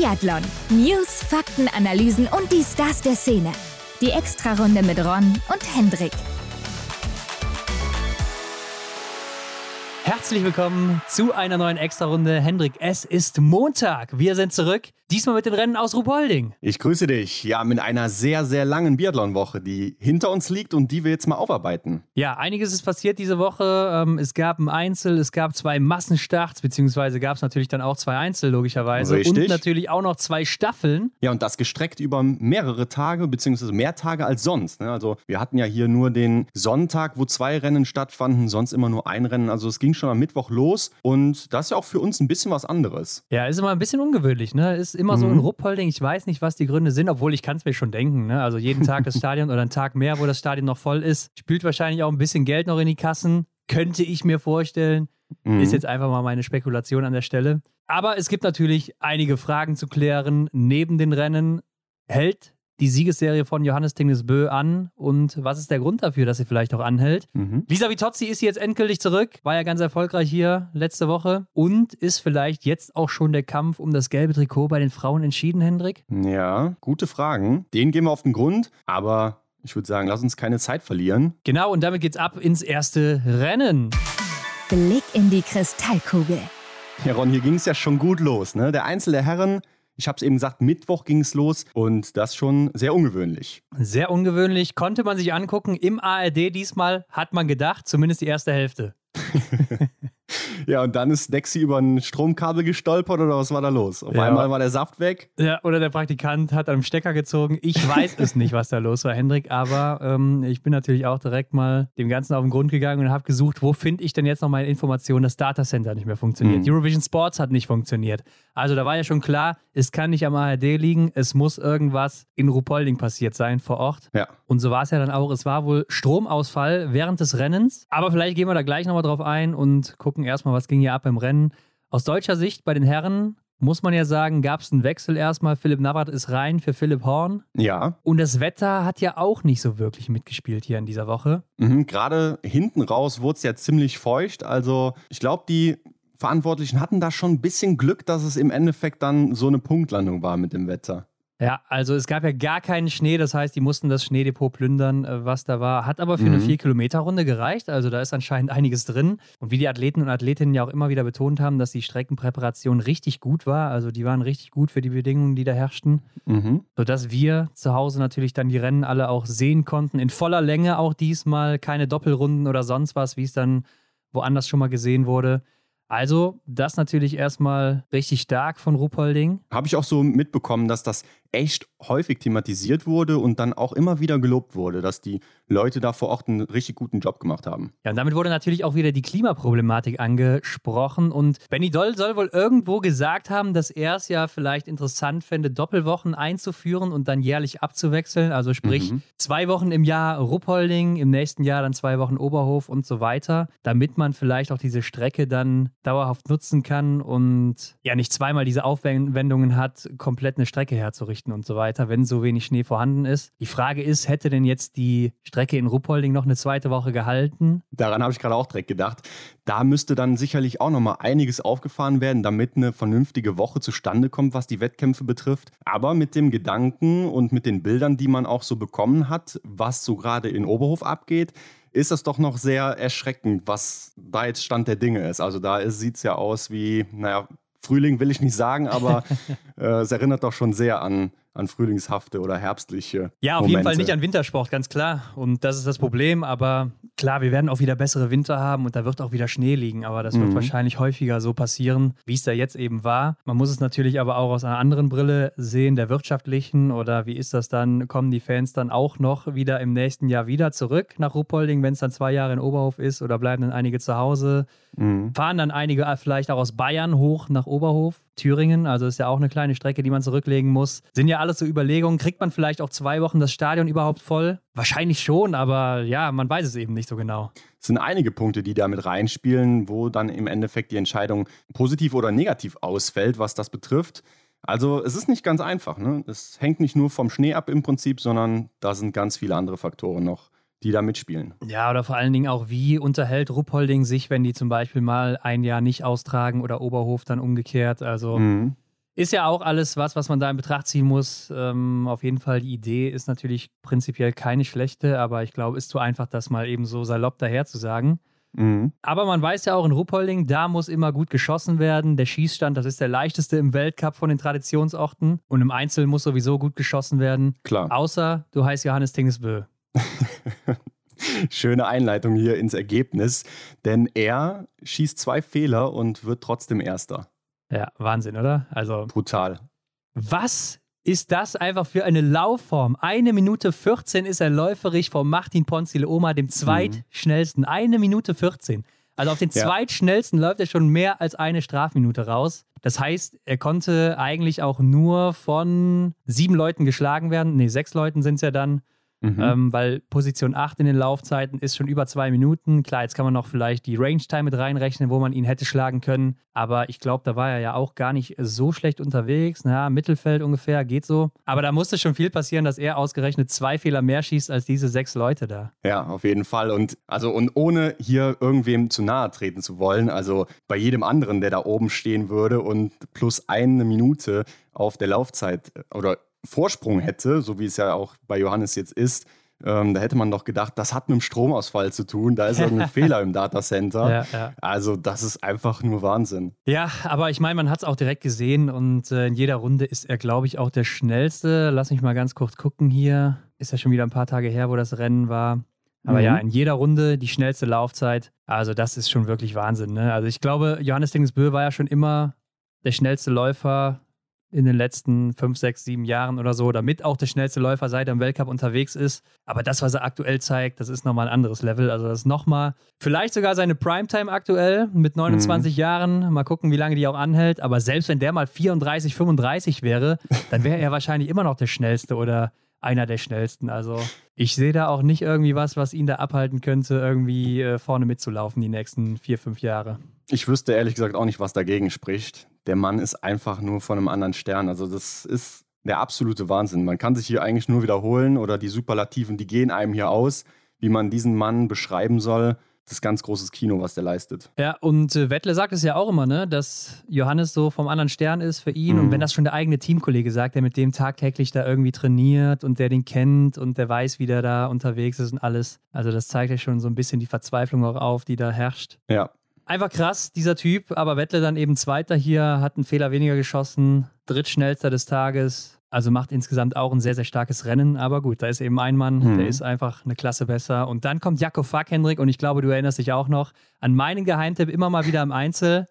Biathlon. News, Fakten, Analysen und die Stars der Szene. Die Extrarunde mit Ron und Hendrik. Herzlich willkommen zu einer neuen Extra-Runde. Hendrik, es ist Montag. Wir sind zurück. Diesmal mit den Rennen aus Ruhpolding. Ich grüße dich. Ja, mit einer sehr, sehr langen Biathlon-Woche, die hinter uns liegt und die wir jetzt mal aufarbeiten. Ja, einiges ist passiert diese Woche. Ähm, es gab ein Einzel, es gab zwei Massenstarts, beziehungsweise gab es natürlich dann auch zwei Einzel, logischerweise. Richtig. Und natürlich auch noch zwei Staffeln. Ja, und das gestreckt über mehrere Tage, beziehungsweise mehr Tage als sonst. Ne? Also, wir hatten ja hier nur den Sonntag, wo zwei Rennen stattfanden, sonst immer nur ein Rennen. Also, es ging schon am Mittwoch los und das ist ja auch für uns ein bisschen was anderes. Ja, ist immer ein bisschen ungewöhnlich, ne? Ist immer so in Ruppolding. Ich weiß nicht, was die Gründe sind, obwohl ich kann es mir schon denken. Ne? Also jeden Tag das Stadion oder einen Tag mehr, wo das Stadion noch voll ist, spült wahrscheinlich auch ein bisschen Geld noch in die Kassen. Könnte ich mir vorstellen. Mhm. Ist jetzt einfach mal meine Spekulation an der Stelle. Aber es gibt natürlich einige Fragen zu klären neben den Rennen. Hält die Siegesserie von Johannes Tingesbö an und was ist der Grund dafür, dass sie vielleicht auch anhält? Mhm. Lisa Vitozzi ist jetzt endgültig zurück, war ja ganz erfolgreich hier letzte Woche und ist vielleicht jetzt auch schon der Kampf um das gelbe Trikot bei den Frauen entschieden, Hendrik? Ja, gute Fragen. Den gehen wir auf den Grund, aber ich würde sagen, lass uns keine Zeit verlieren. Genau, und damit geht's ab ins erste Rennen. Blick in die Kristallkugel. Ja, Ron, hier ging es ja schon gut los. Ne? Der Einzel der Herren, ich habe es eben gesagt, Mittwoch ging es los und das schon sehr ungewöhnlich. Sehr ungewöhnlich, konnte man sich angucken. Im ARD diesmal hat man gedacht, zumindest die erste Hälfte. Ja, und dann ist Dexy über ein Stromkabel gestolpert oder was war da los? Auf Ja. einmal war der Saft weg. Ja, oder der Praktikant hat am Stecker gezogen. Ich weiß es nicht, was da los war, Hendrik, aber ähm, ich bin natürlich auch direkt mal dem Ganzen auf den Grund gegangen und habe gesucht, wo finde ich denn jetzt noch meine Informationen, dass Datacenter nicht mehr funktioniert. Mhm. Eurovision Sports hat nicht funktioniert. Also da war ja schon klar, es kann nicht am ARD liegen, es muss irgendwas in Ruhpolding passiert sein vor Ort. Ja. Und so war es ja dann auch. Es war wohl Stromausfall während des Rennens. Aber vielleicht gehen wir da gleich nochmal drauf ein und gucken erstmal, was ging hier ab im Rennen. Aus deutscher Sicht bei den Herren muss man ja sagen, gab es einen Wechsel erstmal. Philipp Navrat ist rein für Philipp Horn. Ja, Und das Wetter hat ja auch nicht so wirklich mitgespielt hier in dieser Woche. mhm. gerade hinten raus wurde es ja ziemlich feucht. Also ich glaube, die Verantwortlichen hatten da schon ein bisschen Glück, dass es im Endeffekt dann so eine Punktlandung war mit dem Wetter. Ja, also es gab ja gar keinen Schnee, das heißt, die mussten das Schneedepot plündern, äh, was da war. Hat aber für eine Mhm. 4-Kilometer-Runde gereicht, also da ist anscheinend einiges drin. Und wie die Athleten und Athletinnen ja auch immer wieder betont haben, dass die Streckenpräparation richtig gut war, also die waren richtig gut für die Bedingungen, die da herrschten, Mhm. sodass wir zu Hause natürlich dann die Rennen alle auch sehen konnten, in voller Länge auch diesmal, keine Doppelrunden oder sonst was, wie es dann woanders schon mal gesehen wurde. Also, das natürlich erstmal richtig stark von Ruhpolding. Habe ich auch so mitbekommen, dass das echt häufig thematisiert wurde und dann auch immer wieder gelobt wurde, dass die Leute da vor Ort einen richtig guten Job gemacht haben. Ja, und damit wurde natürlich auch wieder die Klimaproblematik angesprochen. Und Benny Doll soll wohl irgendwo gesagt haben, dass er es ja vielleicht interessant fände, Doppelwochen einzuführen und dann jährlich abzuwechseln. Also sprich, Mhm. zwei Wochen im Jahr Ruppolding, im nächsten Jahr dann zwei Wochen Oberhof und so weiter, damit man vielleicht auch diese Strecke dann dauerhaft nutzen kann und ja nicht zweimal diese Aufwendungen hat, komplett eine Strecke herzurichten und so weiter, wenn so wenig Schnee vorhanden ist. Die Frage ist, hätte denn jetzt die Strecke in Ruppolding noch eine zweite Woche gehalten? Daran habe ich gerade auch direkt gedacht. Da müsste dann sicherlich auch nochmal einiges aufgefahren werden, damit eine vernünftige Woche zustande kommt, was die Wettkämpfe betrifft. Aber mit dem Gedanken und mit den Bildern, die man auch so bekommen hat, was so gerade in Oberhof abgeht, ist das doch noch sehr erschreckend, was da jetzt Stand der Dinge ist. Also da sieht es ja aus wie, naja, Frühling will ich nicht sagen, aber äh, es erinnert doch schon sehr an, an frühlingshafte oder herbstliche. Ja, auf jeden Momente. Fall nicht an Wintersport, ganz klar. Und das ist das Problem. Aber klar, wir werden auch wieder bessere Winter haben und da wird auch wieder Schnee liegen. Aber das wird Mhm. wahrscheinlich häufiger so passieren, wie es da jetzt eben war. Man muss es natürlich aber auch aus einer anderen Brille sehen, der wirtschaftlichen. Oder wie ist das dann? Kommen die Fans dann auch noch wieder im nächsten Jahr wieder zurück nach Ruppolding, wenn es dann zwei Jahre in Oberhof ist? Oder bleiben dann einige zu Hause? Mhm. Fahren dann einige vielleicht auch aus Bayern hoch nach Oberhof, Thüringen. Also ist ja auch eine kleine Strecke, die man zurücklegen muss. Sind ja alles so Überlegungen. Kriegt man vielleicht auch zwei Wochen das Stadion überhaupt voll? Wahrscheinlich schon, aber ja, man weiß es eben nicht so genau. Es sind einige Punkte, die da mit reinspielen, wo dann im Endeffekt die Entscheidung positiv oder negativ ausfällt, was das betrifft. Also es ist nicht ganz einfach. Ne? Es hängt nicht nur vom Schnee ab im Prinzip, sondern da sind ganz viele andere Faktoren noch, die da mitspielen. Ja, oder vor allen Dingen auch, wie unterhält Ruppolding sich, wenn die zum Beispiel mal ein Jahr nicht austragen oder Oberhof dann umgekehrt. Also Mhm. Ist ja auch alles was, was man da in Betracht ziehen muss. Ähm, auf jeden Fall, die Idee ist natürlich prinzipiell keine schlechte, aber ich glaube, ist zu einfach, das mal eben so salopp daher zu sagen. Mhm. Aber man weiß ja auch in Ruppolding, da muss immer gut geschossen werden. Der Schießstand, das ist der leichteste im Weltcup von den Traditionsorten. Und im Einzel muss sowieso gut geschossen werden. Klar. Außer du heißt Johannes Tingesbö. Schöne Einleitung hier ins Ergebnis, denn er schießt zwei Fehler und wird trotzdem Erster. Ja, Wahnsinn, oder? Also brutal. Was ist das einfach für eine Laufform? Eine Minute 14 ist er läuferig vor Martin Ponzile Oma, dem zweitschnellsten. Eine Minute 14. Also auf den ja. zweitschnellsten läuft er schon mehr als eine Strafminute raus. Das heißt, er konnte eigentlich auch nur von sieben Leuten geschlagen werden. Nee, sechs Leuten sind es ja dann. Mhm. Ähm, weil Position 8 in den Laufzeiten ist schon über zwei Minuten. Klar, jetzt kann man noch vielleicht die Range-Time mit reinrechnen, wo man ihn hätte schlagen können. Aber ich glaube, da war er ja auch gar nicht so schlecht unterwegs. Naja, Mittelfeld ungefähr, geht so. Aber da musste schon viel passieren, dass er ausgerechnet zwei Fehler mehr schießt als diese sechs Leute da. Ja, auf jeden Fall. Und also und ohne hier irgendwem zu nahe treten zu wollen, also bei jedem anderen, der da oben stehen würde und plus eine Minute auf der Laufzeit oder Vorsprung hätte, so wie es ja auch bei Johannes jetzt ist, ähm, da hätte man doch gedacht, das hat mit dem Stromausfall zu tun, da ist irgendein Fehler im Datacenter. Ja, ja. Also das ist einfach nur Wahnsinn. Ja, aber ich meine, man hat es auch direkt gesehen und äh, in jeder Runde ist er, glaube ich, auch der schnellste. Lass mich mal ganz kurz gucken hier. Ist ja schon wieder ein paar Tage her, wo das Rennen war. Aber mhm. ja, in jeder Runde die schnellste Laufzeit. Also das ist schon wirklich Wahnsinn. Ne? Also ich glaube, Johannes Dingsbö war ja schon immer der schnellste Läufer in den letzten fünf, sechs, sieben Jahren oder so, damit auch der schnellste Läufer seit er im Weltcup unterwegs ist. Aber das, was er aktuell zeigt, das ist nochmal ein anderes Level. Also das ist nochmal, vielleicht sogar seine Primetime aktuell mit 29 mhm. Jahren. Mal gucken, wie lange die auch anhält. Aber selbst wenn der mal 34, 35 wäre, dann wäre er wahrscheinlich immer noch der schnellste oder einer der schnellsten. Also ich sehe da auch nicht irgendwie was, was ihn da abhalten könnte, irgendwie äh, vorne mitzulaufen die nächsten vier, fünf Jahre. Ich wüsste ehrlich gesagt auch nicht, was dagegen spricht. Der Mann ist einfach nur von einem anderen Stern. Also das ist der absolute Wahnsinn. Man kann sich hier eigentlich nur wiederholen oder die Superlativen, die gehen einem hier aus, wie man diesen Mann beschreiben soll das ist ganz großes Kino, was der leistet. Ja, und äh, Wettle sagt es ja auch immer, ne, dass Johannes so vom anderen Stern ist für ihn. Mhm. Und wenn das schon der eigene Teamkollege sagt, der mit dem tagtäglich da irgendwie trainiert und der den kennt und der weiß, wie der da unterwegs ist und alles. Also das zeigt ja schon so ein bisschen die Verzweiflung auch auf, die da herrscht. Ja. Einfach krass, dieser Typ, aber Wettle dann eben Zweiter hier, hat einen Fehler weniger geschossen, drittschnellster des Tages. Also macht insgesamt auch ein sehr, sehr starkes Rennen. Aber gut, da ist eben ein Mann, mhm. der ist einfach eine Klasse besser. Und dann kommt Jakob Fack, Hendrik, und ich glaube, du erinnerst dich auch noch an meinen Geheimtipp immer mal wieder im Einzel.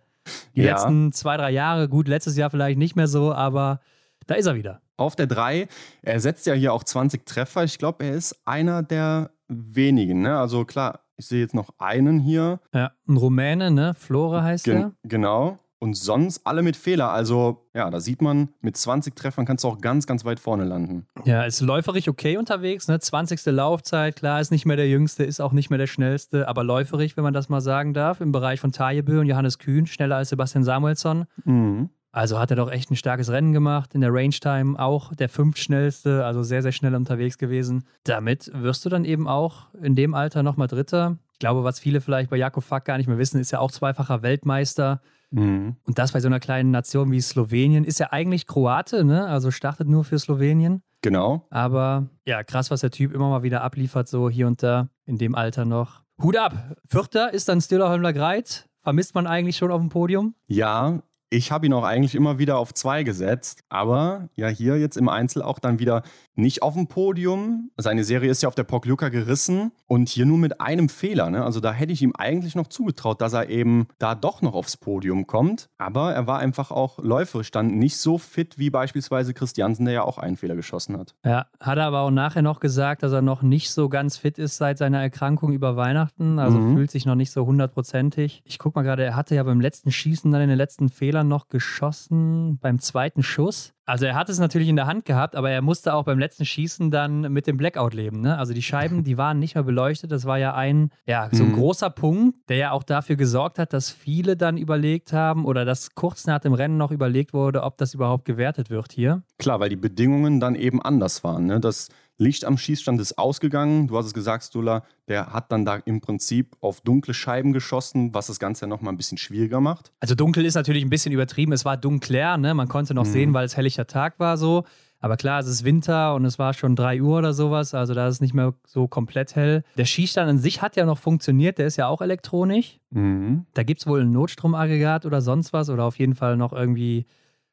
Die ja. letzten zwei, drei Jahre, gut, letztes Jahr vielleicht nicht mehr so, aber da ist er wieder. Auf der 3. Er setzt ja hier auch 20 Treffer. Ich glaube, er ist einer der wenigen. Ne? Also klar, ich sehe jetzt noch einen hier. Ja, ein Rumäne, ne? Flora heißt Gen er. Genau und sonst alle mit Fehler. Also ja, da sieht man, mit 20 Treffern kannst du auch ganz, ganz weit vorne landen. Ja, ist läuferig okay unterwegs. Ne? 20. Laufzeit, klar, ist nicht mehr der Jüngste, ist auch nicht mehr der Schnellste, aber läuferig, wenn man das mal sagen darf, im Bereich von Tajebö und Johannes Kühn, schneller als Sebastian Samuelsson. Mhm. Also hat er doch echt ein starkes Rennen gemacht. In der Range-Time auch der fünftschnellste, also sehr, sehr schnell unterwegs gewesen. Damit wirst du dann eben auch in dem Alter nochmal Dritter. Ich glaube, was viele vielleicht bei Jakob Fack gar nicht mehr wissen, ist ja auch zweifacher Weltmeister. Mhm. Und das bei so einer kleinen Nation wie Slowenien ist ja eigentlich Kroate, ne? Also startet nur für Slowenien. Genau. Aber ja, krass, was der Typ immer mal wieder abliefert, so hier und da, in dem Alter noch. Hut ab! Vierter ist dann Stiller Holmler Greit. Vermisst man eigentlich schon auf dem Podium? Ja, ich habe ihn auch eigentlich immer wieder auf zwei gesetzt, aber ja, hier jetzt im Einzel auch dann wieder nicht auf dem Podium. Seine Serie ist ja auf der Pokljuka gerissen und hier nur mit einem Fehler. Ne? Also da hätte ich ihm eigentlich noch zugetraut, dass er eben da doch noch aufs Podium kommt. Aber er war einfach auch läuferisch dann nicht so fit wie beispielsweise Christiansen, der ja auch einen Fehler geschossen hat. Ja, hat er aber auch nachher noch gesagt, dass er noch nicht so ganz fit ist seit seiner Erkrankung über Weihnachten. Also mhm. fühlt sich noch nicht so hundertprozentig. Ich guck mal gerade, er hatte ja beim letzten Schießen dann in den letzten Fehlern Fehler noch geschossen beim zweiten Schuss. Also er hat es natürlich in der Hand gehabt, aber er musste auch beim letzten Schießen dann mit dem Blackout leben. Ne? Also die Scheiben, die waren nicht mehr beleuchtet. Das war ja ein, ja, so ein mhm. großer Punkt, der ja auch dafür gesorgt hat, dass viele dann überlegt haben oder dass kurz nach dem Rennen noch überlegt wurde, ob das überhaupt gewertet wird hier. Klar, weil die Bedingungen dann eben anders waren. Ne? Das Licht am Schießstand ist ausgegangen. Du hast es gesagt, Stula, der hat dann da im Prinzip auf dunkle Scheiben geschossen, was das Ganze ja nochmal ein bisschen schwieriger macht. Also dunkel ist natürlich ein bisschen übertrieben. Es war dunkler, ne? man konnte noch mhm. sehen, weil es helliger Tag war so. Aber klar, es ist Winter und es war schon 3 Uhr oder sowas, also da ist es nicht mehr so komplett hell. Der Schießstand an sich hat ja noch funktioniert, der ist ja auch elektronisch. Mhm. Da gibt es wohl ein Notstromaggregat oder sonst was oder auf jeden Fall noch irgendwie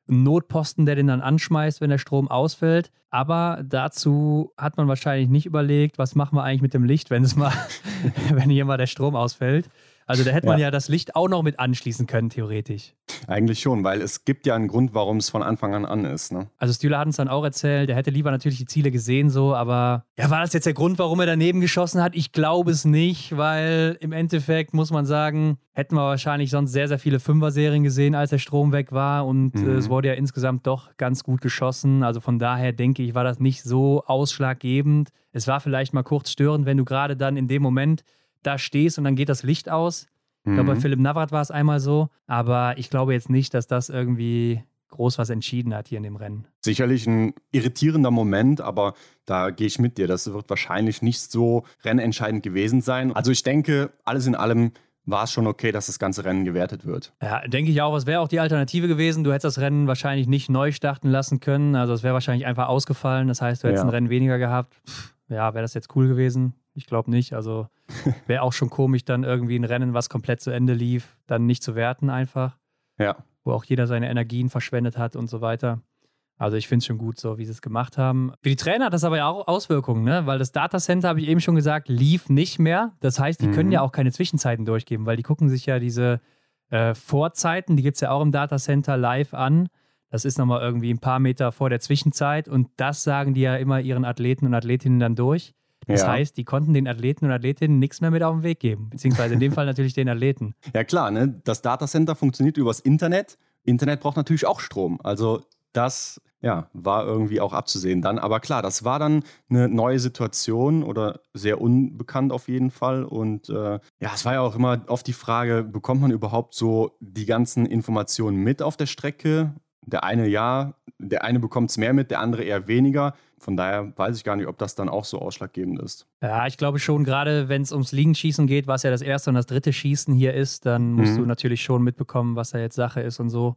Notposten, der den dann anschmeißt, wenn der Strom ausfällt. Aber dazu hat man wahrscheinlich nicht überlegt, was machen wir eigentlich mit dem Licht, wenn es mal, wenn hier mal der Strom ausfällt. Also da hätte man ja. ja das Licht auch noch mit anschließen können, theoretisch. Eigentlich schon, weil es gibt ja einen Grund, warum es von Anfang an an ist. Ne? Also Stühler hat uns dann auch erzählt, er hätte lieber natürlich die Ziele gesehen, so, aber ja, war das jetzt der Grund, warum er daneben geschossen hat? Ich glaube es nicht, weil im Endeffekt muss man sagen, hätten wir wahrscheinlich sonst sehr, sehr viele Fünfer-Serien gesehen, als der Strom weg war und mhm. äh, es wurde ja insgesamt doch ganz gut geschossen. Also von daher denke ich, war das nicht so ausschlaggebend. Es war vielleicht mal kurz störend, wenn du gerade dann in dem Moment da stehst und dann geht das Licht aus. Ich glaube, bei mhm. Philipp Navrat war es einmal so, aber ich glaube jetzt nicht, dass das irgendwie groß was entschieden hat hier in dem Rennen. Sicherlich ein irritierender Moment, aber da gehe ich mit dir. Das wird wahrscheinlich nicht so rennentscheidend gewesen sein. Also ich denke, alles in allem war es schon okay, dass das ganze Rennen gewertet wird. Ja, denke ich auch. Es wäre auch die Alternative gewesen. Du hättest das Rennen wahrscheinlich nicht neu starten lassen können. Also es wäre wahrscheinlich einfach ausgefallen. Das heißt, du hättest ja. ein Rennen weniger gehabt. Pff, ja, wäre das jetzt cool gewesen? Ich glaube nicht. Also wäre auch schon komisch, dann irgendwie ein Rennen, was komplett zu Ende lief, dann nicht zu werten einfach. Ja. Wo auch jeder seine Energien verschwendet hat und so weiter. Also ich finde es schon gut, so wie sie es gemacht haben. Für die Trainer hat das aber ja auch Auswirkungen, ne? Weil das Datacenter, habe ich eben schon gesagt, lief nicht mehr. Das heißt, die mhm. können ja auch keine Zwischenzeiten durchgeben, weil die gucken sich ja diese äh, Vorzeiten, die gibt es ja auch im Datacenter live an. Das ist nochmal irgendwie ein paar Meter vor der Zwischenzeit und das sagen die ja immer ihren Athleten und Athletinnen dann durch. Das ja. heißt, die konnten den Athleten und Athletinnen nichts mehr mit auf den Weg geben, beziehungsweise in dem Fall natürlich den Athleten. Ja klar, ne? das Datacenter funktioniert übers Internet. Internet braucht natürlich auch Strom. Also das ja, war irgendwie auch abzusehen dann. Aber klar, das war dann eine neue Situation oder sehr unbekannt auf jeden Fall. Und äh, ja, es war ja auch immer oft die Frage, bekommt man überhaupt so die ganzen Informationen mit auf der Strecke? Der eine ja, der eine bekommt es mehr mit, der andere eher weniger. Von daher weiß ich gar nicht, ob das dann auch so ausschlaggebend ist. Ja, ich glaube schon, gerade wenn es ums Liegenschießen geht, was ja das erste und das dritte Schießen hier ist, dann musst mhm. du natürlich schon mitbekommen, was da jetzt Sache ist und so.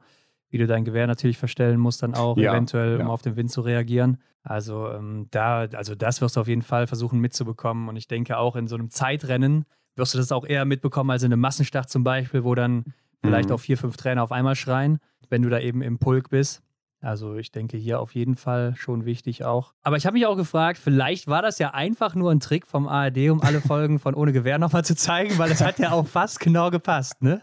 Wie du dein Gewehr natürlich verstellen musst, dann auch ja, eventuell, um ja. auf den Wind zu reagieren. Also ähm, da, also das wirst du auf jeden Fall versuchen mitzubekommen. Und ich denke auch in so einem Zeitrennen wirst du das auch eher mitbekommen als in einem Massenstart zum Beispiel, wo dann vielleicht mhm. auch vier, fünf Trainer auf einmal schreien, wenn du da eben im Pulk bist. Also ich denke hier auf jeden Fall schon wichtig auch. Aber ich habe mich auch gefragt, vielleicht war das ja einfach nur ein Trick vom ARD, um alle Folgen von Ohne Gewehr nochmal zu zeigen, weil es hat ja auch fast genau gepasst, ne?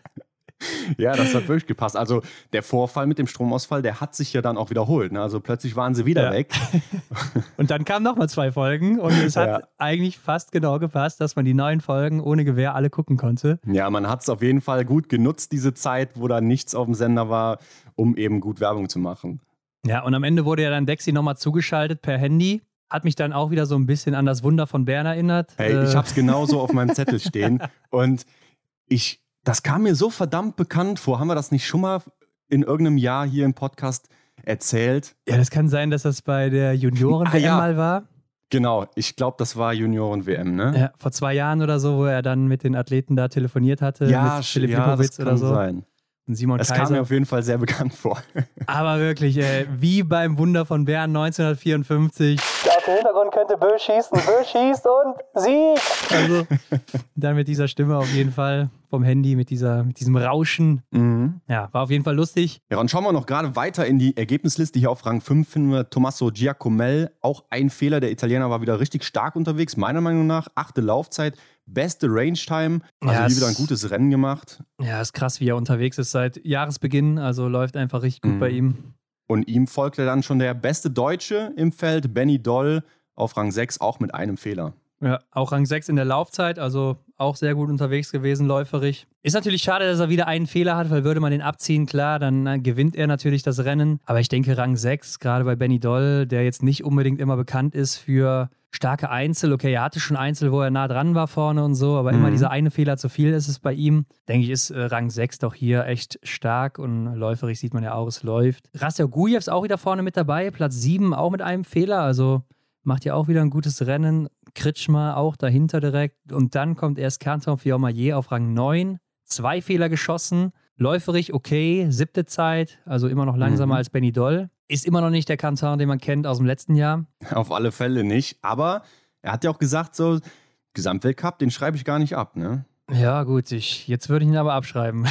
Ja, das hat wirklich gepasst. Also der Vorfall mit dem Stromausfall, der hat sich ja dann auch wiederholt. Ne? Also plötzlich waren sie wieder ja. weg. und dann kamen nochmal zwei Folgen und es hat ja. eigentlich fast genau gepasst, dass man die neuen Folgen ohne Gewehr alle gucken konnte. Ja, man hat es auf jeden Fall gut genutzt, diese Zeit, wo da nichts auf dem Sender war, um eben gut Werbung zu machen. Ja, und am Ende wurde ja dann Dexy nochmal zugeschaltet per Handy. Hat mich dann auch wieder so ein bisschen an das Wunder von Bern erinnert. Hey, äh. ich hab's genauso auf meinem Zettel stehen. Und ich, das kam mir so verdammt bekannt vor. Haben wir das nicht schon mal in irgendeinem Jahr hier im Podcast erzählt? Ja, das kann sein, dass das bei der Junioren-WM ah, ja. mal war. Genau, ich glaube, das war Junioren-WM, ne? Ja, vor zwei Jahren oder so, wo er dann mit den Athleten da telefoniert hatte. Ja, mit Philipp ja, das kann oder so. sein. Simon das Kaiser. kam mir auf jeden Fall sehr bekannt vor. Aber wirklich, ey, wie beim Wunder von Bern 1954. Auf dem Hintergrund könnte Böll schießen. Böll schießt und Sieg! Also, dann mit dieser Stimme auf jeden Fall vom Handy, mit, dieser, mit diesem Rauschen. Mhm. Ja, war auf jeden Fall lustig. Ja, und schauen wir noch gerade weiter in die Ergebnisliste. Hier auf Rang 5 finden wir Tommaso Giacomel. Auch ein Fehler. Der Italiener war wieder richtig stark unterwegs, meiner Meinung nach. Achte Laufzeit, beste Range-Time. Also ja, hier wieder ein gutes Rennen gemacht. Ja, ist krass, wie er unterwegs ist seit Jahresbeginn. Also läuft einfach richtig gut mhm. bei ihm. Und ihm folgte dann schon der beste Deutsche im Feld, Benny Doll, auf Rang 6, auch mit einem Fehler. Ja, auch Rang 6 in der Laufzeit, also auch sehr gut unterwegs gewesen, läuferig. Ist natürlich schade, dass er wieder einen Fehler hat, weil würde man den abziehen, klar, dann äh, gewinnt er natürlich das Rennen. Aber ich denke, Rang 6, gerade bei Benny Doll, der jetzt nicht unbedingt immer bekannt ist für starke Einzel. Okay, er hatte schon Einzel, wo er nah dran war vorne und so, aber mhm. immer dieser eine Fehler zu viel ist es bei ihm. Denke ich, ist äh, Rang 6 doch hier echt stark und läuferig sieht man ja auch, es läuft. Rassel Gujev ist auch wieder vorne mit dabei, Platz 7 auch mit einem Fehler, also macht ja auch wieder ein gutes Rennen. Kritschmer auch dahinter direkt. Und dann kommt erst Kerntorf Fiormaillet auf Rang 9. Zwei Fehler geschossen. Läuferig okay, siebte Zeit, also immer noch langsamer mhm. als Benny Doll. Ist immer noch nicht der Kantar, den man kennt aus dem letzten Jahr. Auf alle Fälle nicht. Aber er hat ja auch gesagt, so, Gesamtweltcup, den schreibe ich gar nicht ab, ne? Ja, gut, ich, jetzt würde ich ihn aber abschreiben.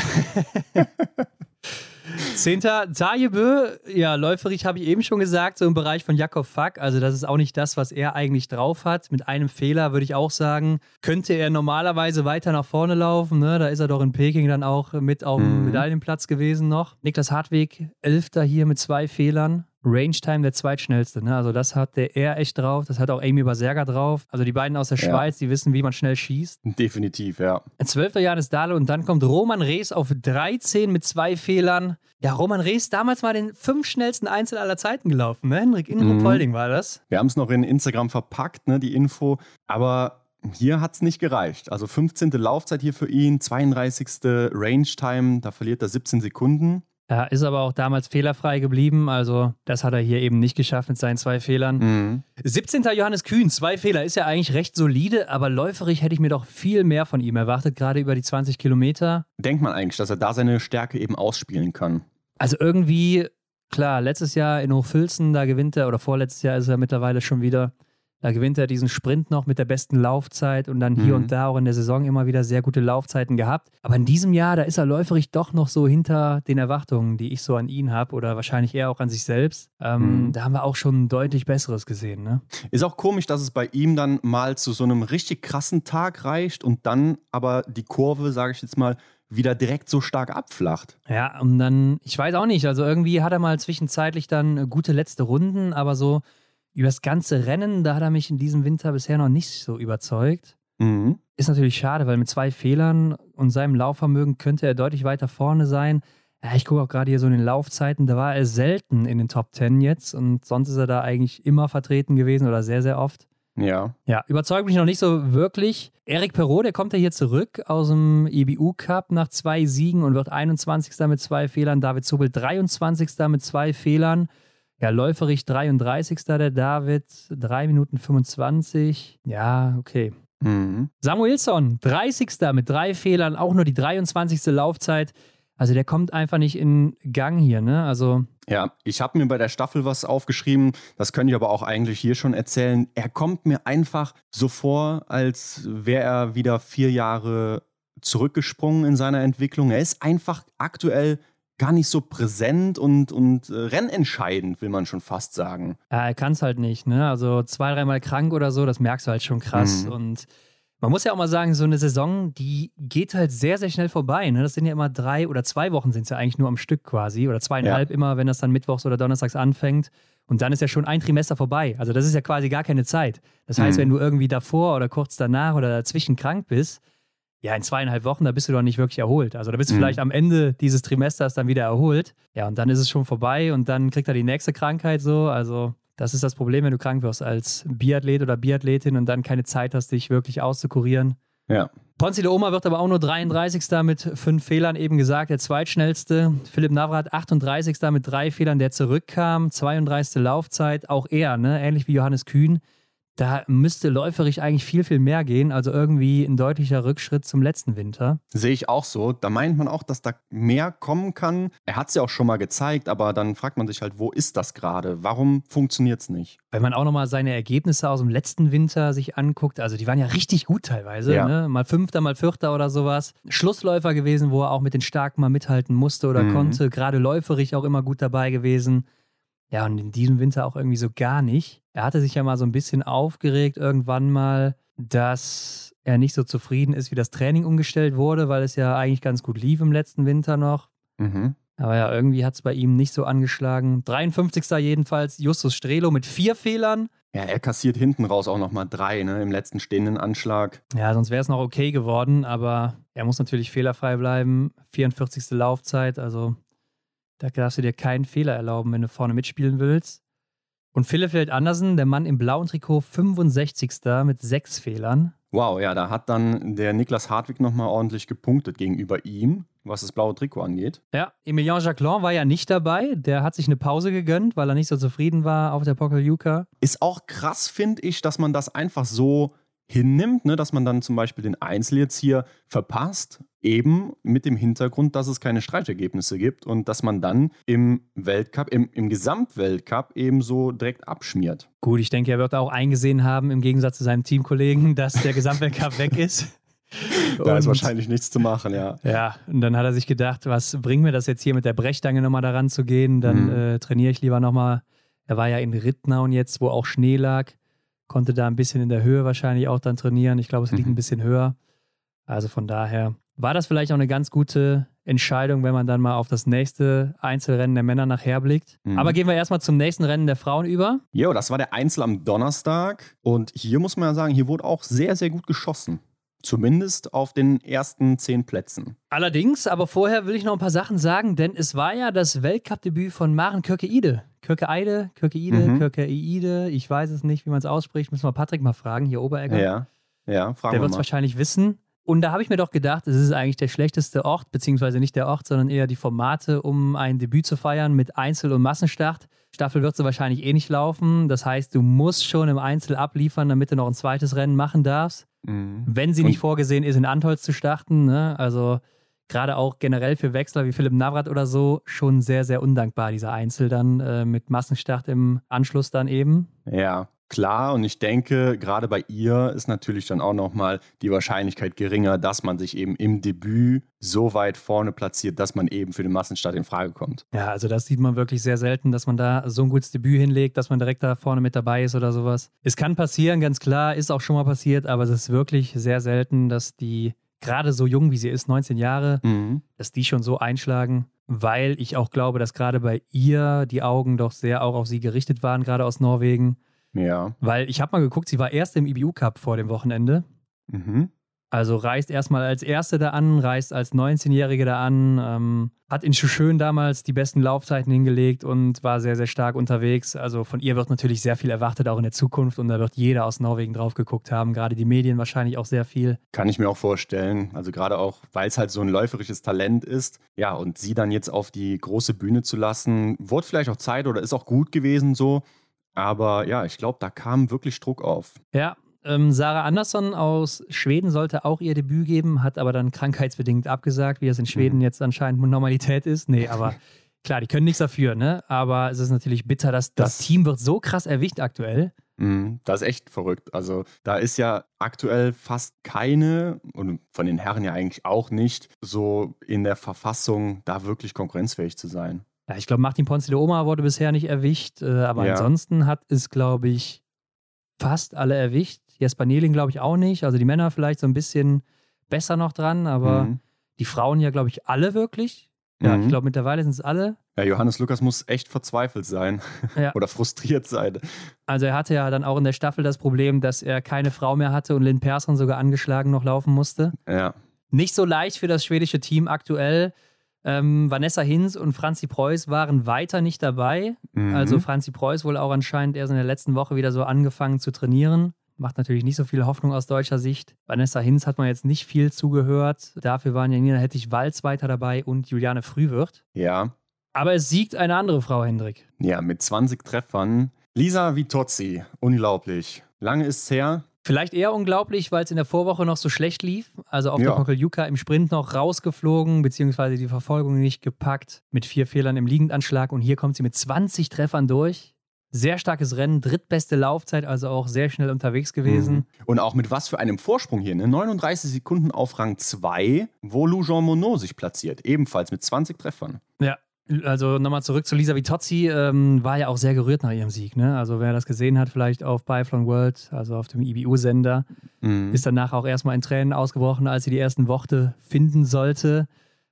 Zehnter, Tajebö, ja, läuferig habe ich eben schon gesagt, so im Bereich von Jakob Fack. Also, das ist auch nicht das, was er eigentlich drauf hat. Mit einem Fehler würde ich auch sagen, könnte er normalerweise weiter nach vorne laufen. Ne? Da ist er doch in Peking dann auch mit auf dem mhm. Medaillenplatz gewesen noch. Niklas Hartweg, Elfter hier mit zwei Fehlern. Range Time der zweitschnellste. Ne? Also das hat der er echt drauf. Das hat auch Amy Baserga drauf. Also die beiden aus der ja. Schweiz, die wissen, wie man schnell schießt. Definitiv, ja. Zwölfter Janis Dahle und dann kommt Roman Rees auf 13 mit zwei Fehlern. Ja, Roman Rees damals mal den fünf schnellsten Einzel aller Zeiten gelaufen. Ne? Henrik Inrup-Holding mhm. war das. Wir haben es noch in Instagram verpackt, ne, die Info. Aber hier hat es nicht gereicht. Also 15. Laufzeit hier für ihn, 32. Range Time, da verliert er 17 Sekunden. Er ist aber auch damals fehlerfrei geblieben, also das hat er hier eben nicht geschafft mit seinen zwei Fehlern. Mhm. 17. Johannes Kühn, zwei Fehler, ist ja eigentlich recht solide, aber läuferig hätte ich mir doch viel mehr von ihm erwartet, gerade über die 20 Kilometer. Denkt man eigentlich, dass er da seine Stärke eben ausspielen kann? Also irgendwie, klar, letztes Jahr in Hochfilzen, da gewinnt er, oder vorletztes Jahr ist er mittlerweile schon wieder da gewinnt er diesen Sprint noch mit der besten Laufzeit und dann hier mhm. und da auch in der Saison immer wieder sehr gute Laufzeiten gehabt. Aber in diesem Jahr, da ist er läuferig doch noch so hinter den Erwartungen, die ich so an ihn habe oder wahrscheinlich eher auch an sich selbst. Ähm, mhm. Da haben wir auch schon deutlich Besseres gesehen. Ne? Ist auch komisch, dass es bei ihm dann mal zu so einem richtig krassen Tag reicht und dann aber die Kurve, sage ich jetzt mal, wieder direkt so stark abflacht. Ja, und dann, ich weiß auch nicht, also irgendwie hat er mal zwischenzeitlich dann gute letzte Runden, aber so über das ganze Rennen, da hat er mich in diesem Winter bisher noch nicht so überzeugt. Mhm. Ist natürlich schade, weil mit zwei Fehlern und seinem Laufvermögen könnte er deutlich weiter vorne sein. Ja, ich gucke auch gerade hier so in den Laufzeiten, da war er selten in den Top Ten jetzt und sonst ist er da eigentlich immer vertreten gewesen oder sehr, sehr oft. Ja. Ja, überzeugt mich noch nicht so wirklich. Erik Perrault, der kommt ja hier zurück aus dem IBU e Cup nach zwei Siegen und wird 21. mit zwei Fehlern. David Zubel 23. mit zwei Fehlern. Ja, läuferig 33. der David, 3 Minuten 25. Ja, okay. Mhm. Samuelsson, 30. mit drei Fehlern, auch nur die 23. Laufzeit. Also der kommt einfach nicht in Gang hier, ne? Also. Ja, ich habe mir bei der Staffel was aufgeschrieben, das könnte ich aber auch eigentlich hier schon erzählen. Er kommt mir einfach so vor, als wäre er wieder vier Jahre zurückgesprungen in seiner Entwicklung. Er ist einfach aktuell gar nicht so präsent und, und äh, rennentscheidend, will man schon fast sagen. Ja, er kann es halt nicht, ne? Also zwei, dreimal krank oder so, das merkst du halt schon krass. Mhm. Und man muss ja auch mal sagen, so eine Saison, die geht halt sehr, sehr schnell vorbei. Ne? Das sind ja immer drei oder zwei Wochen sind es ja eigentlich nur am Stück quasi. Oder zweieinhalb ja. immer, wenn das dann mittwochs oder donnerstags anfängt. Und dann ist ja schon ein Trimester vorbei. Also das ist ja quasi gar keine Zeit. Das heißt, mhm. wenn du irgendwie davor oder kurz danach oder dazwischen krank bist, ja, in zweieinhalb Wochen, da bist du doch nicht wirklich erholt. Also da bist du mhm. vielleicht am Ende dieses Trimesters dann wieder erholt. Ja, und dann ist es schon vorbei und dann kriegt er die nächste Krankheit so. Also das ist das Problem, wenn du krank wirst als Biathlet oder Biathletin und dann keine Zeit hast, dich wirklich auszukurieren. Ja. Ponzi de Oma wird aber auch nur 33. mit fünf Fehlern eben gesagt, der zweitschnellste. Philipp Navrat 38. mit drei Fehlern, der zurückkam, 32. Laufzeit, auch er, ne? ähnlich wie Johannes Kühn da müsste läuferig eigentlich viel, viel mehr gehen. Also irgendwie ein deutlicher Rückschritt zum letzten Winter. Sehe ich auch so. Da meint man auch, dass da mehr kommen kann. Er hat es ja auch schon mal gezeigt, aber dann fragt man sich halt, wo ist das gerade? Warum funktioniert es nicht? Wenn man auch nochmal seine Ergebnisse aus dem letzten Winter sich anguckt, also die waren ja richtig gut teilweise. Ja. Ne? Mal Fünfter, mal Vierter oder sowas. Schlussläufer gewesen, wo er auch mit den Starken mal mithalten musste oder mhm. konnte. Gerade läuferig auch immer gut dabei gewesen. Ja, und in diesem Winter auch irgendwie so gar nicht. Er hatte sich ja mal so ein bisschen aufgeregt irgendwann mal, dass er nicht so zufrieden ist, wie das Training umgestellt wurde, weil es ja eigentlich ganz gut lief im letzten Winter noch. Mhm. Aber ja, irgendwie hat es bei ihm nicht so angeschlagen. 53. jedenfalls Justus Strelo mit vier Fehlern. Ja, er kassiert hinten raus auch nochmal drei, ne, im letzten stehenden Anschlag. Ja, sonst wäre es noch okay geworden, aber er muss natürlich fehlerfrei bleiben. 44. Laufzeit, also da darfst du dir keinen Fehler erlauben, wenn du vorne mitspielen willst. Und Philipp Andersen, der Mann im blauen Trikot, 65. mit sechs Fehlern. Wow, ja, da hat dann der Niklas Hartwig nochmal ordentlich gepunktet gegenüber ihm, was das blaue Trikot angeht. Ja, Emilien Jacquelin war ja nicht dabei. Der hat sich eine Pause gegönnt, weil er nicht so zufrieden war auf der Pokeljuka. Ist auch krass, finde ich, dass man das einfach so hinnimmt, ne, dass man dann zum Beispiel den Einzel jetzt hier verpasst, eben mit dem Hintergrund, dass es keine Streitergebnisse gibt und dass man dann im Weltcup, im, im Gesamtweltcup eben so direkt abschmiert. Gut, ich denke, er wird auch eingesehen haben, im Gegensatz zu seinem Teamkollegen, dass der Gesamtweltcup weg ist. da und, ist wahrscheinlich nichts zu machen, ja. Ja, und dann hat er sich gedacht, was bringt mir das jetzt hier mit der Brechstange nochmal daran zu gehen? Dann mhm. äh, trainiere ich lieber nochmal. Er war ja in Rittnauen jetzt, wo auch Schnee lag konnte da ein bisschen in der Höhe wahrscheinlich auch dann trainieren. Ich glaube, es liegt mhm. ein bisschen höher. Also von daher war das vielleicht auch eine ganz gute Entscheidung, wenn man dann mal auf das nächste Einzelrennen der Männer nachher blickt. Mhm. Aber gehen wir erstmal zum nächsten Rennen der Frauen über. Jo, das war der Einzel am Donnerstag. Und hier muss man ja sagen, hier wurde auch sehr, sehr gut geschossen. Zumindest auf den ersten zehn Plätzen. Allerdings, aber vorher will ich noch ein paar Sachen sagen, denn es war ja das Weltcup-Debüt von Maren Köke-Ide. Köke-Eide, Köke-Ide, mhm. Köke-Ide, ich weiß es nicht, wie man es ausspricht. Müssen wir Patrick mal fragen, hier Oberegger. Ja, ja, fragen Der wird es wahrscheinlich wissen. Und da habe ich mir doch gedacht, es ist eigentlich der schlechteste Ort, beziehungsweise nicht der Ort, sondern eher die Formate, um ein Debüt zu feiern mit Einzel- und Massenstart. Staffel wird so wahrscheinlich eh nicht laufen. Das heißt, du musst schon im Einzel abliefern, damit du noch ein zweites Rennen machen darfst. Mhm. Wenn sie nicht vorgesehen ist, in Antholz zu starten. Ne? Also gerade auch generell für Wechsler wie Philipp Navrat oder so schon sehr, sehr undankbar, dieser Einzel dann äh, mit Massenstart im Anschluss dann eben. Ja, klar. Und ich denke, gerade bei ihr ist natürlich dann auch nochmal die Wahrscheinlichkeit geringer, dass man sich eben im Debüt so weit vorne platziert, dass man eben für den Massenstart in Frage kommt. Ja, also das sieht man wirklich sehr selten, dass man da so ein gutes Debüt hinlegt, dass man direkt da vorne mit dabei ist oder sowas. Es kann passieren, ganz klar, ist auch schon mal passiert, aber es ist wirklich sehr selten, dass die gerade so jung wie sie ist, 19 Jahre, mhm. dass die schon so einschlagen, weil ich auch glaube, dass gerade bei ihr die Augen doch sehr auch auf sie gerichtet waren, gerade aus Norwegen. Ja. Weil ich habe mal geguckt, sie war erst im IBU Cup vor dem Wochenende. Mhm. Also reist erstmal als Erste da an, reist als 19-Jährige da an, ähm, hat in Schuschön damals die besten Laufzeiten hingelegt und war sehr, sehr stark unterwegs. Also von ihr wird natürlich sehr viel erwartet, auch in der Zukunft. Und da wird jeder aus Norwegen drauf geguckt haben, gerade die Medien wahrscheinlich auch sehr viel. Kann ich mir auch vorstellen. Also gerade auch, weil es halt so ein läuferisches Talent ist. Ja, und sie dann jetzt auf die große Bühne zu lassen, wurde vielleicht auch Zeit oder ist auch gut gewesen so. Aber ja, ich glaube, da kam wirklich Druck auf. Ja, ähm, Sarah Andersson aus Schweden sollte auch ihr Debüt geben, hat aber dann krankheitsbedingt abgesagt, wie es in Schweden mhm. jetzt anscheinend Normalität ist. Nee, aber klar, die können nichts dafür, ne? Aber es ist natürlich bitter, dass das, das Team wird so krass erwischt aktuell. Mhm, das ist echt verrückt. Also da ist ja aktuell fast keine und von den Herren ja eigentlich auch nicht so in der Verfassung, da wirklich konkurrenzfähig zu sein. Ja, ich glaube, Martin Ponce de Oma wurde bisher nicht erwischt, äh, aber ja. ansonsten hat es, glaube ich, fast alle erwischt. Jesper Neling glaube ich auch nicht. Also die Männer vielleicht so ein bisschen besser noch dran, aber mhm. die Frauen ja, glaube ich, alle wirklich. Ja, mhm. ich glaube, mittlerweile sind es alle. Ja, Johannes Lukas muss echt verzweifelt sein ja. oder frustriert sein. Also er hatte ja dann auch in der Staffel das Problem, dass er keine Frau mehr hatte und Lynn Persson sogar angeschlagen noch laufen musste. Ja. Nicht so leicht für das schwedische Team aktuell. Ähm, Vanessa Hinz und Franzi Preuß waren weiter nicht dabei. Mhm. Also Franzi Preuß wohl auch anscheinend erst in der letzten Woche wieder so angefangen zu trainieren. Macht natürlich nicht so viel Hoffnung aus deutscher Sicht. Vanessa Hinz hat man jetzt nicht viel zugehört. Dafür waren ja Nina Hettich-Walz weiter dabei und Juliane Frühwirt. Ja. Aber es siegt eine andere Frau, Hendrik. Ja, mit 20 Treffern. Lisa Vitozzi, unglaublich. Lange ist es her. Vielleicht eher unglaublich, weil es in der Vorwoche noch so schlecht lief. Also auf ja. der Pokeljuka im Sprint noch rausgeflogen, beziehungsweise die Verfolgung nicht gepackt, mit vier Fehlern im Liegendanschlag. Und hier kommt sie mit 20 Treffern durch. Sehr starkes Rennen, drittbeste Laufzeit, also auch sehr schnell unterwegs gewesen. Mhm. Und auch mit was für einem Vorsprung hier, ne? 39 Sekunden auf Rang 2, wo Lou Jean Monod sich platziert, ebenfalls mit 20 Treffern. Ja, also nochmal zurück zu Lisa Vitozzi, ähm, war ja auch sehr gerührt nach ihrem Sieg. Ne? Also wer das gesehen hat, vielleicht auf Biathlon World, also auf dem IBU-Sender, mhm. ist danach auch erstmal in Tränen ausgebrochen, als sie die ersten Worte finden sollte.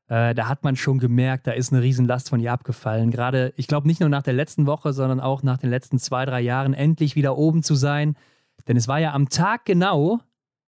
Äh, da hat man schon gemerkt, da ist eine Riesenlast von ihr abgefallen. Gerade, ich glaube, nicht nur nach der letzten Woche, sondern auch nach den letzten zwei, drei Jahren endlich wieder oben zu sein. Denn es war ja am Tag genau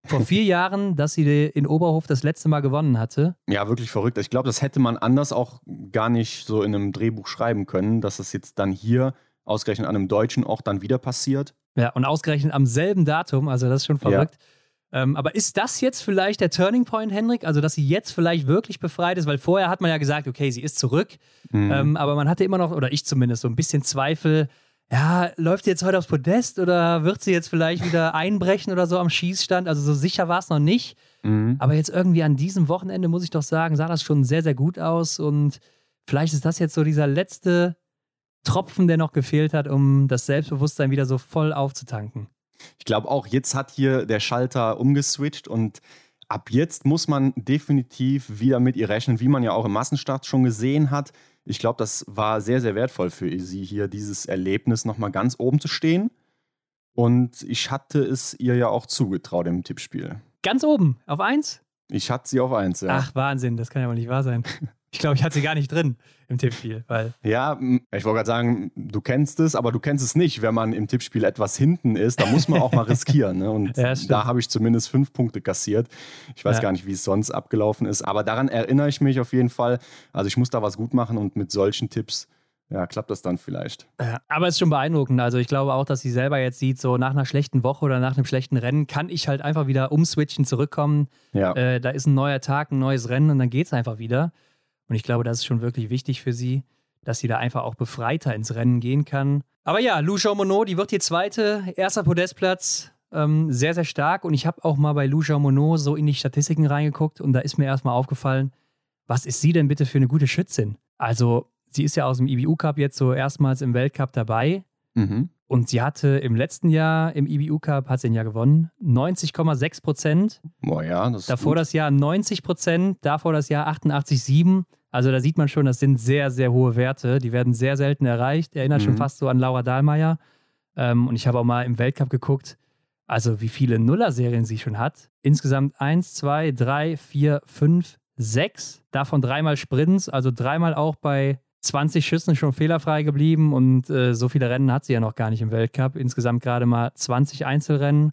vor vier Jahren, dass sie in Oberhof das letzte Mal gewonnen hatte. Ja, wirklich verrückt. Ich glaube, das hätte man anders auch gar nicht so in einem Drehbuch schreiben können, dass es jetzt dann hier ausgerechnet an einem deutschen Ort dann wieder passiert. Ja, und ausgerechnet am selben Datum, also das ist schon verrückt. Ja. Ähm, aber ist das jetzt vielleicht der Turning Point, Henrik? Also, dass sie jetzt vielleicht wirklich befreit ist? Weil vorher hat man ja gesagt, okay, sie ist zurück. Mhm. Ähm, aber man hatte immer noch, oder ich zumindest, so ein bisschen Zweifel. Ja, läuft sie jetzt heute aufs Podest oder wird sie jetzt vielleicht wieder einbrechen oder so am Schießstand? Also, so sicher war es noch nicht. Mhm. Aber jetzt irgendwie an diesem Wochenende, muss ich doch sagen, sah das schon sehr, sehr gut aus. Und vielleicht ist das jetzt so dieser letzte Tropfen, der noch gefehlt hat, um das Selbstbewusstsein wieder so voll aufzutanken. Ich glaube auch, jetzt hat hier der Schalter umgeswitcht und ab jetzt muss man definitiv wieder mit ihr rechnen, wie man ja auch im Massenstart schon gesehen hat. Ich glaube, das war sehr, sehr wertvoll für sie hier, dieses Erlebnis nochmal ganz oben zu stehen. Und ich hatte es ihr ja auch zugetraut im Tippspiel. Ganz oben, auf eins? Ich hatte sie auf eins, ja. Ach, Wahnsinn, das kann ja wohl nicht wahr sein. Ich glaube, ich hatte sie gar nicht drin im Tippspiel, weil. Ja, ich wollte gerade sagen, du kennst es, aber du kennst es nicht, wenn man im Tippspiel etwas hinten ist. Da muss man auch mal riskieren. Ne? Und ja, da habe ich zumindest fünf Punkte kassiert. Ich weiß ja. gar nicht, wie es sonst abgelaufen ist, aber daran erinnere ich mich auf jeden Fall. Also ich muss da was gut machen und mit solchen Tipps ja, klappt das dann vielleicht. Ja, aber es ist schon beeindruckend. Also ich glaube auch, dass sie selber jetzt sieht, so nach einer schlechten Woche oder nach einem schlechten Rennen kann ich halt einfach wieder umswitchen, zurückkommen. Ja. Äh, da ist ein neuer Tag, ein neues Rennen und dann geht es einfach wieder. Und ich glaube, das ist schon wirklich wichtig für sie, dass sie da einfach auch befreiter ins Rennen gehen kann. Aber ja, Lou Jean Monod, die wird hier Zweite, erster Podestplatz, ähm, sehr, sehr stark. Und ich habe auch mal bei Lou Jean Monod so in die Statistiken reingeguckt und da ist mir erstmal aufgefallen, was ist sie denn bitte für eine gute Schützin? Also, sie ist ja aus dem IBU Cup jetzt so erstmals im Weltcup dabei. Mhm. Und sie hatte im letzten Jahr im IBU Cup, hat sie ein Jahr gewonnen, 90,6 Prozent. Boah, ja, das Davor gut. das Jahr 90 Prozent, davor das Jahr 88,7. Also da sieht man schon, das sind sehr, sehr hohe Werte. Die werden sehr selten erreicht. Erinnert mhm. schon fast so an Laura Dahlmeier. Ähm, und ich habe auch mal im Weltcup geguckt, also wie viele Nuller-Serien sie schon hat. Insgesamt 1, 2, 3, 4, 5, 6. Davon dreimal Sprints, also dreimal auch bei 20 Schüssen schon fehlerfrei geblieben. Und äh, so viele Rennen hat sie ja noch gar nicht im Weltcup. Insgesamt gerade mal 20 Einzelrennen.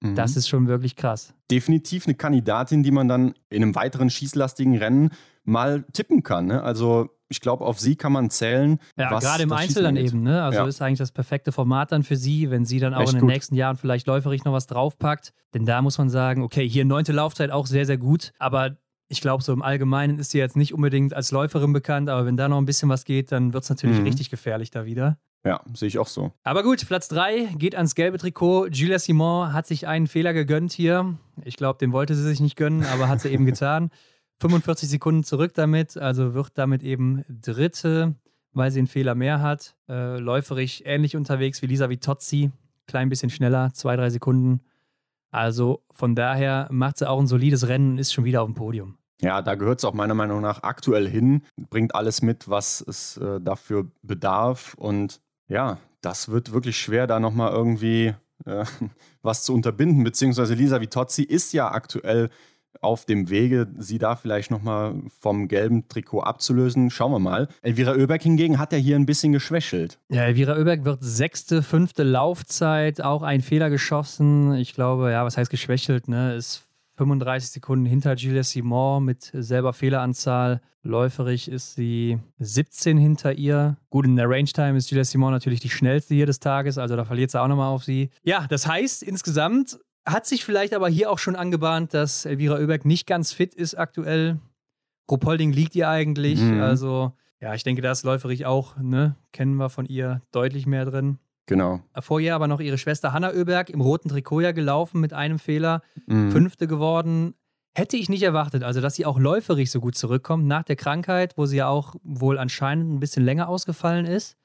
Mhm. Das ist schon wirklich krass. Definitiv eine Kandidatin, die man dann in einem weiteren schießlastigen Rennen mal tippen kann. Ne? Also ich glaube, auf sie kann man zählen. Ja, gerade im Einzel dann eben. Ne? Also ja. ist eigentlich das perfekte Format dann für sie, wenn sie dann auch Echt in den gut. nächsten Jahren vielleicht läuferig noch was draufpackt. Denn da muss man sagen, okay, hier neunte Laufzeit auch sehr, sehr gut. Aber ich glaube, so im Allgemeinen ist sie jetzt nicht unbedingt als Läuferin bekannt. Aber wenn da noch ein bisschen was geht, dann wird es natürlich mhm. richtig gefährlich da wieder. Ja, sehe ich auch so. Aber gut, Platz 3 geht ans gelbe Trikot. Julia Simon hat sich einen Fehler gegönnt hier. Ich glaube, den wollte sie sich nicht gönnen, aber hat sie eben getan. 45 Sekunden zurück damit, also wird damit eben Dritte, weil sie einen Fehler mehr hat. Äh, läuferig ähnlich unterwegs wie Lisa Vitozzi, klein bisschen schneller, zwei, drei Sekunden. Also von daher macht sie auch ein solides Rennen und ist schon wieder auf dem Podium. Ja, da gehört es auch meiner Meinung nach aktuell hin, bringt alles mit, was es äh, dafür bedarf. Und ja, das wird wirklich schwer, da nochmal irgendwie äh, was zu unterbinden. Beziehungsweise Lisa Vitozzi ist ja aktuell auf dem Wege, sie da vielleicht nochmal vom gelben Trikot abzulösen. Schauen wir mal. Elvira Oeberg hingegen hat ja hier ein bisschen geschwächelt. Ja, Elvira Oeberg wird sechste, fünfte Laufzeit, auch ein Fehler geschossen. Ich glaube, ja, was heißt geschwächelt, ne? Ist 35 Sekunden hinter Julia Simon mit selber Fehleranzahl. Läuferig ist sie 17 hinter ihr. Gut, in der Range Time ist Julia Simon natürlich die schnellste hier des Tages, also da verliert sie auch nochmal auf sie. Ja, das heißt insgesamt hat sich vielleicht aber hier auch schon angebahnt, dass Elvira Oeberg nicht ganz fit ist aktuell. Rupolding liegt ihr eigentlich. Mhm. Also, ja, ich denke, da ist läuferig auch, ne? Kennen wir von ihr deutlich mehr drin. Genau. Vor ihr aber noch ihre Schwester Hanna Oeberg im roten Trikot ja gelaufen mit einem Fehler. Mhm. Fünfte geworden. Hätte ich nicht erwartet, also dass sie auch läuferig so gut zurückkommt nach der Krankheit, wo sie ja auch wohl anscheinend ein bisschen länger ausgefallen ist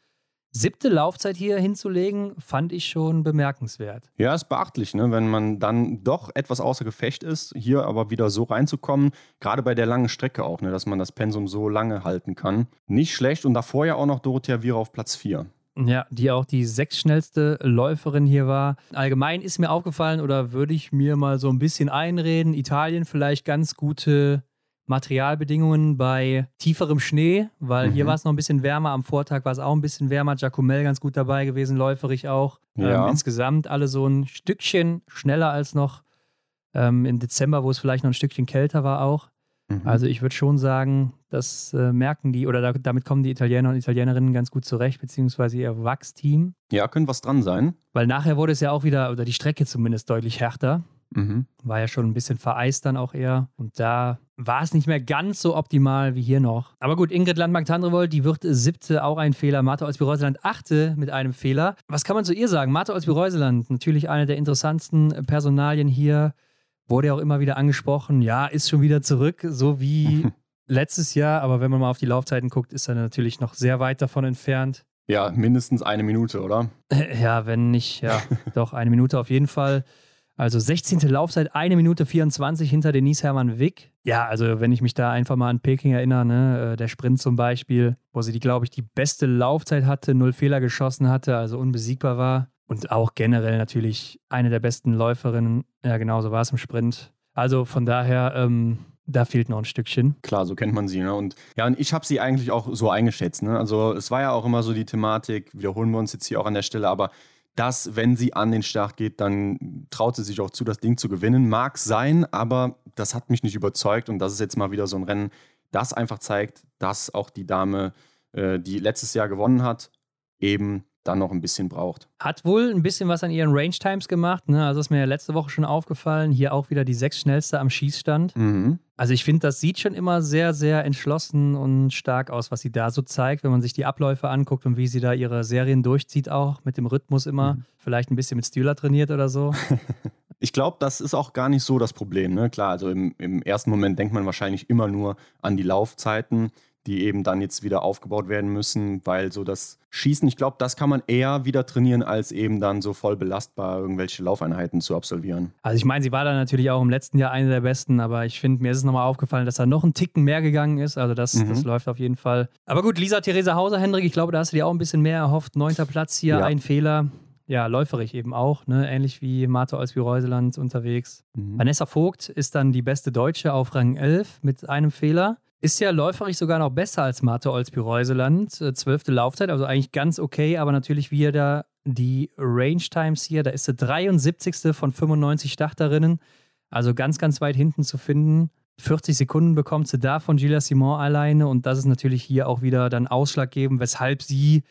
siebte Laufzeit hier hinzulegen, fand ich schon bemerkenswert. Ja, ist beachtlich, ne? wenn man dann doch etwas außer Gefecht ist, hier aber wieder so reinzukommen, gerade bei der langen Strecke auch, ne? dass man das Pensum so lange halten kann. Nicht schlecht und davor ja auch noch Dorothea Viera auf Platz 4. Ja, die auch die sechsschnellste Läuferin hier war. Allgemein ist mir aufgefallen oder würde ich mir mal so ein bisschen einreden, Italien vielleicht ganz gute Materialbedingungen bei tieferem Schnee, weil mhm. hier war es noch ein bisschen wärmer. Am Vortag war es auch ein bisschen wärmer. Jacomel ganz gut dabei gewesen, läuferig auch. Ja. Ähm, insgesamt alle so ein Stückchen schneller als noch ähm, im Dezember, wo es vielleicht noch ein Stückchen kälter war auch. Mhm. Also ich würde schon sagen, das äh, merken die oder da, damit kommen die Italiener und Italienerinnen ganz gut zurecht, beziehungsweise ihr Wachsteam. Ja, könnte was dran sein. Weil nachher wurde es ja auch wieder, oder die Strecke zumindest deutlich härter. Mhm. War ja schon ein bisschen vereist dann auch eher. Und da war es nicht mehr ganz so optimal wie hier noch. Aber gut, Ingrid Landmark-Tandrevold, die wird siebte, auch ein Fehler. Martha Olsby-Reuseland achte mit einem Fehler. Was kann man zu ihr sagen? Martha Olsby-Reuseland, natürlich eine der interessantesten Personalien hier. Wurde ja auch immer wieder angesprochen. Ja, ist schon wieder zurück, so wie letztes Jahr. Aber wenn man mal auf die Laufzeiten guckt, ist er natürlich noch sehr weit davon entfernt. Ja, mindestens eine Minute, oder? Ja, wenn nicht, ja, doch eine Minute auf jeden Fall. Also 16. Laufzeit, eine Minute 24 hinter Denise Hermann Wick. Ja, also wenn ich mich da einfach mal an Peking erinnere, ne, äh, der Sprint zum Beispiel, wo sie die, glaube ich, die beste Laufzeit hatte, null Fehler geschossen hatte, also unbesiegbar war. Und auch generell natürlich eine der besten Läuferinnen. Ja, genauso war es im Sprint. Also von daher, ähm, da fehlt noch ein Stückchen. Klar, so kennt man sie. Ne? Und ja, und ich habe sie eigentlich auch so eingeschätzt. Ne? Also es war ja auch immer so die Thematik, wiederholen wir uns jetzt hier auch an der Stelle, aber dass, wenn sie an den Start geht, dann traut sie sich auch zu, das Ding zu gewinnen. Mag sein, aber das hat mich nicht überzeugt und das ist jetzt mal wieder so ein Rennen, das einfach zeigt, dass auch die Dame, äh, die letztes Jahr gewonnen hat, eben dann noch ein bisschen braucht. Hat wohl ein bisschen was an ihren Range Times gemacht. Ne? Also ist mir ja letzte Woche schon aufgefallen. Hier auch wieder die sechs schnellste am Schießstand. Mhm. Also ich finde, das sieht schon immer sehr, sehr entschlossen und stark aus, was sie da so zeigt, wenn man sich die Abläufe anguckt und wie sie da ihre Serien durchzieht, auch mit dem Rhythmus immer. Mhm. Vielleicht ein bisschen mit Stühler trainiert oder so. Ich glaube, das ist auch gar nicht so das Problem. Ne? Klar, also im, im ersten Moment denkt man wahrscheinlich immer nur an die Laufzeiten die eben dann jetzt wieder aufgebaut werden müssen, weil so das Schießen, ich glaube, das kann man eher wieder trainieren, als eben dann so voll belastbar irgendwelche Laufeinheiten zu absolvieren. Also ich meine, sie war da natürlich auch im letzten Jahr eine der besten, aber ich finde, mir ist es nochmal aufgefallen, dass da noch ein Ticken mehr gegangen ist. Also das, mhm. das läuft auf jeden Fall. Aber gut, Lisa Theresa Hauser, Hendrik, ich glaube, da hast du dir auch ein bisschen mehr erhofft. Neunter Platz hier, ja. ein Fehler ja, läuferig eben auch, ne? ähnlich wie Martha Olsby-Reuseland unterwegs. Mhm. Vanessa Vogt ist dann die beste Deutsche auf Rang 11 mit einem Fehler. Ist ja läuferig sogar noch besser als Martha Olsby-Reuseland. Äh, zwölfte Laufzeit, also eigentlich ganz okay, aber natürlich wie er da die Range Times hier, da ist sie 73. von 95 Starterinnen. Also ganz, ganz weit hinten zu finden. 40 Sekunden bekommt sie da von Gilles Simon alleine und das ist natürlich hier auch wieder dann ausschlaggebend, weshalb sie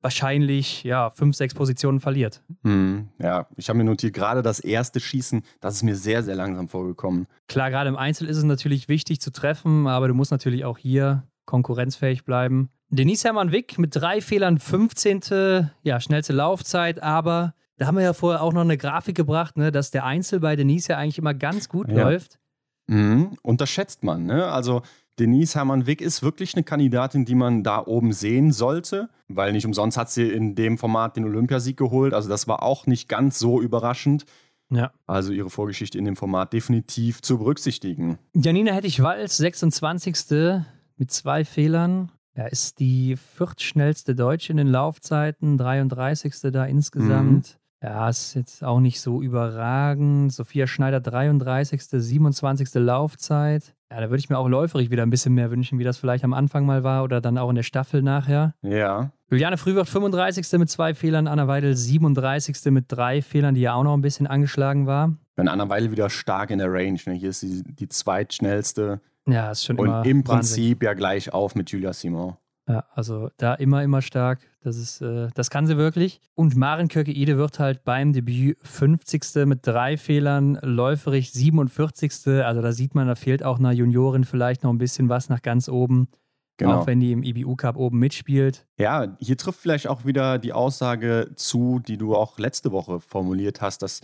wahrscheinlich ja, fünf, sechs Positionen verliert. Hm, ja, ich habe mir notiert, gerade das erste Schießen, das ist mir sehr, sehr langsam vorgekommen. Klar, gerade im Einzel ist es natürlich wichtig zu treffen, aber du musst natürlich auch hier konkurrenzfähig bleiben. Denise Hermann-Wick mit drei Fehlern 15. Ja, schnellste Laufzeit, aber da haben wir ja vorher auch noch eine Grafik gebracht, ne, dass der Einzel bei Denise ja eigentlich immer ganz gut ja. läuft. Mhm, unterschätzt man, ne? Also Denise Hermann-Wick ist wirklich eine Kandidatin, die man da oben sehen sollte, weil nicht umsonst hat sie in dem Format den Olympiasieg geholt. Also das war auch nicht ganz so überraschend. Ja. Also ihre Vorgeschichte in dem Format definitiv zu berücksichtigen. Janina Hettich-Walz, 26. mit zwei Fehlern. Er ist die viertschnellste Deutsche in den Laufzeiten, 33. da insgesamt. Mhm. Ja, ist jetzt auch nicht so überragend. Sophia Schneider, 33., 27. Laufzeit. Ja, da würde ich mir auch läuferig wieder ein bisschen mehr wünschen, wie das vielleicht am Anfang mal war oder dann auch in der Staffel nachher. Ja. Juliane Frühwirt 35. mit zwei Fehlern, Anna Weidel 37. mit drei Fehlern, die ja auch noch ein bisschen angeschlagen war. Wenn Anna Weidel wieder stark in der Range, ne? hier ist sie die zweitschnellste. Ja, ist schon Und immer im Prinzip ja gleich auf mit Julia Simon. Ja, also da immer, immer stark. Das ist, äh, das kann sie wirklich. Und Maren Köke-Ede wird halt beim Debüt 50. mit drei Fehlern, läuferig 47. Also da sieht man, da fehlt auch einer Juniorin vielleicht noch ein bisschen was nach ganz oben. Genau. Auch wenn die im IBU Cup oben mitspielt. Ja, hier trifft vielleicht auch wieder die Aussage zu, die du auch letzte Woche formuliert hast, dass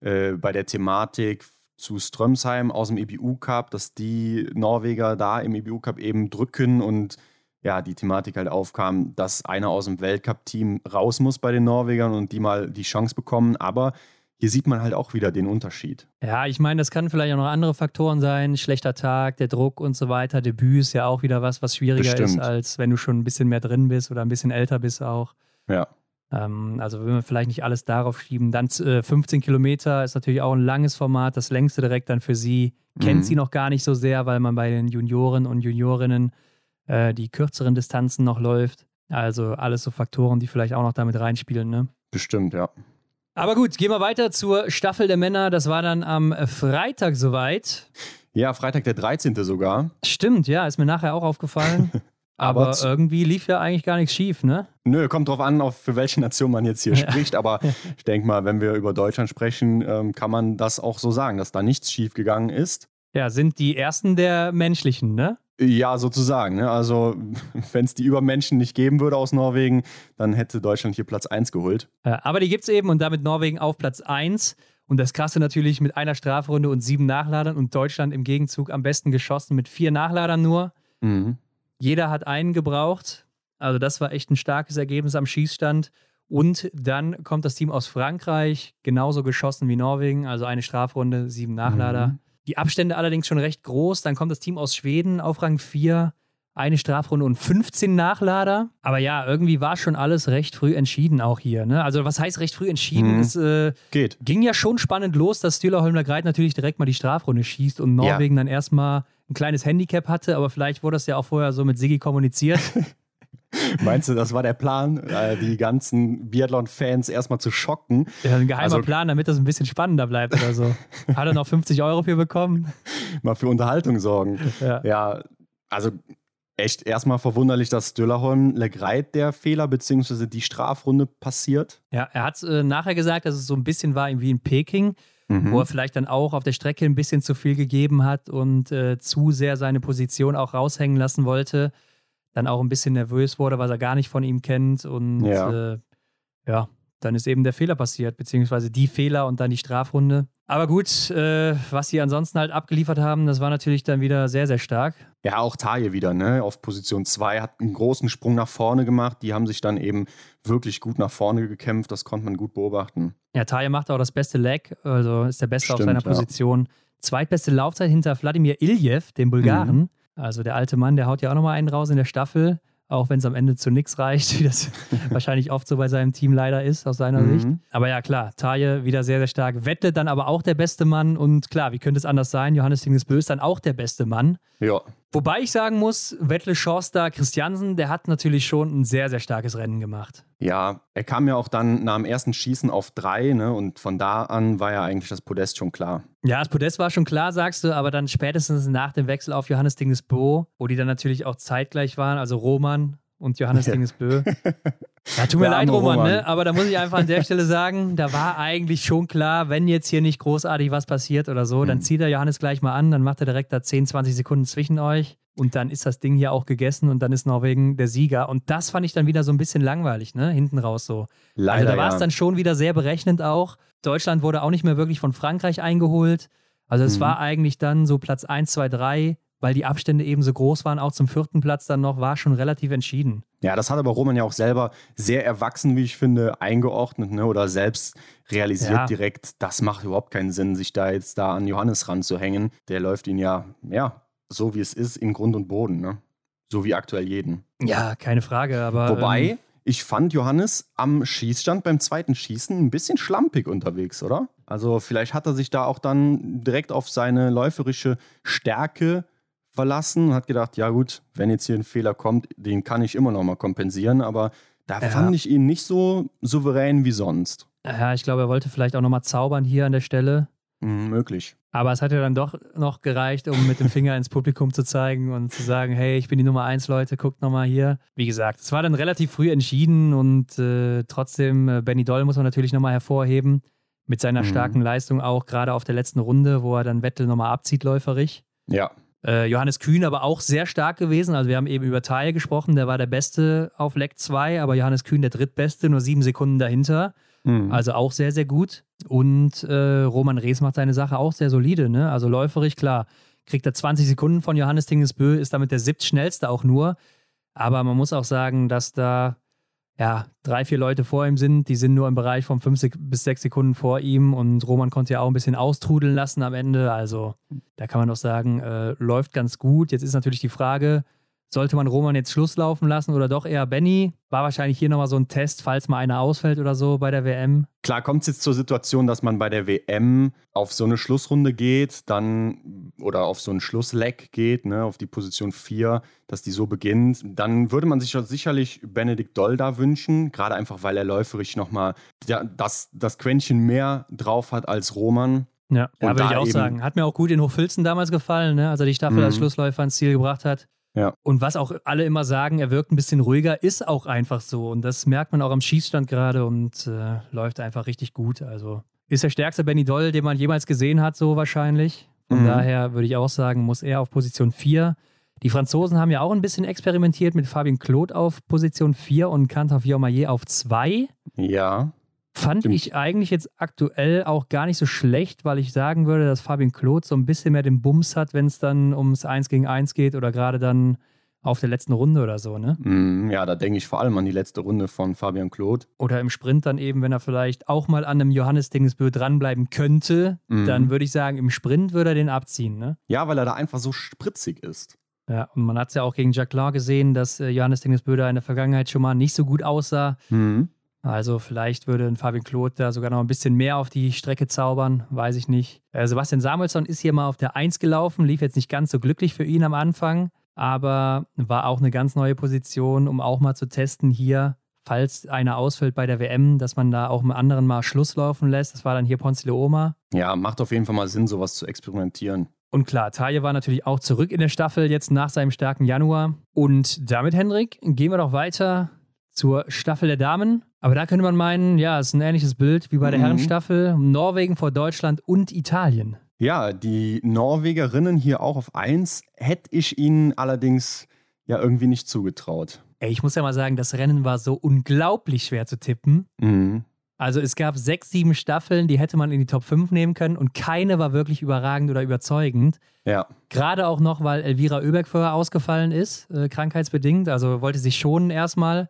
äh, bei der Thematik zu Strömsheim aus dem IBU Cup, dass die Norweger da im IBU Cup eben drücken und ja, die Thematik halt aufkam, dass einer aus dem Weltcup-Team raus muss bei den Norwegern und die mal die Chance bekommen. Aber hier sieht man halt auch wieder den Unterschied. Ja, ich meine, das kann vielleicht auch noch andere Faktoren sein. Schlechter Tag, der Druck und so weiter. Debüt ist ja auch wieder was, was schwieriger Bestimmt. ist, als wenn du schon ein bisschen mehr drin bist oder ein bisschen älter bist auch. Ja. Ähm, also wenn wir vielleicht nicht alles darauf schieben. Dann äh, 15 Kilometer ist natürlich auch ein langes Format, das längste direkt dann für sie. Kennt mhm. sie noch gar nicht so sehr, weil man bei den Junioren und Juniorinnen äh, die kürzeren Distanzen noch läuft. Also alles so Faktoren, die vielleicht auch noch damit reinspielen. Ne? Bestimmt, ja. Aber gut, gehen wir weiter zur Staffel der Männer. Das war dann am Freitag soweit. Ja, Freitag der 13. sogar. Stimmt, ja, ist mir nachher auch aufgefallen. Aber, aber irgendwie lief ja eigentlich gar nichts schief, ne? Nö, kommt drauf an, auf für welche Nation man jetzt hier ja. spricht. Aber ich denke mal, wenn wir über Deutschland sprechen, ähm, kann man das auch so sagen, dass da nichts schief gegangen ist. Ja, sind die ersten der menschlichen, ne? Ja, sozusagen. Ne? Also, wenn es die Übermenschen nicht geben würde aus Norwegen, dann hätte Deutschland hier Platz 1 geholt. Ja, aber die gibt es eben und damit Norwegen auf Platz 1. Und das Krasse natürlich mit einer Strafrunde und sieben Nachladern und Deutschland im Gegenzug am besten geschossen mit vier Nachladern nur. Mhm. Jeder hat einen gebraucht. Also das war echt ein starkes Ergebnis am Schießstand. Und dann kommt das Team aus Frankreich, genauso geschossen wie Norwegen, also eine Strafrunde, sieben Nachlader. Mhm. Die Abstände allerdings schon recht groß. Dann kommt das Team aus Schweden auf Rang 4, eine Strafrunde und 15 Nachlader. Aber ja, irgendwie war schon alles recht früh entschieden auch hier. Ne? Also was heißt recht früh entschieden? Mhm. Es äh, Geht. ging ja schon spannend los, dass Stühler Holmler Greit natürlich direkt mal die Strafrunde schießt und Norwegen ja. dann erstmal ein kleines Handicap hatte, aber vielleicht wurde das ja auch vorher so mit Siggi kommuniziert. Meinst du, das war der Plan, äh, die ganzen Biathlon-Fans erstmal zu schocken? Ja, ein geheimer also, Plan, damit das ein bisschen spannender bleibt oder so. Hat er noch 50 Euro für bekommen? Mal für Unterhaltung sorgen. Ja, ja also echt erstmal verwunderlich, dass Döllerholm Legreit der Fehler bzw. die Strafrunde passiert. Ja, er hat äh, nachher gesagt, dass es so ein bisschen war wie in Peking mhm. wo er vielleicht dann auch auf der Strecke ein bisschen zu viel gegeben hat und äh, zu sehr seine Position auch raushängen lassen wollte. Dann auch ein bisschen nervös wurde, was er gar nicht von ihm kennt. Und ja, äh, ja dann ist eben der Fehler passiert, beziehungsweise die Fehler und dann die Strafrunde. Aber gut, äh, was sie ansonsten halt abgeliefert haben, das war natürlich dann wieder sehr, sehr stark. Ja, auch Taje wieder, ne? Auf Position 2 hat einen großen Sprung nach vorne gemacht. Die haben sich dann eben wirklich gut nach vorne gekämpft. Das konnte man gut beobachten. Ja, Taje macht auch das beste Leg, also ist der Beste Stimmt, auf seiner Position. Ja. Zweitbeste Laufzeit hinter Wladimir Iljev, dem Bulgaren. Mhm. Also der alte Mann, der haut ja auch nochmal einen raus in der Staffel auch wenn es am Ende zu nichts reicht, wie das wahrscheinlich oft so bei seinem Team leider ist, aus seiner mhm. Sicht. Aber ja, klar, Taje wieder sehr, sehr stark. Wette dann aber auch der beste Mann und klar, wie könnte es anders sein? Johannes Dingesbö ist dann auch der beste Mann. Ja. Wobei ich sagen muss, Wettle Schorster Christiansen, der hat natürlich schon ein sehr, sehr starkes Rennen gemacht. Ja, er kam ja auch dann nach dem ersten Schießen auf drei, ne? Und von da an war ja eigentlich das Podest schon klar. Ja, das Podest war schon klar, sagst du, aber dann spätestens nach dem Wechsel auf Johannes Dingesbo, wo die dann natürlich auch zeitgleich waren, also Roman und Johannes ja. Dingesbö. Ja, tut mir leid, Roman, Roman, ne? aber da muss ich einfach an der Stelle sagen, da war eigentlich schon klar, wenn jetzt hier nicht großartig was passiert oder so, dann mhm. zieht er Johannes gleich mal an, dann macht er direkt da 10, 20 Sekunden zwischen euch und dann ist das Ding hier auch gegessen und dann ist Norwegen der Sieger. Und das fand ich dann wieder so ein bisschen langweilig, ne? Hinten raus so. Leider, also da war es ja. dann schon wieder sehr berechnend auch. Deutschland wurde auch nicht mehr wirklich von Frankreich eingeholt. Also es mhm. war eigentlich dann so Platz 1, 2, 3 weil die Abstände eben so groß waren, auch zum vierten Platz dann noch, war schon relativ entschieden. Ja, das hat aber Roman ja auch selber sehr erwachsen, wie ich finde, eingeordnet ne? oder selbst realisiert ja. direkt, das macht überhaupt keinen Sinn, sich da jetzt da an Johannes ranzuhängen. Der läuft ihn ja, ja, so wie es ist, in Grund und Boden, ne? So wie aktuell jeden. Ja, keine Frage, aber. Wobei, ähm, ich fand Johannes am Schießstand beim zweiten Schießen ein bisschen schlampig unterwegs, oder? Also vielleicht hat er sich da auch dann direkt auf seine läuferische Stärke verlassen und hat gedacht, ja gut, wenn jetzt hier ein Fehler kommt, den kann ich immer noch mal kompensieren, aber da ja. fand ich ihn nicht so souverän wie sonst. Ja, ich glaube, er wollte vielleicht auch noch mal zaubern hier an der Stelle. Mhm, möglich. Aber es hat ja dann doch noch gereicht, um mit dem Finger ins Publikum zu zeigen und zu sagen, hey, ich bin die Nummer eins, Leute, guckt noch mal hier. Wie gesagt, es war dann relativ früh entschieden und äh, trotzdem, äh, Benny Doll muss man natürlich noch mal hervorheben. Mit seiner mhm. starken Leistung auch, gerade auf der letzten Runde, wo er dann Vettel nochmal abzieht, läuferig. Ja. Äh, Johannes Kühn aber auch sehr stark gewesen. Also wir haben eben über Taille gesprochen, der war der Beste auf Leck 2, aber Johannes Kühn der drittbeste, nur sieben Sekunden dahinter. Mhm. Also auch sehr, sehr gut. Und äh, Roman Rees macht seine Sache auch sehr solide. Ne? Also läuferig, klar, kriegt er 20 Sekunden von Johannes Tingesbö, ist damit der siebtschnellste auch nur. Aber man muss auch sagen, dass da ja, drei, vier Leute vor ihm sind. Die sind nur im Bereich von fünf bis sechs Sekunden vor ihm und Roman konnte ja auch ein bisschen austrudeln lassen am Ende. Also da kann man doch sagen, äh, läuft ganz gut. Jetzt ist natürlich die Frage, sollte man Roman jetzt Schluss laufen lassen oder doch eher Benny? War wahrscheinlich hier nochmal so ein Test, falls mal einer ausfällt oder so bei der WM. Klar kommt es jetzt zur Situation, dass man bei der WM auf so eine Schlussrunde geht, dann oder auf so einen Schlussleck geht, ne, auf die Position 4, dass die so beginnt. Dann würde man sich sicherlich Benedikt Doll da wünschen, gerade einfach, weil er läuferisch nochmal ja, das, das Quäntchen mehr drauf hat als Roman. Ja, ja würde ich auch sagen. Hat mir auch gut in Hochfilzen damals gefallen, ne, als er die Staffel mhm. als Schlussläufer ins Ziel gebracht hat. Ja. Und was auch alle immer sagen, er wirkt ein bisschen ruhiger, ist auch einfach so. Und das merkt man auch am Schießstand gerade und äh, läuft einfach richtig gut. Also ist der stärkste Benny Doll, den man jemals gesehen hat, so wahrscheinlich. Von Mhm. daher würde ich auch sagen, muss er auf Position 4. Die Franzosen haben ja auch ein bisschen experimentiert mit Fabien Claude auf Position 4 und Quentin Villamaillet auf 2. Ja. Fand Stimmt. ich eigentlich jetzt aktuell auch gar nicht so schlecht, weil ich sagen würde, dass Fabien Claude so ein bisschen mehr den Bums hat, wenn es dann ums 1 gegen 1 geht oder gerade dann auf der letzten Runde oder so, ne? Mm, Ja, da denke ich vor allem an die letzte Runde von Fabian Claude. Oder im Sprint dann eben, wenn er vielleicht auch mal an einem Johannes Dingesbö dranbleiben könnte, Mhm. dann würde ich sagen, im Sprint würde er den abziehen, ne? Ja, weil er da einfach so spritzig ist. Ja, und man hat es ja auch gegen Jacques gesehen, dass äh, Johannes Dingesbö da in der Vergangenheit schon mal nicht so gut aussah. Mhm. Also vielleicht würde ein Fabian Claude da sogar noch ein bisschen mehr auf die Strecke zaubern, weiß ich nicht. Äh, Sebastian Samuelsson ist hier mal auf der 1 gelaufen, lief jetzt nicht ganz so glücklich für ihn am Anfang, aber war auch eine ganz neue Position, um auch mal zu testen hier, falls einer ausfällt bei der WM, dass man da auch einem anderen mal Schluss laufen lässt. Das war dann hier Ponce Leoma. Ja, macht auf jeden Fall mal Sinn, sowas zu experimentieren. Und klar, Taje war natürlich auch zurück in der Staffel jetzt nach seinem starken Januar. Und damit, Hendrik, gehen wir doch weiter zur Staffel der Damen. Aber da könnte man meinen, ja, es ist ein ähnliches Bild wie bei der Mhm. Herrenstaffel. Norwegen vor Deutschland und Italien. Ja, die Norwegerinnen hier auch auf 1 hätte ich ihnen allerdings ja irgendwie nicht zugetraut. Ey, ich muss ja mal sagen, das Rennen war so unglaublich schwer zu tippen. Mhm. Also es gab sechs, sieben Staffeln, die hätte man in die Top 5 nehmen können und keine war wirklich überragend oder überzeugend. Ja, Gerade auch noch, weil Elvira Oeberg vorher ausgefallen ist, äh, krankheitsbedingt. Also wollte sich schonen erstmal.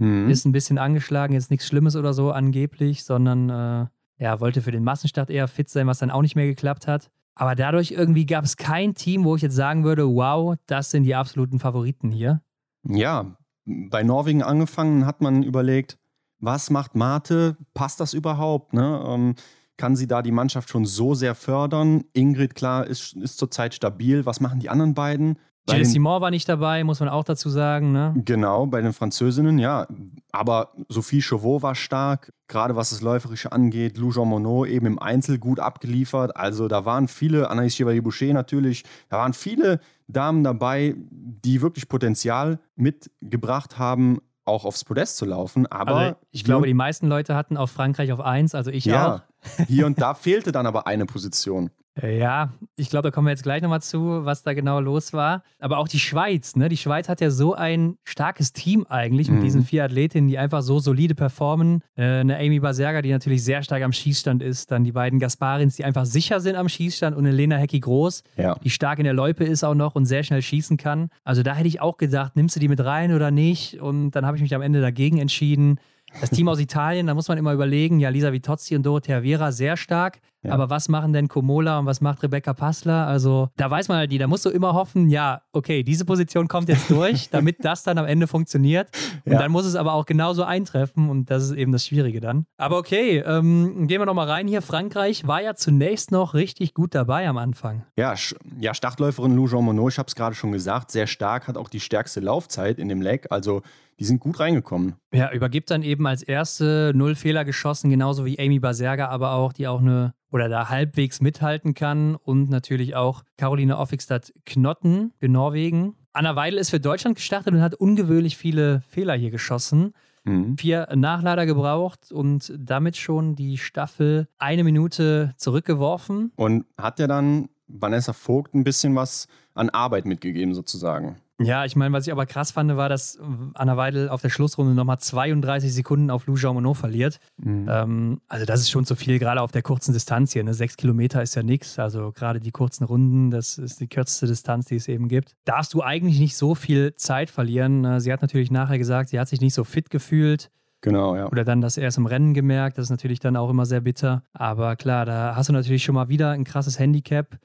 Mhm. ist ein bisschen angeschlagen, jetzt nichts Schlimmes oder so angeblich, sondern äh, ja, wollte für den Massenstart eher fit sein, was dann auch nicht mehr geklappt hat. Aber dadurch irgendwie gab es kein Team, wo ich jetzt sagen würde, wow, das sind die absoluten Favoriten hier. ja, bei Norwegen angefangen hat man überlegt, was macht Mate? Passt das überhaupt? Ne? Ähm, kann sie da die Mannschaft schon so sehr fördern? Ingrid, klar, ist, ist zurzeit stabil. Was machen die anderen beiden? Den- Simon war nicht dabei, muss man auch dazu sagen. Ne? Genau, bei den Französinnen, ja. Aber Sophie Chauveau war stark, gerade was das Läuferische angeht. Lou Jean Monod eben im Einzel gut abgeliefert. Also da waren viele, Anaïs Chevalier-Boucher natürlich, da waren viele Damen dabei, die wirklich Potenzial mitgebracht haben, auch aufs Podest zu laufen. Aber Also ich glaube, die meisten Leute hatten auf Frankreich auf 1, also ich auch. ja, hier und da fehlte dann aber eine Position. Äh, Ja, ich glaube, da kommen wir jetzt gleich nochmal zu, was da genau los war. Aber auch die Schweiz, ne? Die Schweiz hat ja so ein starkes Team eigentlich mit Mhm. diesen vier Athletinnen, die einfach so solide performen. Äh, eine Amy Baserga, die natürlich sehr stark am Schießstand ist. Dann die beiden Gasparins, die einfach sicher sind am Schießstand. Und eine Lena Hecki-Groß, Ja. die stark in der Loipe ist auch noch und sehr schnell schießen kann. Also da hätte ich auch gedacht, nimmst du die mit rein oder nicht? Und dann habe ich mich am Ende dagegen entschieden. Das Team aus Italien, da muss man immer überlegen, ja, Lisa Vitozzi und Dorothea Vera sehr stark. Ja. Aber was machen denn Komola und was macht Rebecca Passler? Also, da weiß man halt nie, da musst du immer hoffen, ja, okay, diese Position kommt jetzt durch, damit das dann am Ende funktioniert. Und Ja. dann muss es aber auch genauso eintreffen und das ist eben das Schwierige dann. Aber okay, ähm, gehen wir nochmal rein hier. Frankreich war ja zunächst noch richtig gut dabei am Anfang. Ja, ja Startläuferin Lou Jean Monod, ich habe es gerade schon gesagt, sehr stark, hat auch die stärkste Laufzeit in dem Leg. Also die sind gut reingekommen. Ja, übergibt dann eben als erste null Fehler geschossen, genauso wie Amy Baserga, aber auch, die auch eine oder da halbwegs mithalten kann und natürlich auch Caroline Offigstadt Knotten für Norwegen. Anna Weidel ist für Deutschland gestartet und hat ungewöhnlich viele Fehler hier geschossen. Mhm. Vier Nachlader gebraucht und damit schon die Staffel eine Minute zurückgeworfen. Und hat ja dann Vanessa Vogt ein bisschen was an Arbeit mitgegeben, sozusagen. Ja, ich meine, was ich aber krass fand, war, dass Anna Weidel auf der Schlussrunde nochmal 32 Sekunden auf Lou Jean verliert. Ähm, also das ist schon zu viel, gerade auf der kurzen Distanz hier. Ne? Sechs Kilometer ist ja nichts. Also gerade die kurzen Runden, das ist die kürzeste Distanz, die es eben gibt. Darfst du eigentlich nicht so viel Zeit verlieren. Äh, Sie hat natürlich nachher gesagt, sie hat sich nicht so fit gefühlt Genau, ja. oder dann das erst im Rennen gemerkt. Das ist natürlich dann auch immer sehr bitter. Aber klar, da hast du natürlich schon mal wieder ein krasses Handicap,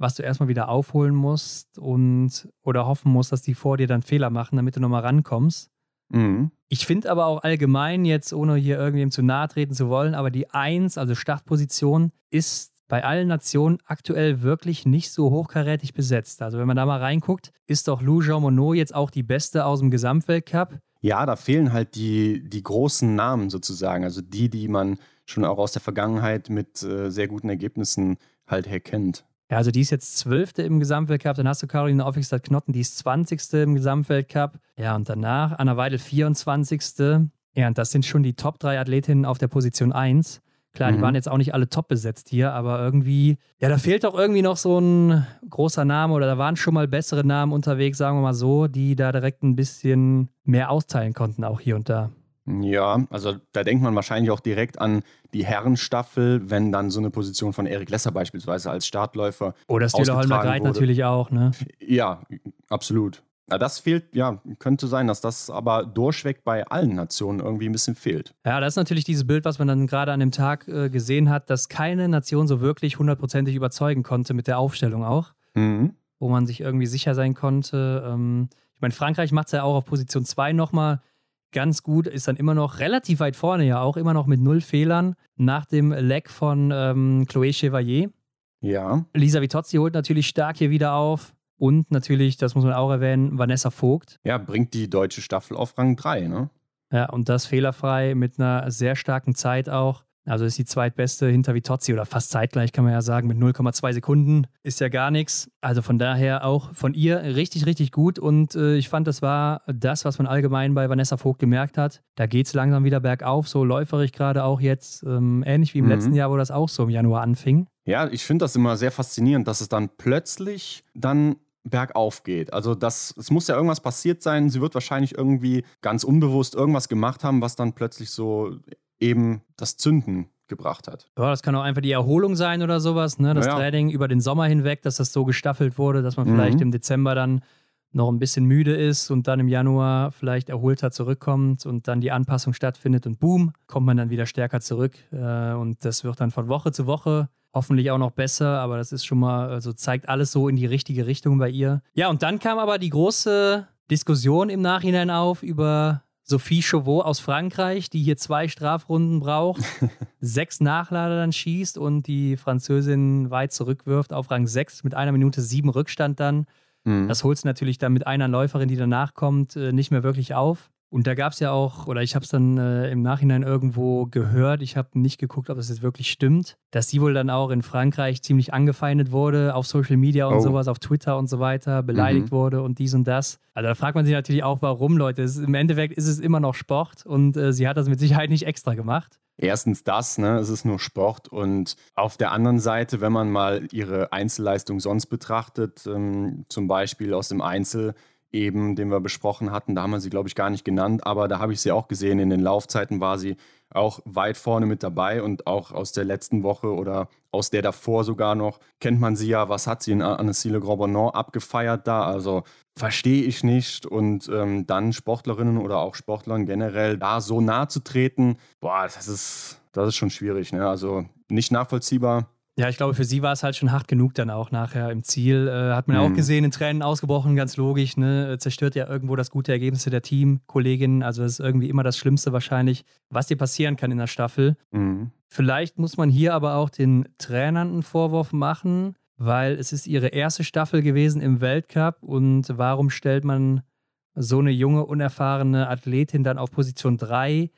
was du erstmal wieder aufholen musst und oder hoffen musst, dass die vor dir dann Fehler machen, damit du nochmal rankommst. Mhm. Ich finde aber auch allgemein, jetzt ohne hier irgendwem zu nahe treten zu wollen, aber die 1, also Startposition, ist bei allen Nationen aktuell wirklich nicht so hochkarätig besetzt. Also wenn man da mal reinguckt, ist doch Lou Jean Monod jetzt auch die beste aus dem Gesamtweltcup. Ja, da fehlen halt die, die großen Namen sozusagen. Also die, die man schon auch aus der Vergangenheit mit äh, sehr guten Ergebnissen halt her kennt. Ja, also die ist jetzt Zwölfte im Gesamtweltcup. Dann hast du Caroline Offigstadt-Knotten, die ist 20. im Gesamtweltcup. Ja, und danach Anna Weidel 24. Ja, und das sind schon die Top 3 Athletinnen auf der Position 1. Klar, mhm. die waren jetzt auch nicht alle top besetzt hier, aber irgendwie, ja, da fehlt doch irgendwie noch so ein großer Name oder da waren schon mal bessere Namen unterwegs, sagen wir mal so, die da direkt ein bisschen mehr austeilen konnten, auch hier und da. Ja, also da denkt man wahrscheinlich auch direkt an die Herrenstaffel, wenn dann so eine Position von Erik Lesser beispielsweise als Startläufer. Oder Stühler Holmer Greit natürlich auch, ne? Ja, absolut. Ja, das fehlt, ja, könnte sein, dass das aber durchweg bei allen Nationen irgendwie ein bisschen fehlt. Ja, das ist natürlich dieses Bild, was man dann gerade an dem Tag äh, gesehen hat, dass keine Nation so wirklich hundertprozentig überzeugen konnte mit der Aufstellung auch. Mhm. Wo man sich irgendwie sicher sein konnte. Ähm, ich meine, Frankreich macht es ja auch auf Position 2 nochmal ganz gut, ist dann immer noch relativ weit vorne ja auch, immer noch mit null Fehlern nach dem Leck von ähm, Chloé Chevalier. Ja. Lisa Vitozzi holt natürlich stark hier wieder auf. Und natürlich, das muss man auch erwähnen, Vanessa Vogt. Ja, bringt die deutsche Staffel auf Rang 3, ne? Ja, und das fehlerfrei mit einer sehr starken Zeit auch. Also ist die zweitbeste hinter Vitozzi oder fast zeitgleich, kann man ja sagen, mit 0,2 Sekunden. Ist ja gar nichts. Also von daher auch von ihr richtig, richtig gut. Und äh, ich fand, das war das, was man allgemein bei Vanessa Vogt gemerkt hat. Da geht es langsam wieder bergauf, so läuferig gerade auch jetzt. Ähm, ähnlich wie im mhm. letzten Jahr, wo das auch so im Januar anfing. Ja, ich finde das immer sehr faszinierend, dass es dann plötzlich dann bergauf geht. Also das, es muss ja irgendwas passiert sein. Sie wird wahrscheinlich irgendwie ganz unbewusst irgendwas gemacht haben, was dann plötzlich so eben das Zünden gebracht hat. Ja, das kann auch einfach die Erholung sein oder sowas, ne? Das ja. Training über den Sommer hinweg, dass das so gestaffelt wurde, dass man mhm. vielleicht im Dezember dann noch ein bisschen müde ist und dann im Januar vielleicht erholter zurückkommt und dann die Anpassung stattfindet und boom, kommt man dann wieder stärker zurück. Äh, und das wird dann von Woche zu Woche hoffentlich auch noch besser, aber das ist schon mal, also zeigt alles so in die richtige Richtung bei ihr. Ja, und dann kam aber die große Diskussion im Nachhinein auf über Sophie Chauveau aus Frankreich, die hier zwei Strafrunden braucht, sechs Nachlader dann schießt und die Französin weit zurückwirft auf Rang 6 mit einer Minute sieben Rückstand dann. Mhm. Das holt sie natürlich dann mit einer Läuferin, die danach kommt, äh, nicht mehr wirklich auf. Und da gab es ja auch, oder ich habe es dann äh, im Nachhinein irgendwo gehört, ich habe nicht geguckt, ob das jetzt wirklich stimmt, dass sie wohl dann auch in Frankreich ziemlich angefeindet wurde, auf Social Media und oh. sowas, auf Twitter und so weiter, beleidigt mhm. wurde und dies und das. Also da fragt man sich natürlich auch, warum, Leute. Ist, Im Endeffekt ist es immer noch Sport und äh, sie hat das mit Sicherheit nicht extra gemacht. Erstens das, ne, es ist nur Sport und auf der anderen Seite, wenn man mal ihre Einzelleistung sonst betrachtet, ähm, zum Beispiel aus dem Einzel, eben, den wir besprochen hatten. Da haben wir sie, glaube ich, gar nicht genannt, aber da habe ich sie auch gesehen. In den Laufzeiten war sie auch weit vorne mit dabei und auch aus der letzten Woche oder aus der davor sogar noch kennt man sie ja. Was hat sie in Annecy Le abgefeiert da? Also verstehe ich nicht. Und ähm, dann Sportlerinnen oder auch Sportlern generell da so nahe zu treten, boah, das ist, das ist schon schwierig. Ne? Also nicht nachvollziehbar. Ja, ich glaube, für sie war es halt schon hart genug dann auch nachher im Ziel. Äh, hat man mhm. auch gesehen, in Tränen ausgebrochen, ganz logisch. Ne? Zerstört ja irgendwo das gute Ergebnis der Teamkolleginnen. Also das ist irgendwie immer das Schlimmste wahrscheinlich, was dir passieren kann in der Staffel. Mhm. Vielleicht muss man hier aber auch den Trainern einen Vorwurf machen, weil es ist ihre erste Staffel gewesen im Weltcup. Und warum stellt man so eine junge, unerfahrene Athletin dann auf Position 3?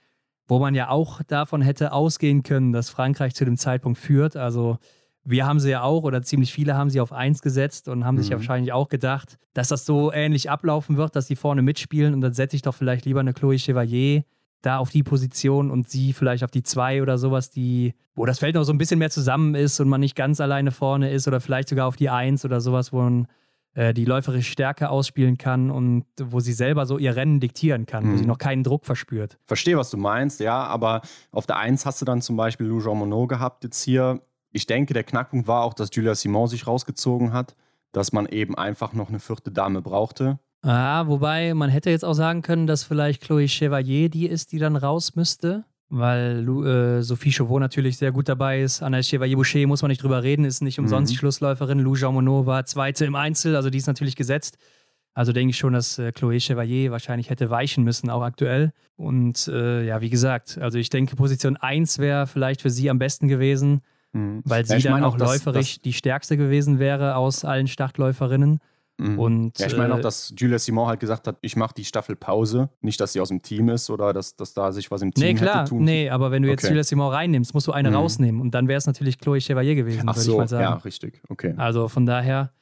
Wo man ja auch davon hätte ausgehen können, dass Frankreich zu dem Zeitpunkt führt. Also wir haben sie ja auch oder ziemlich viele haben sie auf 1 gesetzt und haben mhm. sich ja wahrscheinlich auch gedacht, dass das so ähnlich ablaufen wird, dass sie vorne mitspielen und dann setze ich doch vielleicht lieber eine Chloé Chevalier da auf die Position und sie vielleicht auf die 2 oder sowas, die, wo das Feld noch so ein bisschen mehr zusammen ist und man nicht ganz alleine vorne ist oder vielleicht sogar auf die 1 oder sowas, wo man äh, die läuferische Stärke ausspielen kann und wo sie selber so ihr Rennen diktieren kann, mhm. wo sie noch keinen Druck verspürt. Verstehe, was du meinst, ja, aber auf der 1 hast du dann zum Beispiel Lou Jean Monod gehabt jetzt hier. Ich denke, der Knackpunkt war auch, dass Julia Simon sich rausgezogen hat, dass man eben einfach noch eine vierte Dame brauchte. Ah, wobei man hätte jetzt auch sagen können, dass vielleicht Chloé Chevalier die ist, die dann raus müsste weil äh, Sophie Chauveau natürlich sehr gut dabei ist. Anna Chevalier-Boucher muss man nicht drüber reden, ist nicht umsonst mhm. Schlussläuferin. Lou Jean Monod war Zweite im Einzel, also die ist natürlich gesetzt. Also denke ich schon, dass äh, Chloé Chevalier wahrscheinlich hätte weichen müssen, auch aktuell. Und äh, ja, wie gesagt, also ich denke, Position 1 wäre vielleicht für sie am besten gewesen, mhm. weil sie ja, dann auch, läuferisch das, die stärkste gewesen wäre aus allen Startläuferinnen. Mhm. Und, ja, ich meine auch, äh, dass Julia Simon halt gesagt hat, ich mache die Staffel Pause. Nicht, dass sie aus dem Team ist oder dass, dass da sich was im Team Nee, klar, hätte tun. nee, aber wenn du jetzt Okay. Julia Simon reinnimmt, musst du eine Mhm. rausnehmen und dann wäre es natürlich Chloe Chevalier gewesen, Ach würde so, ich mal sagen. ja, richtig. Okay. Also von daher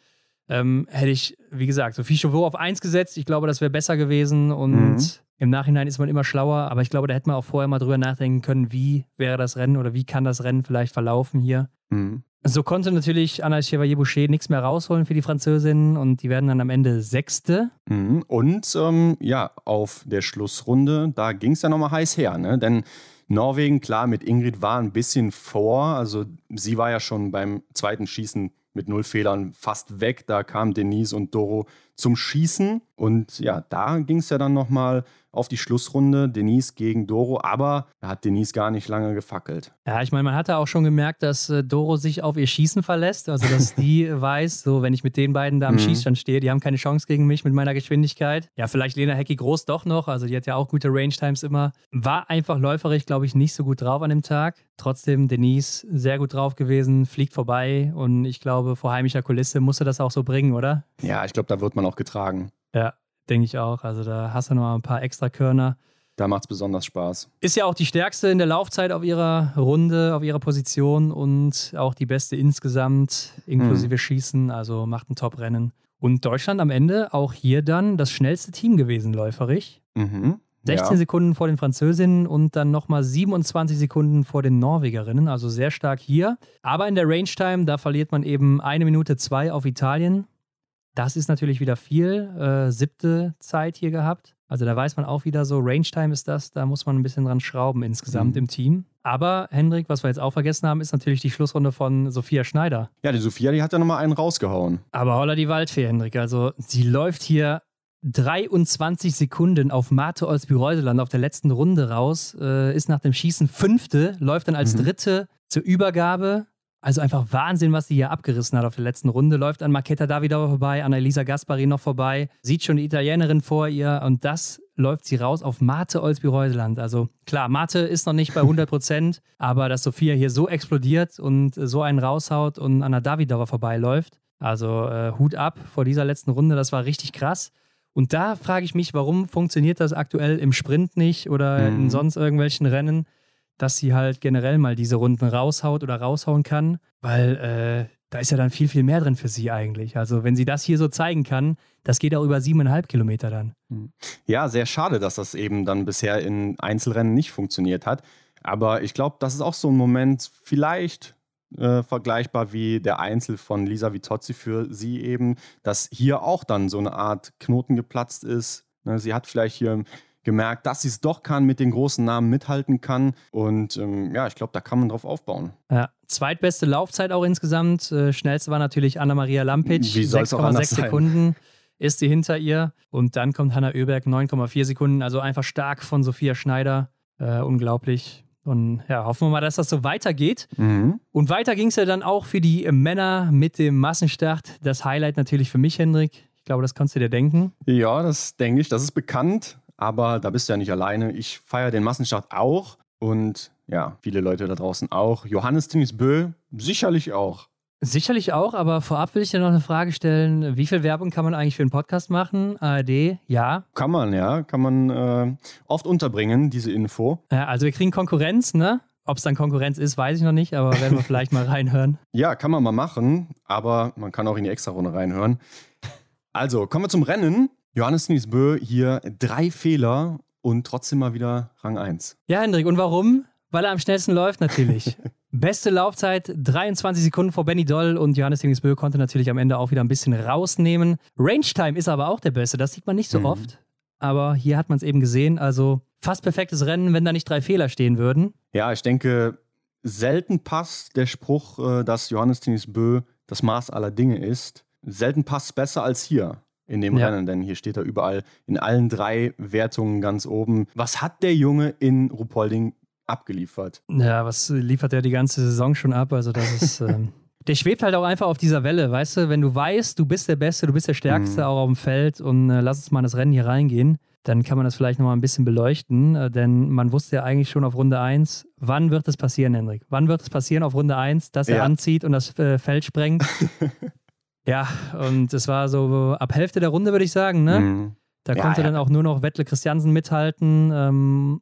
ähm, hätte ich, wie gesagt, Sophie Chauveau auf 1 gesetzt. Ich glaube, das wäre besser gewesen und Mhm. im Nachhinein ist man immer schlauer, aber ich glaube, da hätte man auch vorher mal drüber nachdenken können, wie wäre das Rennen oder wie kann das Rennen vielleicht verlaufen hier. Mhm. So konnte natürlich Anna Chevalier-Boucher nichts mehr rausholen für die Französinnen und die werden dann am Ende Sechste. Mhm. Und ähm, ja, auf der Schlussrunde, da ging es ja nochmal heiß her, ne? Denn Norwegen, klar, mit Ingrid war ein bisschen vor. Also sie war ja schon beim zweiten Schießen mit null Fehlern fast weg. Da kamen Denise und Doro zum Schießen. Und ja, da ging es ja dann nochmal auf die Schlussrunde. Denise gegen Doro, aber da hat Denise gar nicht lange gefackelt. Ja, ich meine, man hatte auch schon gemerkt, dass äh, Doro sich auf ihr Schießen verlässt. Also, dass die weiß, so, wenn ich mit den beiden da am Mhm. Schießstand stehe, die haben keine Chance gegen mich mit meiner Geschwindigkeit. Ja, vielleicht Lena Hecki groß doch noch. Also, die hat ja auch gute Range-Times immer. War einfach läuferisch, glaube ich, nicht so gut drauf an dem Tag. Trotzdem, Denise sehr gut drauf gewesen, fliegt vorbei. Und ich glaube, vor heimischer Kulisse musste das auch so bringen, oder? Ja, ich glaube, da wird man auch getragen. Ja, denke ich auch. Also, da hast du noch ein paar extra Körner. Da macht es besonders Spaß. Ist ja auch die stärkste in der Laufzeit auf ihrer Runde, auf ihrer Position und auch die beste insgesamt, inklusive Schießen. Also macht ein Top-Rennen. Und Deutschland am Ende auch hier dann das schnellste Team gewesen, läuferig. Mhm. 16 ja. Sekunden vor den Französinnen und dann nochmal 27 Sekunden vor den Norwegerinnen. Also sehr stark hier. Aber in der Range-Time, da verliert man eben eine Minute zwei auf Italien. Das ist natürlich wieder viel. Äh, siebte Zeit hier gehabt. Also da weiß man auch wieder so, Range-Time ist das, da muss man ein bisschen dran schrauben insgesamt Mhm. im Team. Aber Hendrik, was wir jetzt auch vergessen haben, ist natürlich die Schlussrunde von Sophia Schneider. Ja, die Sophia, die hat ja nochmal einen rausgehauen. Aber holla die Waldfee, Hendrik. Also sie läuft hier 23 Sekunden auf Mate Olsby-Reuseland auf der letzten Runde raus, äh, ist nach dem Schießen fünfte, läuft dann als Mhm. dritte zur Übergabe. Also einfach Wahnsinn, was sie hier abgerissen hat auf der letzten Runde. Läuft an Marketa Davidova vorbei, an Elisa Gaspari noch vorbei, sieht schon die Italienerin vor ihr und das läuft sie raus auf Mate Olsby-Reuseland. Also klar, Mate ist noch nicht bei 100 Prozent, aber dass Sophia hier so explodiert und so einen raushaut und an der Davidova vorbeiläuft, also äh, Hut ab vor dieser letzten Runde, das war richtig krass. Und da frage ich mich, warum funktioniert das aktuell im Sprint nicht oder in Mhm. sonst irgendwelchen Rennen, dass sie halt generell mal diese Runden raushaut oder raushauen kann, weil äh, da ist ja dann viel, viel mehr drin für sie eigentlich. Also wenn sie das hier so zeigen kann, das geht auch über siebeneinhalb Kilometer dann. Ja, sehr schade, dass das eben dann bisher in Einzelrennen nicht funktioniert hat. Aber ich glaube, das ist auch so ein Moment, vielleicht äh, vergleichbar wie der Einzel von Lisa Vitozzi für sie eben, dass hier auch dann so eine Art Knoten geplatzt ist. Ne, sie hat vielleicht hier gemerkt, dass sie es doch kann, mit den großen Namen mithalten kann. Und ähm, ja, ich glaube, da kann man drauf aufbauen. Ja, zweitbeste Laufzeit auch insgesamt. Äh, schnellste war natürlich Anna-Maria Lampic, Wie soll's auch anders 6,6 sein? Sekunden ist sie hinter ihr. Und dann kommt Hanna Oeberg, 9,4 Sekunden. Also einfach stark von Sophia Schneider. Äh, unglaublich. Und ja, hoffen wir mal, dass das so weitergeht. Und weiter ging es ja dann auch für die Männer mit dem Massenstart. Das Highlight natürlich für mich, Hendrik. Ich glaube, das kannst du dir denken. Ja, das denke ich, das ist bekannt, aber da bist du ja nicht alleine. Ich feiere den Massenstart auch und ja, viele Leute da draußen auch. Johannes Tinis Bö sicherlich auch. Sicherlich auch, aber vorab will ich dir noch eine Frage stellen. Wie viel Werbung kann man eigentlich für einen Podcast machen? ARD, ja. Kann man, ja, kann man äh, oft unterbringen, diese Info. Ja, also wir kriegen Konkurrenz, ne? Ob es dann Konkurrenz ist, weiß ich noch nicht, aber werden wir vielleicht mal reinhören. Ja, kann man mal machen, aber man kann auch in die Extra-Runde reinhören. Also, kommen wir zum Rennen. Johannes Tinis Bö hier drei Fehler und trotzdem mal wieder Rang 1. Ja, Hendrik, und warum? Weil er am schnellsten läuft, natürlich. Beste Laufzeit, 23 Sekunden vor Benny Doll und Johannes Dingesbö konnte natürlich am Ende auch wieder ein bisschen rausnehmen. Range Time ist aber auch der beste, das sieht man nicht so Mhm. oft. Aber hier hat man es eben gesehen, also fast perfektes Rennen, wenn da nicht drei Fehler stehen würden. Ja, ich denke, selten passt der Spruch, äh, dass Johannes Tinis Bö das Maß aller Dinge ist. Selten passt besser als hier in dem Ja. Rennen, denn hier steht er überall in allen drei Wertungen ganz oben. Was hat der Junge in Ruhpolding abgeliefert? Ja, was liefert er die ganze Saison schon ab? Also das ist... Ähm Der schwebt halt auch einfach auf dieser Welle, weißt du? Wenn du weißt, du bist der Beste, du bist der Stärkste Mhm. auch auf dem Feld und äh, lass uns mal in das Rennen hier reingehen, dann kann man das vielleicht nochmal ein bisschen beleuchten, äh, denn man wusste ja eigentlich schon auf Runde 1, wann wird es passieren, Hendrik? Wann wird es passieren auf Runde 1, dass er Ja. anzieht und das äh, Feld sprengt? Ja, und es war so ab Hälfte der Runde, würde ich sagen, ne? Mhm. Da Ja, konnte ja. dann auch nur noch Wettle Christiansen mithalten. Ähm,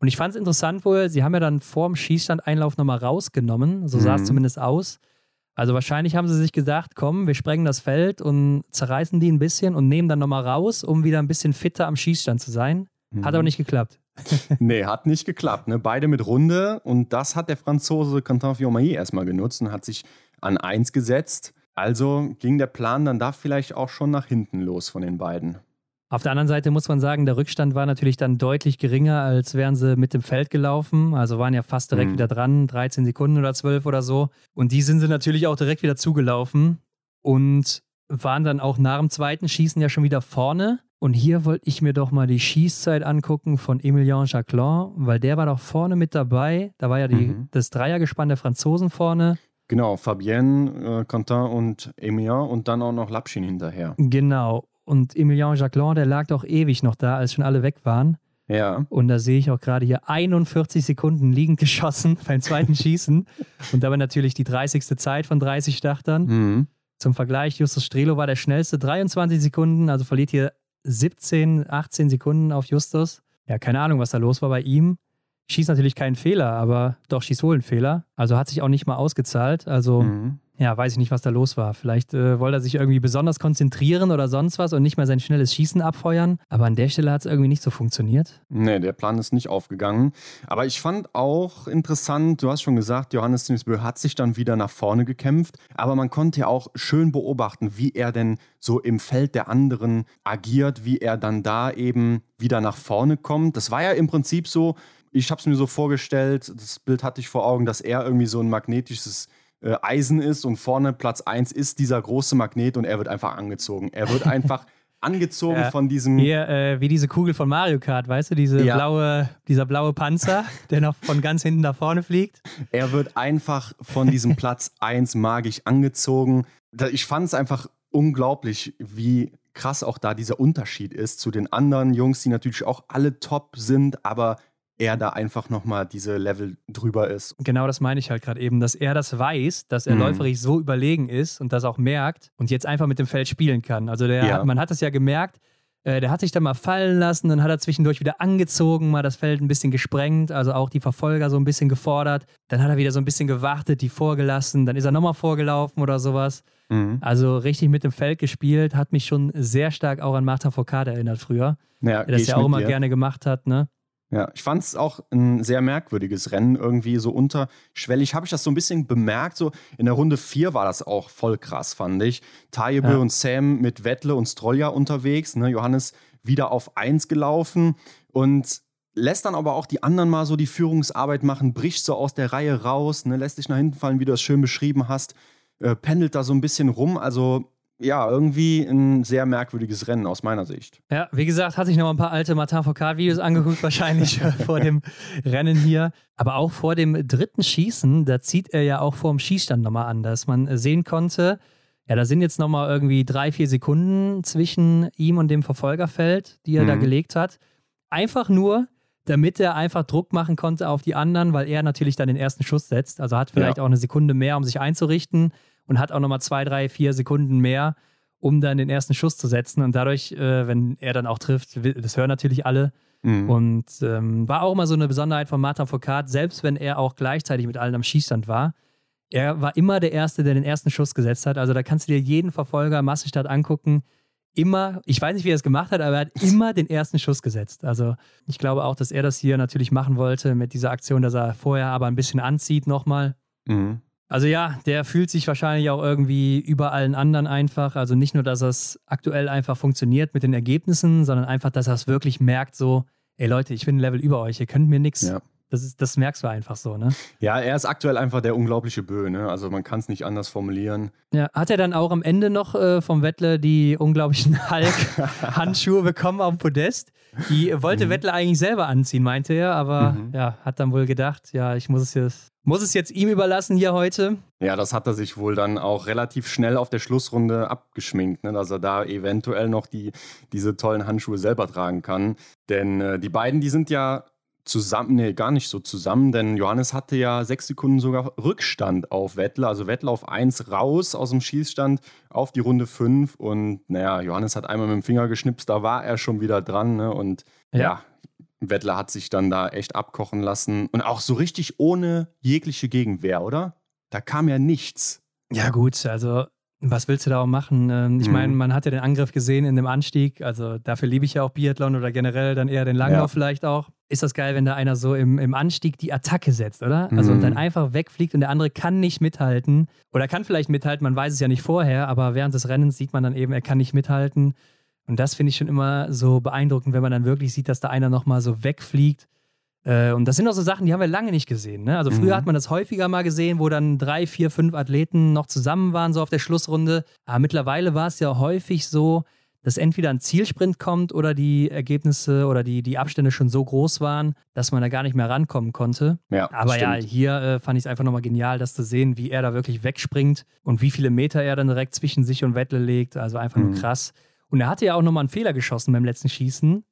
und ich fand es interessant wohl, sie haben ja dann vorm Schießstandeinlauf nochmal rausgenommen. So sah es Mhm. zumindest aus. Also wahrscheinlich haben sie sich gedacht, komm, wir sprengen das Feld und zerreißen die ein bisschen und nehmen dann nochmal raus, um wieder ein bisschen fitter am Schießstand zu sein. Hat Mhm. aber nicht geklappt. Nee, hat nicht geklappt. Ne? Beide mit Runde und das hat der Franzose Quentin Fiormaillet erstmal genutzt und hat sich an eins gesetzt. Also ging der Plan dann da vielleicht auch schon nach hinten los von den beiden. Auf der anderen Seite muss man sagen, der Rückstand war natürlich dann deutlich geringer, als wären sie mit dem Feld gelaufen. Also waren ja fast direkt Mhm. wieder dran, 13 Sekunden oder 12 oder so. Und die sind sie natürlich auch direkt wieder zugelaufen und waren dann auch nach dem zweiten Schießen ja schon wieder vorne. Und hier wollte ich mir doch mal die Schießzeit angucken von Emilien Jacquelin, weil der war doch vorne mit dabei. Da war ja die, Mhm. das Dreiergespann der Franzosen vorne. Genau, Fabienne, äh, Quentin und Emilien und dann auch noch Lapschin hinterher. Genau. Und Emilien Jacquelin, der lag doch ewig noch da, als schon alle weg waren. Ja, Und da sehe ich auch gerade hier 41 Sekunden liegend geschossen beim zweiten Schießen. Und dabei natürlich die 30. Zeit von 30 Startern. mhm. Zum Vergleich, Justus Strelo war der schnellste, 23 Sekunden, also verliert hier 17, 18 Sekunden auf Justus. Ja, keine Ahnung, was da los war bei ihm. Schießt natürlich keinen Fehler, aber doch schießt wohl einen Fehler. Also hat sich auch nicht mal ausgezahlt. Also Mhm. ja, weiß ich nicht, was da los war. Vielleicht äh, wollte er sich irgendwie besonders konzentrieren oder sonst was und nicht mehr sein schnelles Schießen abfeuern. Aber an der Stelle hat es irgendwie nicht so funktioniert. Nee, der Plan ist nicht aufgegangen. Aber ich fand auch interessant, du hast schon gesagt, Johannes Dingsbö hat sich dann wieder nach vorne gekämpft. Aber man konnte ja auch schön beobachten, wie er denn so im Feld der anderen agiert, wie er dann da eben wieder nach vorne kommt. Das war ja im Prinzip so, ich habe es mir so vorgestellt, das Bild hatte ich vor Augen, dass er irgendwie so ein magnetisches äh, Eisen ist und vorne Platz 1 ist dieser große Magnet und er wird einfach angezogen. Er wird einfach angezogen Ja. von diesem. Hier, äh, wie diese Kugel von Mario Kart, weißt du, diese Ja. blaue, dieser blaue Panzer, der noch von ganz hinten nach vorne fliegt. Er wird einfach von diesem Platz 1 magisch angezogen. Ich fand es einfach unglaublich, wie krass auch da dieser Unterschied ist zu den anderen Jungs, die natürlich auch alle top sind, aber er da einfach nochmal diese Level drüber ist. Genau das meine ich halt gerade eben, dass er das weiß, dass er Mhm. läuferisch so überlegen ist und das auch merkt und jetzt einfach mit dem Feld spielen kann. Also der, Ja. hat, man hat es ja gemerkt, äh, der hat sich dann mal fallen lassen, dann hat er zwischendurch wieder angezogen, mal das Feld ein bisschen gesprengt, also auch die Verfolger so ein bisschen gefordert. Dann hat er wieder so ein bisschen gewartet, die vorgelassen, dann ist er nochmal vorgelaufen oder sowas. Mhm. Also richtig mit dem Feld gespielt, hat mich schon sehr stark auch an Martin Foucault erinnert früher, Ja, der das ja auch immer dir. gerne gemacht hat, ne? Ja, ich fand es auch ein sehr merkwürdiges Rennen, irgendwie so unterschwellig. Habe ich das so ein bisschen bemerkt, so in der Runde 4 war das auch voll krass, fand ich. Tajebe Ja. und Sam mit Wettle und Strolja unterwegs, ne? Johannes wieder auf 1 gelaufen und lässt dann aber auch die anderen mal so die Führungsarbeit machen, bricht so aus der Reihe raus, ne? lässt sich nach hinten fallen, wie du das schön beschrieben hast, äh, pendelt da so ein bisschen rum. Also ja, irgendwie ein sehr merkwürdiges Rennen aus meiner Sicht. Ja, wie gesagt, hat sich noch ein paar alte Martin Foucault-Videos angeguckt, wahrscheinlich vor dem Rennen hier. Aber auch vor dem dritten Schießen, da zieht er ja auch vor dem Schießstand nochmal an, dass man äh, sehen konnte, ja, da sind jetzt nochmal irgendwie drei, vier Sekunden zwischen ihm und dem Verfolgerfeld, die er da Mhm. gelegt hat. Einfach nur, damit er einfach Druck machen konnte auf die anderen, weil er natürlich dann den ersten Schuss setzt. Also hat vielleicht Ja. auch eine Sekunde mehr, um sich einzurichten und hat auch nochmal zwei, drei, vier Sekunden mehr, um dann den ersten Schuss zu setzen. Und dadurch, äh, wenn er dann auch trifft, das hören natürlich alle. Mhm. Und ähm, war auch immer so eine Besonderheit von Martin Foucault, selbst wenn er auch gleichzeitig mit allen am Schießstand war. Er war immer der Erste, der den ersten Schuss gesetzt hat. Also da kannst du dir jeden Verfolger Massenstadt angucken. Immer, ich weiß nicht, wie er es gemacht hat, aber er hat immer den ersten Schuss gesetzt. Also ich glaube auch, dass er das hier natürlich machen wollte mit dieser Aktion, dass er vorher aber ein bisschen anzieht nochmal. Mhm. Also ja, der fühlt sich wahrscheinlich auch irgendwie über allen anderen einfach. Also nicht nur, dass es aktuell einfach funktioniert mit den Ergebnissen, sondern einfach, dass er es wirklich merkt, so, ey Leute, ich bin ein Level über euch, ihr könnt mir nichts. Ja. Das, ist, das merkst du einfach so, ne? Ja, er ist aktuell einfach der unglaubliche Bö, ne? Also man kann es nicht anders formulieren. Ja, hat er dann auch am Ende noch äh, vom Wettle die unglaublichen Hulk-Handschuhe bekommen auf dem Podest? Die wollte Mhm. Wettle eigentlich selber anziehen, meinte er, aber Mhm. ja, hat dann wohl gedacht, ja, ich muss es jetzt, muss es jetzt ihm überlassen hier heute. Ja, das hat er sich wohl dann auch relativ schnell auf der Schlussrunde abgeschminkt, ne? dass er da eventuell noch die, diese tollen Handschuhe selber tragen kann. Denn äh, die beiden, die sind ja zusammen, nee, gar nicht so zusammen, denn Johannes hatte ja sechs Sekunden sogar Rückstand auf Wettler. Also Wettler auf eins raus aus dem Schießstand auf die Runde fünf und naja, Johannes hat einmal mit dem Finger geschnipst, da war er schon wieder dran ne? und ja. ja. Wettler hat sich dann da echt abkochen lassen und auch so richtig ohne jegliche Gegenwehr, oder? Da kam ja nichts. Ja, gut, also was willst du da auch machen? Ähm, ich mhm. meine, man hat ja den Angriff gesehen in dem Anstieg. Also dafür liebe ich ja auch Biathlon oder generell dann eher den Langlauf ja. vielleicht auch. Ist das geil, wenn da einer so im, im Anstieg die Attacke setzt, oder? Also mhm. und dann einfach wegfliegt und der andere kann nicht mithalten. Oder kann vielleicht mithalten, man weiß es ja nicht vorher, aber während des Rennens sieht man dann eben, er kann nicht mithalten. Und das finde ich schon immer so beeindruckend, wenn man dann wirklich sieht, dass da einer nochmal so wegfliegt äh, und das sind auch so Sachen, die haben wir lange nicht gesehen. Ne? Also früher mhm. hat man das häufiger mal gesehen, wo dann drei, vier, fünf Athleten noch zusammen waren, so auf der Schlussrunde. Aber mittlerweile war es ja häufig so, dass entweder ein Zielsprint kommt oder die Ergebnisse oder die, die Abstände schon so groß waren, dass man da gar nicht mehr rankommen konnte. Ja, Aber stimmt. ja, hier äh, fand ich es einfach nochmal genial, das zu sehen, wie er da wirklich wegspringt und wie viele Meter er dann direkt zwischen sich und Wettle legt. Also einfach mhm. nur krass. Und er hatte ja auch nochmal einen Fehler geschossen beim letzten Schießen.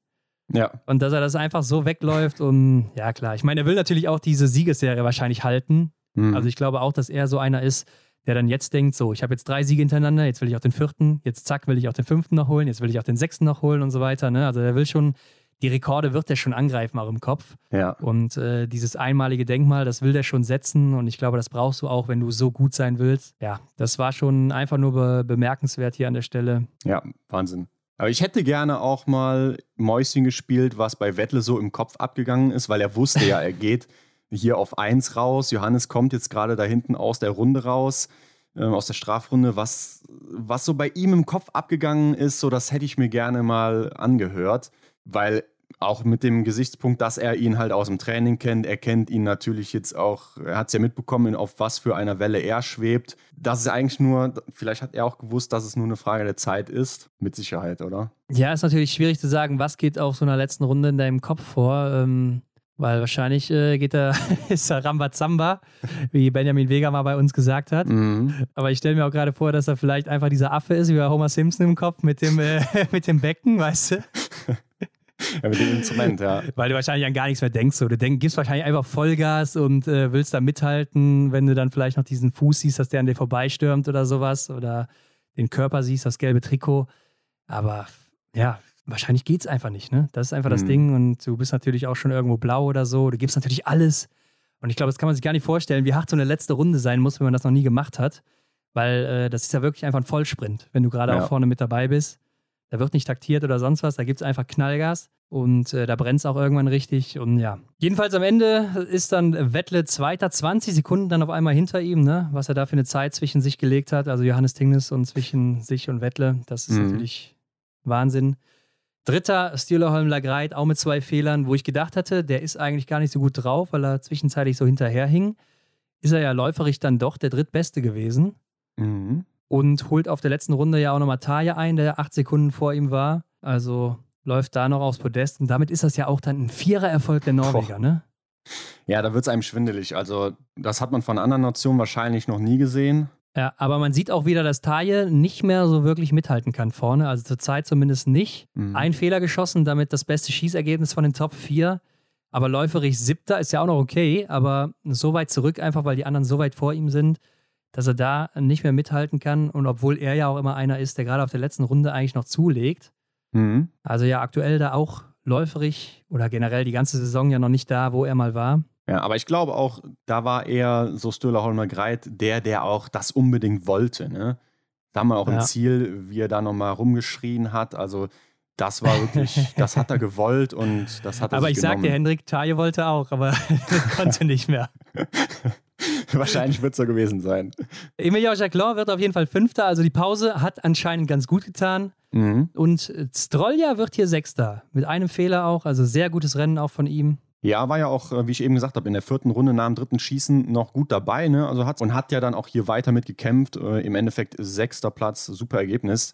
Ja. Und dass er das einfach so wegläuft und ja, klar. Ich meine, er will natürlich auch diese Siegesserie wahrscheinlich halten. Mhm. Also ich glaube auch, dass er so einer ist, der dann jetzt denkt, so, ich habe jetzt drei Siege hintereinander, jetzt will ich auch den vierten, jetzt zack, will ich auch den fünften noch holen, jetzt will ich auch den sechsten noch holen und so weiter. Ne? Also er will schon, die Rekorde wird er schon angreifen auch im Kopf. Ja. Und äh, dieses einmalige Denkmal, das will der schon setzen und ich glaube, das brauchst du auch, wenn du so gut sein willst. Ja, das war schon einfach nur be bemerkenswert hier an der Stelle. Ja, Wahnsinn. Aber ich hätte gerne auch mal Mäuschen gespielt, was bei Wettle so im Kopf abgegangen ist, weil er wusste ja, er geht hier auf 1 raus. Johannes kommt jetzt gerade da hinten aus der Runde raus, äh, aus der Strafrunde. Was, was so bei ihm im Kopf abgegangen ist, so das hätte ich mir gerne mal angehört, weil auch mit dem Gesichtspunkt, dass er ihn halt aus dem Training kennt. Er kennt ihn natürlich jetzt auch, er hat es ja mitbekommen, auf was für einer Welle er schwebt. Das ist eigentlich nur, vielleicht hat er auch gewusst, dass es nur eine Frage der Zeit ist. Mit Sicherheit, oder? Ja, ist natürlich schwierig zu sagen, was geht auf so einer letzten Runde in deinem Kopf vor. Ähm, weil wahrscheinlich äh, geht er, ist er Rambazamba, wie Benjamin Vega mal bei uns gesagt hat. Mhm. Aber ich stelle mir auch gerade vor, dass er vielleicht einfach dieser Affe ist, wie bei Homer Simpson im Kopf mit dem, äh, mit dem Becken, weißt du? Ja, mit dem Instrument, ja. Weil du wahrscheinlich an gar nichts mehr denkst. So. Du denk, gibst wahrscheinlich einfach Vollgas und äh, willst da mithalten, wenn du dann vielleicht noch diesen Fuß siehst, dass der an dir vorbeistürmt oder sowas. Oder den Körper siehst, das gelbe Trikot. Aber ja, wahrscheinlich geht es einfach nicht. Ne? Das ist einfach mhm. das Ding. Und du bist natürlich auch schon irgendwo blau oder so. Du gibst natürlich alles. Und ich glaube, das kann man sich gar nicht vorstellen, wie hart so eine letzte Runde sein muss, wenn man das noch nie gemacht hat. Weil äh, das ist ja wirklich einfach ein Vollsprint, wenn du gerade ja. auch vorne mit dabei bist. Da wird nicht taktiert oder sonst was, da gibt es einfach Knallgas und äh, da brennt es auch irgendwann richtig. Und ja. Jedenfalls am Ende ist dann Wettle Zweiter, 20 Sekunden dann auf einmal hinter ihm, ne? was er da für eine Zeit zwischen sich gelegt hat. Also Johannes Tingnes und zwischen sich und Wettle. Das ist mhm. natürlich Wahnsinn. Dritter, Stühlerholm Lagreit, auch mit zwei Fehlern, wo ich gedacht hatte, der ist eigentlich gar nicht so gut drauf, weil er zwischenzeitlich so hinterherhing. Ist er ja läuferig dann doch der drittbeste gewesen. Mhm und holt auf der letzten Runde ja auch nochmal Taja ein, der acht Sekunden vor ihm war. Also läuft da noch aufs Podest. Und damit ist das ja auch dann ein Vierer-Erfolg der Norweger, Boah. ne? Ja, da wird es einem schwindelig. Also, das hat man von anderen Nationen wahrscheinlich noch nie gesehen. Ja, aber man sieht auch wieder, dass Taje nicht mehr so wirklich mithalten kann vorne. Also zurzeit zumindest nicht. Mhm. Ein Fehler geschossen, damit das beste Schießergebnis von den Top 4. Aber läuferig siebter ist ja auch noch okay, aber so weit zurück, einfach weil die anderen so weit vor ihm sind dass er da nicht mehr mithalten kann. Und obwohl er ja auch immer einer ist, der gerade auf der letzten Runde eigentlich noch zulegt. Mhm. Also ja, aktuell da auch läuferig oder generell die ganze Saison ja noch nicht da, wo er mal war. Ja, aber ich glaube auch, da war er, so Stöller Holmer Greit, der, der auch das unbedingt wollte. Ne? Da haben wir auch ja. ein Ziel, wie er da nochmal rumgeschrien hat. Also das war wirklich, das hat er gewollt und das hat er Aber ich genommen. sagte, Hendrik Taje wollte auch, aber konnte nicht mehr. Wahrscheinlich wird es so gewesen sein. Emilien Jacquelin wird auf jeden Fall Fünfter. Also die Pause hat anscheinend ganz gut getan. Mhm. Und Strolja wird hier Sechster. Mit einem Fehler auch. Also sehr gutes Rennen auch von ihm. Ja, war ja auch, äh, wie ich eben gesagt habe, in der vierten Runde nach dem dritten Schießen noch gut dabei. Ne? Also hat, und hat ja dann auch hier weiter mitgekämpft. Äh, Im Endeffekt sechster Platz, super Ergebnis.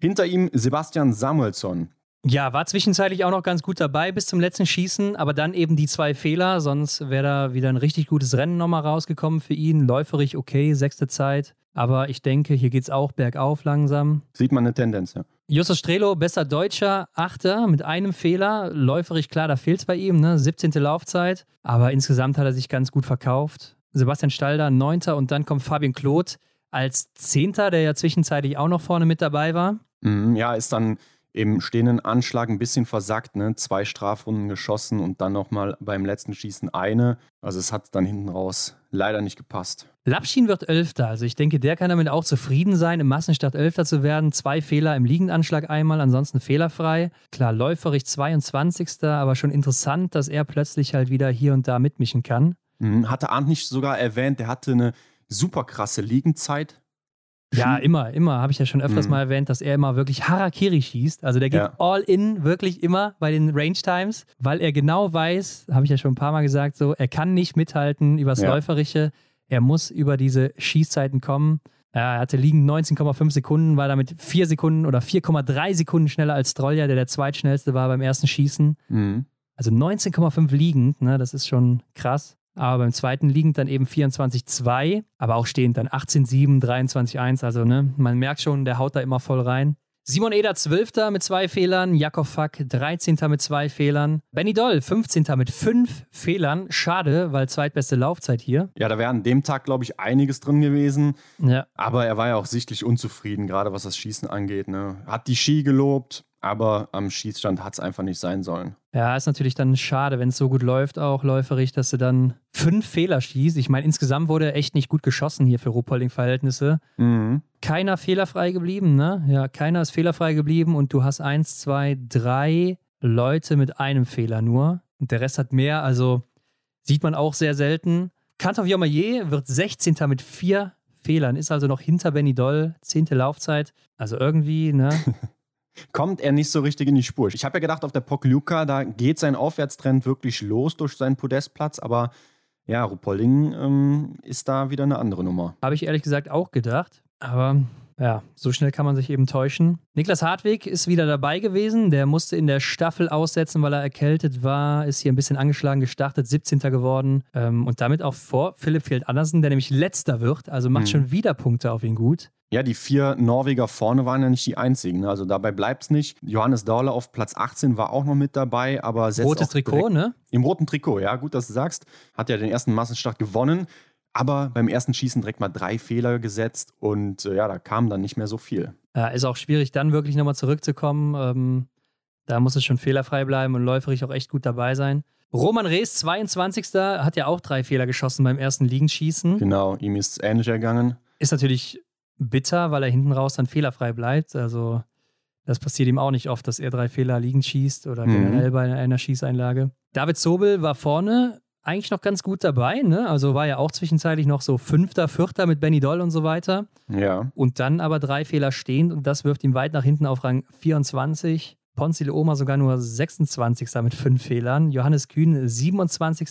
Hinter ihm Sebastian Samuelsson. Ja, war zwischenzeitlich auch noch ganz gut dabei bis zum letzten Schießen, aber dann eben die zwei Fehler, sonst wäre da wieder ein richtig gutes Rennen nochmal rausgekommen für ihn. Läuferig okay, sechste Zeit. Aber ich denke, hier geht es auch bergauf langsam. Sieht man eine Tendenz, ja. Justus Strelo, besser Deutscher, Achter mit einem Fehler. Läuferig, klar, da fehlt es bei ihm, ne? 17. Laufzeit. Aber insgesamt hat er sich ganz gut verkauft. Sebastian Stalder, Neunter und dann kommt Fabian Kloth als Zehnter, der ja zwischenzeitlich auch noch vorne mit dabei war. Mhm, ja, ist dann im stehenden Anschlag ein bisschen versackt, ne? Zwei Strafrunden geschossen und dann nochmal beim letzten Schießen eine. Also es hat dann hinten raus leider nicht gepasst. Lapschin wird Elfter, also ich denke, der kann damit auch zufrieden sein, im Massenstart Elfter zu werden. Zwei Fehler im Liegendanschlag einmal, ansonsten fehlerfrei. Klar, läuferig 22. aber schon interessant, dass er plötzlich halt wieder hier und da mitmischen kann. Mhm, hatte Arndt nicht sogar erwähnt, der hatte eine super krasse Liegenzeit ja, immer, immer. Habe ich ja schon öfters mhm. mal erwähnt, dass er immer wirklich Harakiri schießt. Also der geht ja. all in, wirklich immer bei den Range Times, weil er genau weiß, habe ich ja schon ein paar Mal gesagt, so, er kann nicht mithalten übers ja. Läuferische. Er muss über diese Schießzeiten kommen. Er hatte liegend 19,5 Sekunden, war damit 4 Sekunden oder 4,3 Sekunden schneller als Strolja, der der zweitschnellste war beim ersten Schießen. Mhm. Also 19,5 liegend, ne, das ist schon krass aber beim zweiten liegend dann eben 24-2, aber auch stehend dann 18-7, 23-1. Also ne, man merkt schon, der haut da immer voll rein. Simon Eder 12. mit zwei Fehlern, Jakob Fack 13. mit zwei Fehlern, Benny Doll 15. mit fünf Fehlern. Schade, weil zweitbeste Laufzeit hier. Ja, da wäre an dem Tag, glaube ich, einiges drin gewesen. Ja. Aber er war ja auch sichtlich unzufrieden, gerade was das Schießen angeht. Ne? Hat die Ski gelobt, aber am Schießstand hat es einfach nicht sein sollen. Ja, ist natürlich dann schade, wenn es so gut läuft, auch läuferig, dass du dann fünf Fehler schießt. Ich meine, insgesamt wurde echt nicht gut geschossen hier für Ruhpolding-Verhältnisse. Mhm. Keiner fehlerfrei geblieben, ne? Ja, keiner ist fehlerfrei geblieben und du hast eins, zwei, drei Leute mit einem Fehler nur. Und der Rest hat mehr, also sieht man auch sehr selten. Kantor Jomayer wird 16. mit vier Fehlern, ist also noch hinter Benny Doll, zehnte Laufzeit. Also irgendwie, ne? kommt er nicht so richtig in die Spur. Ich habe ja gedacht, auf der Pokljuka, da geht sein Aufwärtstrend wirklich los durch seinen Podestplatz, aber ja, Rupolding ähm, ist da wieder eine andere Nummer. Habe ich ehrlich gesagt auch gedacht, aber ja, so schnell kann man sich eben täuschen. Niklas Hartwig ist wieder dabei gewesen. Der musste in der Staffel aussetzen, weil er erkältet war. Ist hier ein bisschen angeschlagen gestartet, 17. geworden. Ähm, und damit auch vor Philipp Feld Andersen, der nämlich letzter wird. Also macht mhm. schon wieder Punkte auf ihn gut. Ja, die vier Norweger vorne waren ja nicht die einzigen. Ne? Also dabei bleibt es nicht. Johannes Dahle auf Platz 18 war auch noch mit dabei, aber setzt Rotes Trikot, ne? Im roten Trikot, ja, gut, dass du sagst. Hat ja den ersten Massenstart gewonnen, aber beim ersten Schießen direkt mal drei Fehler gesetzt und äh, ja, da kam dann nicht mehr so viel. Ja, ist auch schwierig, dann wirklich nochmal zurückzukommen. Ähm, da muss es schon fehlerfrei bleiben und läuferig auch echt gut dabei sein. Roman Rees, 22. hat ja auch drei Fehler geschossen beim ersten Liegenschießen. Genau, ihm ist es ähnlich ergangen. Ist natürlich bitter, weil er hinten raus dann fehlerfrei bleibt. Also das passiert ihm auch nicht oft, dass er drei Fehler liegend schießt oder mhm. generell bei einer Schießeinlage. David Zobel war vorne eigentlich noch ganz gut dabei, ne? Also war ja auch zwischenzeitlich noch so Fünfter, Vierter mit Benny Doll und so weiter. Ja. Und dann aber drei Fehler stehend und das wirft ihm weit nach hinten auf Rang 24. Ponzi Oma sogar nur 26. mit fünf Fehlern. Johannes Kühn 27.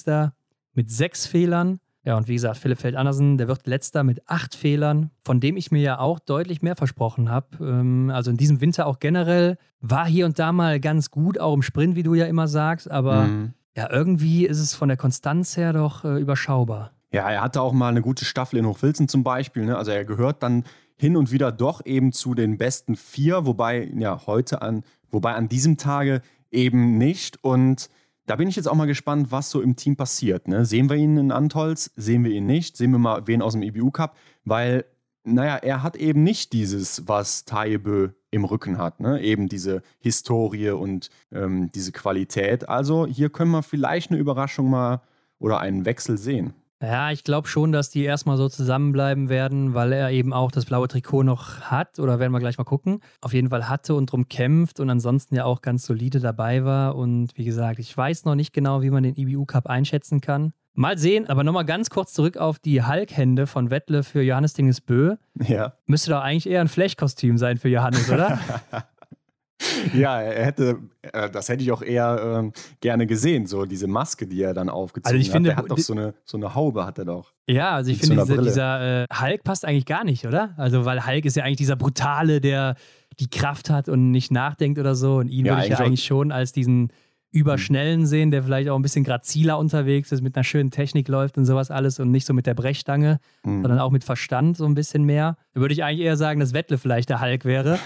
mit sechs Fehlern. Ja, und wie gesagt, Philipp Feld Andersen, der wird letzter mit acht Fehlern, von dem ich mir ja auch deutlich mehr versprochen habe. Ähm, also in diesem Winter auch generell war hier und da mal ganz gut, auch im Sprint, wie du ja immer sagst, aber mhm. Ja, irgendwie ist es von der Konstanz her doch äh, überschaubar. Ja, er hatte auch mal eine gute Staffel in Hochfilzen zum Beispiel. Ne? Also er gehört dann hin und wieder doch eben zu den besten vier, wobei ja heute an, wobei an diesem Tage eben nicht. Und da bin ich jetzt auch mal gespannt, was so im Team passiert. Ne? Sehen wir ihn in Antolz? Sehen wir ihn nicht? Sehen wir mal wen aus dem EBU Cup? Weil, naja, er hat eben nicht dieses, was Taibö im Rücken hat. Ne? Eben diese Historie und ähm, diese Qualität. Also hier können wir vielleicht eine Überraschung mal oder einen Wechsel sehen. Ja, ich glaube schon, dass die erstmal so zusammenbleiben werden, weil er eben auch das blaue Trikot noch hat oder werden wir gleich mal gucken. Auf jeden Fall hatte und drum kämpft und ansonsten ja auch ganz solide dabei war. Und wie gesagt, ich weiß noch nicht genau, wie man den IBU Cup einschätzen kann. Mal sehen, aber nochmal ganz kurz zurück auf die Hulk-Hände von Wettle für Johannes Dingesbö. Ja. Müsste doch eigentlich eher ein Flechkostüm sein für Johannes, oder? ja, er hätte, äh, das hätte ich auch eher ähm, gerne gesehen, so diese Maske, die er dann aufgezogen also ich hat. Finde, er hat doch so eine, so eine Haube, hat er doch. Ja, also ich finde, diese, dieser äh, Hulk passt eigentlich gar nicht, oder? Also, weil Hulk ist ja eigentlich dieser Brutale, der die Kraft hat und nicht nachdenkt oder so. Und ihn ja, würde ich ja eigentlich schon als diesen überschnellen sehen, der vielleicht auch ein bisschen graziler unterwegs ist, mit einer schönen Technik läuft und sowas alles und nicht so mit der Brechstange, mhm. sondern auch mit Verstand so ein bisschen mehr. Da würde ich eigentlich eher sagen, dass Wettle vielleicht der Hulk wäre.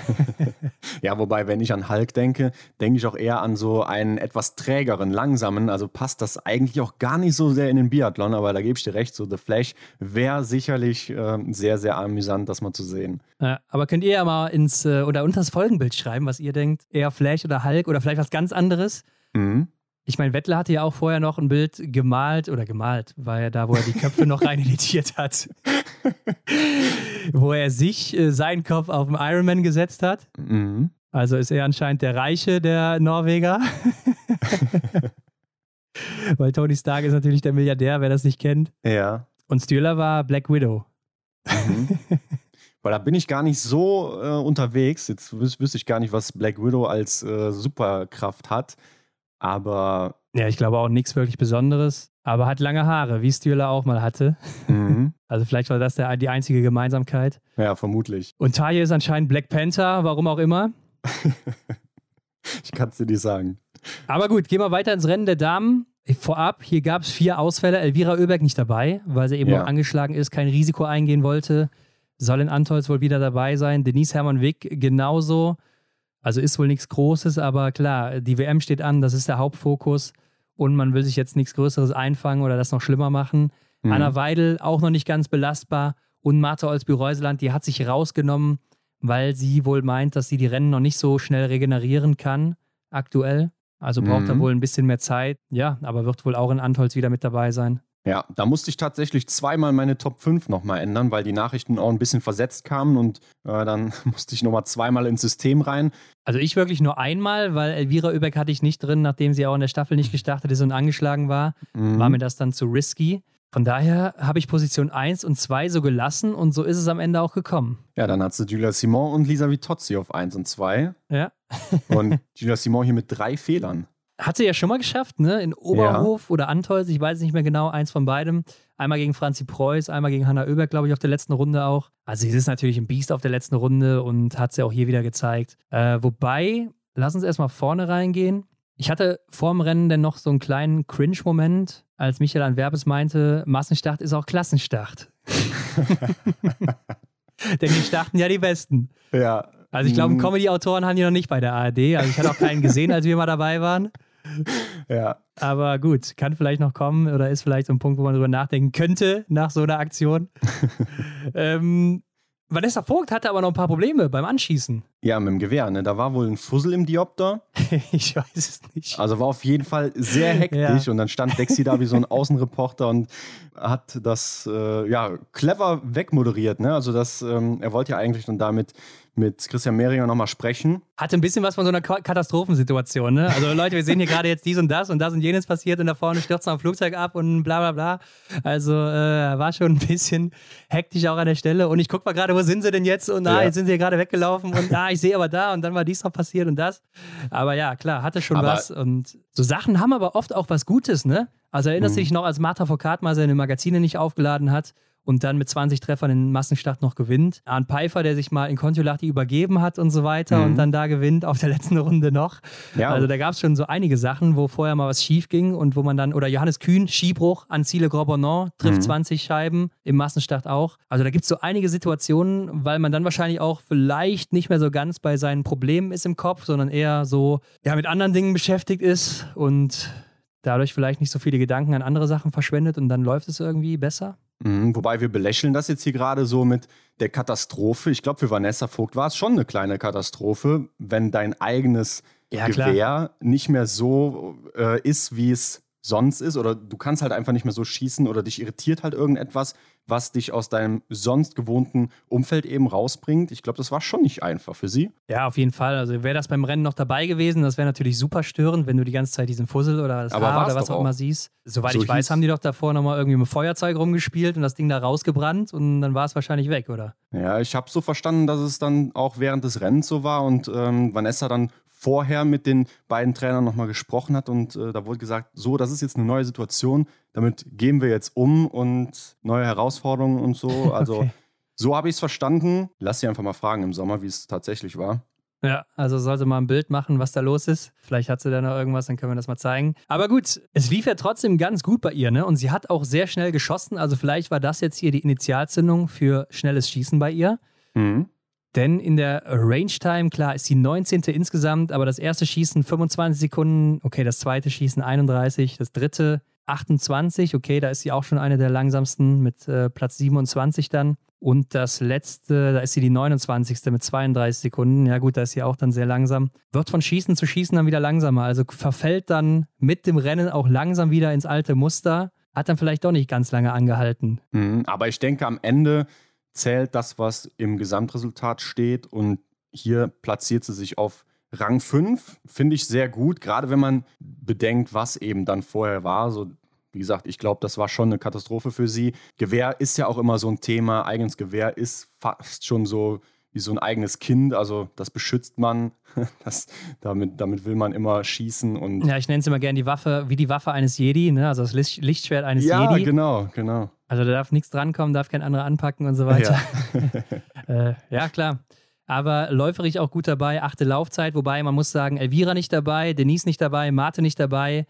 ja, wobei, wenn ich an Hulk denke, denke ich auch eher an so einen etwas trägeren, langsamen. Also passt das eigentlich auch gar nicht so sehr in den Biathlon, aber da gebe ich dir recht, so The Flash wäre sicherlich äh, sehr, sehr amüsant, das mal zu sehen. Ja, aber könnt ihr ja mal ins äh, oder unter das Folgenbild schreiben, was ihr denkt, eher Flash oder Hulk oder vielleicht was ganz anderes. Mhm. Ich meine, Wettler hatte ja auch vorher noch ein Bild gemalt oder gemalt, war ja da, wo er die Köpfe noch rein editiert hat. wo er sich, äh, seinen Kopf auf den Ironman gesetzt hat. Mhm. Also ist er anscheinend der Reiche der Norweger. Weil Tony Stark ist natürlich der Milliardär, wer das nicht kennt. Ja. Und Stühler war Black Widow. Mhm. Weil da bin ich gar nicht so äh, unterwegs. Jetzt wüs wüsste ich gar nicht, was Black Widow als äh, Superkraft hat. Aber. Ja, ich glaube auch nichts wirklich Besonderes. Aber hat lange Haare, wie Stühler auch mal hatte. Mhm. Also vielleicht war das der, die einzige Gemeinsamkeit. Ja, vermutlich. Und Taye ist anscheinend Black Panther, warum auch immer. ich kann es dir nicht sagen. Aber gut, gehen wir weiter ins Rennen der Damen. Vorab, hier gab es vier Ausfälle. Elvira Oeberg nicht dabei, weil sie eben ja. noch angeschlagen ist, kein Risiko eingehen wollte. Soll in Antolz wohl wieder dabei sein. Denise Hermann Wick genauso. Also ist wohl nichts Großes, aber klar, die WM steht an, das ist der Hauptfokus und man will sich jetzt nichts Größeres einfangen oder das noch schlimmer machen. Mhm. Anna Weidel auch noch nicht ganz belastbar und Martha Olsby-Reuseland, die hat sich rausgenommen, weil sie wohl meint, dass sie die Rennen noch nicht so schnell regenerieren kann aktuell. Also braucht mhm. er wohl ein bisschen mehr Zeit. Ja, aber wird wohl auch in Antolz wieder mit dabei sein. Ja, da musste ich tatsächlich zweimal meine Top 5 nochmal ändern, weil die Nachrichten auch ein bisschen versetzt kamen und äh, dann musste ich nochmal zweimal ins System rein. Also ich wirklich nur einmal, weil Elvira Übeck hatte ich nicht drin, nachdem sie auch in der Staffel nicht gestartet ist und angeschlagen war, mhm. war mir das dann zu risky. Von daher habe ich Position 1 und 2 so gelassen und so ist es am Ende auch gekommen. Ja, dann hat sie Julia Simon und Lisa Vitozzi auf 1 und 2. Ja. und Julia Simon hier mit drei Fehlern. Hat sie ja schon mal geschafft, ne? In Oberhof ja. oder Antolz, ich weiß nicht mehr genau, eins von beidem. Einmal gegen Franzi Preuß, einmal gegen Hanna Oeberg, glaube ich, auf der letzten Runde auch. Also sie ist natürlich ein Biest auf der letzten Runde und hat sie auch hier wieder gezeigt. Äh, wobei, lass uns erstmal vorne reingehen. Ich hatte vor dem Rennen dann noch so einen kleinen Cringe-Moment, als Michael Anwerbes meinte, Massenstart ist auch Klassenstart. Denn die starten ja die Besten. Ja. Also ich glaube, mhm. Comedy-Autoren haben die noch nicht bei der ARD. Also ich hatte auch keinen gesehen, als wir mal dabei waren. Ja. Aber gut, kann vielleicht noch kommen oder ist vielleicht so ein Punkt, wo man drüber nachdenken könnte nach so einer Aktion. ähm, Vanessa Vogt hatte aber noch ein paar Probleme beim Anschießen. Ja, mit dem Gewehr, ne? Da war wohl ein Fussel im Diopter. ich weiß es nicht. Also war auf jeden Fall sehr hektisch ja. und dann stand Dexi da wie so ein Außenreporter und hat das äh, ja clever wegmoderiert, ne? Also das, ähm, er wollte ja eigentlich dann damit mit Christian Mehringer nochmal sprechen. Hatte ein bisschen was von so einer Katastrophensituation, ne? Also Leute, wir sehen hier gerade jetzt dies und das und das und jenes passiert und da vorne stürzt noch ein Flugzeug ab und bla bla bla. Also äh, war schon ein bisschen hektisch auch an der Stelle und ich guck mal gerade, wo sind sie denn jetzt und ah, ja. jetzt sind sie hier gerade weggelaufen und ah, ich sehe aber da und dann war dies noch passiert und das. Aber ja, klar, hatte schon aber was und so Sachen haben aber oft auch was Gutes, ne? Also erinnerst du mhm. dich noch, als Martha Foucault mal seine Magazine nicht aufgeladen hat und dann mit 20 Treffern den Massenstart noch gewinnt. Arne Pfeiffer, der sich mal in Kontiolahti übergeben hat und so weiter mhm. und dann da gewinnt auf der letzten Runde noch. Ja. Also da gab es schon so einige Sachen, wo vorher mal was schief ging und wo man dann, oder Johannes Kühn, Skibruch an Ziele Gorbonon, trifft mhm. 20 Scheiben, im Massenstart auch. Also da gibt es so einige Situationen, weil man dann wahrscheinlich auch vielleicht nicht mehr so ganz bei seinen Problemen ist im Kopf, sondern eher so ja, mit anderen Dingen beschäftigt ist und dadurch vielleicht nicht so viele Gedanken an andere Sachen verschwendet und dann läuft es irgendwie besser. Mhm, wobei wir belächeln das jetzt hier gerade so mit der Katastrophe. Ich glaube, für Vanessa Vogt war es schon eine kleine Katastrophe, wenn dein eigenes ja, Gewehr klar. nicht mehr so äh, ist, wie es sonst ist. Oder du kannst halt einfach nicht mehr so schießen oder dich irritiert halt irgendetwas was dich aus deinem sonst gewohnten Umfeld eben rausbringt. Ich glaube, das war schon nicht einfach für sie. Ja, auf jeden Fall. Also wäre das beim Rennen noch dabei gewesen, das wäre natürlich super störend, wenn du die ganze Zeit diesen Fussel oder das Aber Haar oder was auch immer siehst. Soweit so ich weiß, haben die doch davor nochmal irgendwie mit Feuerzeug rumgespielt und das Ding da rausgebrannt und dann war es wahrscheinlich weg, oder? Ja, ich habe so verstanden, dass es dann auch während des Rennens so war und ähm, Vanessa dann vorher mit den beiden Trainern nochmal gesprochen hat und äh, da wurde gesagt, so, das ist jetzt eine neue Situation, damit gehen wir jetzt um und neue Herausforderungen und so. Also okay. so habe ich es verstanden. Lass sie einfach mal fragen im Sommer, wie es tatsächlich war. Ja, also sollte mal ein Bild machen, was da los ist. Vielleicht hat sie da noch irgendwas, dann können wir das mal zeigen. Aber gut, es lief ja trotzdem ganz gut bei ihr, ne? Und sie hat auch sehr schnell geschossen. Also vielleicht war das jetzt hier die Initialzündung für schnelles Schießen bei ihr. Mhm. Denn in der Range Time, klar, ist die 19. insgesamt, aber das erste Schießen 25 Sekunden, okay, das zweite Schießen 31, das dritte 28, okay, da ist sie auch schon eine der langsamsten mit äh, Platz 27 dann. Und das letzte, da ist sie die 29. mit 32 Sekunden. Ja, gut, da ist sie auch dann sehr langsam. Wird von Schießen zu Schießen dann wieder langsamer. Also verfällt dann mit dem Rennen auch langsam wieder ins alte Muster. Hat dann vielleicht doch nicht ganz lange angehalten. Mhm, aber ich denke, am Ende zählt das, was im Gesamtresultat steht. Und hier platziert sie sich auf Rang 5. Finde ich sehr gut, gerade wenn man bedenkt, was eben dann vorher war. So wie gesagt, ich glaube, das war schon eine Katastrophe für sie. Gewehr ist ja auch immer so ein Thema. Eigenes Gewehr ist fast schon so wie so ein eigenes Kind. Also das beschützt man. Das, damit, damit will man immer schießen. Und ja, ich nenne es immer gerne die Waffe, wie die Waffe eines Jedi, ne? also das Lichtschwert eines ja, Jedi. Ja, genau, genau. Also da darf nichts drankommen, darf kein anderer anpacken und so weiter. Ja, äh, ja klar. Aber läuferig auch gut dabei, achte Laufzeit, wobei man muss sagen, Elvira nicht dabei, Denise nicht dabei, Marte nicht dabei.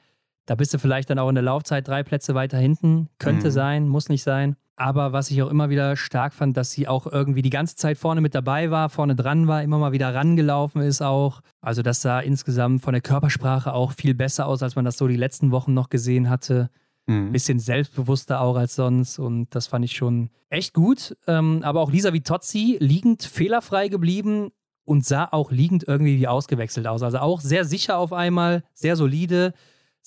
Da bist du vielleicht dann auch in der Laufzeit drei Plätze weiter hinten. Könnte mhm. sein, muss nicht sein. Aber was ich auch immer wieder stark fand, dass sie auch irgendwie die ganze Zeit vorne mit dabei war, vorne dran war, immer mal wieder rangelaufen ist auch. Also das sah insgesamt von der Körpersprache auch viel besser aus, als man das so die letzten Wochen noch gesehen hatte. Mhm. Bisschen selbstbewusster auch als sonst und das fand ich schon echt gut. Ähm, aber auch Lisa Vitozzi liegend fehlerfrei geblieben und sah auch liegend irgendwie wie ausgewechselt aus. Also auch sehr sicher auf einmal, sehr solide.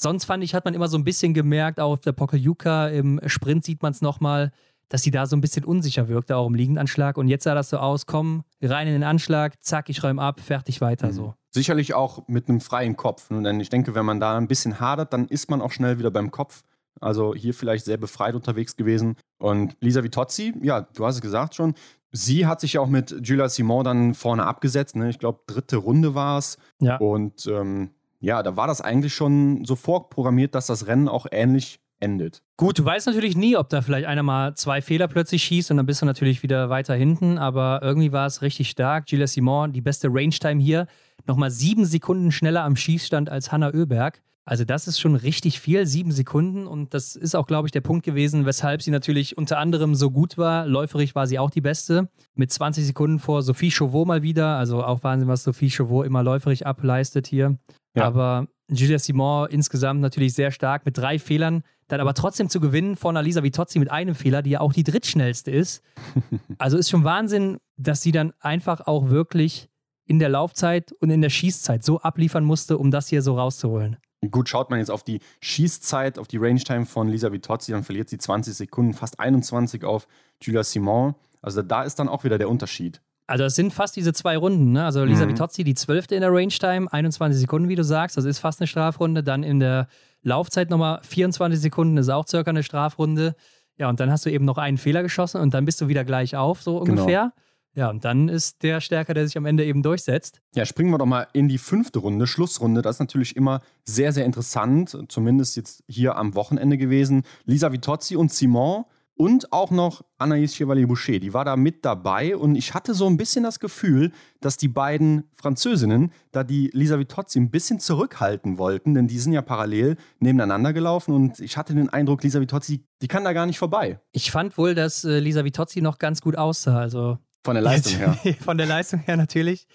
Sonst fand ich, hat man immer so ein bisschen gemerkt, auch auf der Pokeljuka im Sprint sieht man es nochmal, dass sie da so ein bisschen unsicher wirkte, auch im Liegendanschlag. Und jetzt sah das so aus, komm, rein in den Anschlag, zack, ich räume ab, fertig weiter mhm. so. Sicherlich auch mit einem freien Kopf. Ne? Denn ich denke, wenn man da ein bisschen hadert, dann ist man auch schnell wieder beim Kopf. Also hier vielleicht sehr befreit unterwegs gewesen. Und Lisa Vitozzi, ja, du hast es gesagt schon, sie hat sich ja auch mit Julia Simon dann vorne abgesetzt. Ne? Ich glaube, dritte Runde war es. Ja. Und ähm, ja, da war das eigentlich schon so vorprogrammiert, dass das Rennen auch ähnlich endet. Gut, du weißt natürlich nie, ob da vielleicht einer mal zwei Fehler plötzlich schießt und dann bist du natürlich wieder weiter hinten, aber irgendwie war es richtig stark. Gilles Simon, die beste Range-Time hier, nochmal sieben Sekunden schneller am Schießstand als Hanna Oeberg. Also das ist schon richtig viel, sieben Sekunden. Und das ist auch, glaube ich, der Punkt gewesen, weshalb sie natürlich unter anderem so gut war. Läuferig war sie auch die Beste. Mit 20 Sekunden vor Sophie Chauveau mal wieder. Also auch Wahnsinn, was Sophie Chauveau immer läuferig ableistet hier. Ja. Aber Julia Simon insgesamt natürlich sehr stark mit drei Fehlern. Dann aber trotzdem zu gewinnen vor einer Lisa Vitozzi mit einem Fehler, die ja auch die drittschnellste ist. Also ist schon Wahnsinn, dass sie dann einfach auch wirklich in der Laufzeit und in der Schießzeit so abliefern musste, um das hier so rauszuholen. Gut, schaut man jetzt auf die Schießzeit, auf die Range-Time von Lisa Vitozzi, dann verliert sie 20 Sekunden, fast 21 auf Julia Simon. Also da ist dann auch wieder der Unterschied. Also es sind fast diese zwei Runden. Ne? Also Lisa mhm. Vitozzi, die zwölfte in der Range-Time, 21 Sekunden, wie du sagst. Das ist fast eine Strafrunde. Dann in der Laufzeit nochmal 24 Sekunden, ist auch circa eine Strafrunde. Ja, und dann hast du eben noch einen Fehler geschossen und dann bist du wieder gleich auf, so genau. ungefähr. Genau. Ja, und dann ist der stärker, der sich am Ende eben durchsetzt. Ja, springen wir doch mal in die fünfte Runde, Schlussrunde. Das ist natürlich immer sehr, sehr interessant, zumindest jetzt hier am Wochenende gewesen. Lisa Vitozzi und Simon und auch noch Anaïs Chevalier-Boucher, die war da mit dabei und ich hatte so ein bisschen das Gefühl, dass die beiden Französinnen da die Lisa Vitozzi ein bisschen zurückhalten wollten, denn die sind ja parallel nebeneinander gelaufen und ich hatte den Eindruck, Lisa Vitozzi, die kann da gar nicht vorbei. Ich fand wohl, dass äh, Lisa Vitozzi noch ganz gut aussah, also von der Leistung her. Von der Leistung her natürlich.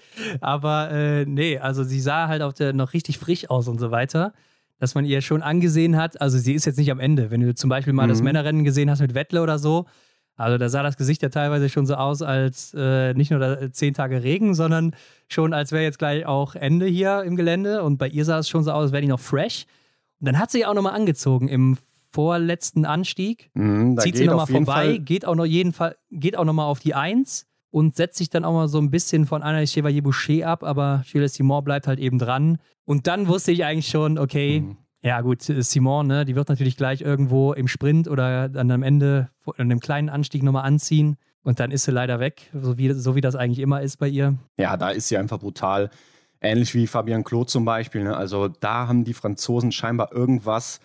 Aber äh, nee, also sie sah halt auch der, noch richtig frisch aus und so weiter dass man ihr schon angesehen hat, also sie ist jetzt nicht am Ende. Wenn du zum Beispiel mal mhm. das Männerrennen gesehen hast mit Wettle oder so, also da sah das Gesicht ja teilweise schon so aus, als äh, nicht nur da, zehn Tage Regen, sondern schon als wäre jetzt gleich auch Ende hier im Gelände. Und bei ihr sah es schon so aus, als wäre die noch fresh. Und dann hat sie auch nochmal angezogen im vorletzten Anstieg. Mhm, zieht sie nochmal vorbei, geht auch noch jeden Fall, geht auch nochmal auf die Eins und setzt sich dann auch mal so ein bisschen von Anna Chevalier Boucher ab, aber Gilles Simon bleibt halt eben dran. Und dann wusste ich eigentlich schon, okay, mhm. ja gut, Simon, ne, die wird natürlich gleich irgendwo im Sprint oder dann am Ende in einem kleinen Anstieg nochmal anziehen. Und dann ist sie leider weg, so wie, so wie das eigentlich immer ist bei ihr. Ja, da ist sie einfach brutal. Ähnlich wie Fabian Claude zum Beispiel. Ne? Also da haben die Franzosen scheinbar irgendwas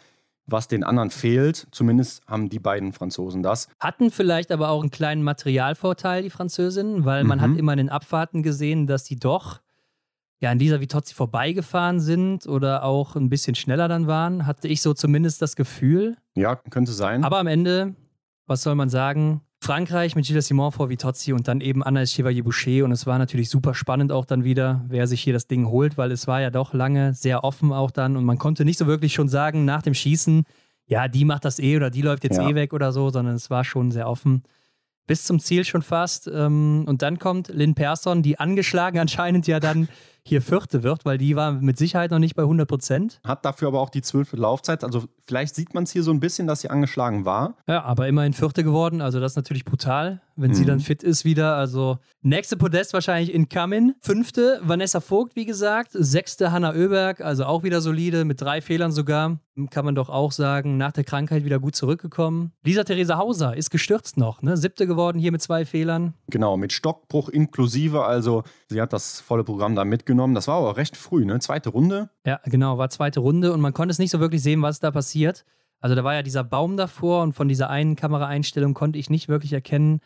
was den anderen fehlt. Zumindest haben die beiden Franzosen das. Hatten vielleicht aber auch einen kleinen Materialvorteil, die Französinnen, weil man mhm. hat immer in den Abfahrten gesehen, dass die doch ja an Lisa Vitozzi vorbeigefahren sind oder auch ein bisschen schneller dann waren, hatte ich so zumindest das Gefühl. Ja, könnte sein. Aber am Ende, was soll man sagen? Frankreich mit Gilles Simon vor Vitozzi und dann eben Anna Chevalier Boucher. Und es war natürlich super spannend auch dann wieder, wer sich hier das Ding holt, weil es war ja doch lange sehr offen auch dann. Und man konnte nicht so wirklich schon sagen, nach dem Schießen, ja, die macht das eh oder die läuft jetzt Ja. eh weg oder so, sondern es war schon sehr offen. Bis zum Ziel schon fast. Ähm, Und dann kommt Lynn Persson, die angeschlagen anscheinend ja dann hier Vierte wird, weil die war mit Sicherheit noch nicht bei 100 Prozent. Hat dafür aber auch die zwölfte Laufzeit. Also vielleicht sieht man es hier so ein bisschen, dass sie angeschlagen war. Ja, aber immerhin Vierte geworden. Also das ist natürlich brutal, wenn sie Mhm. dann fit ist wieder. Also nächste Podest wahrscheinlich in Kamin. Fünfte Vanessa Vogt, wie gesagt. Sechste Hanna Oeberg, also auch wieder solide, mit drei Fehlern sogar. Kann man doch auch sagen, nach der Krankheit wieder gut zurückgekommen. Lisa Theresa Hauser ist gestürzt noch, ne? Siebte geworden hier mit zwei Fehlern. Genau, mit Stockbruch inklusive. Also sie hat das volle Programm da mitgenommen. Das war aber recht früh, ne? Zweite Runde. Ja, genau, war zweite Runde und man konnte es nicht so wirklich sehen, was da passiert. Also da war ja dieser Baum davor und von dieser einen Kameraeinstellung konnte ich nicht wirklich erkennen,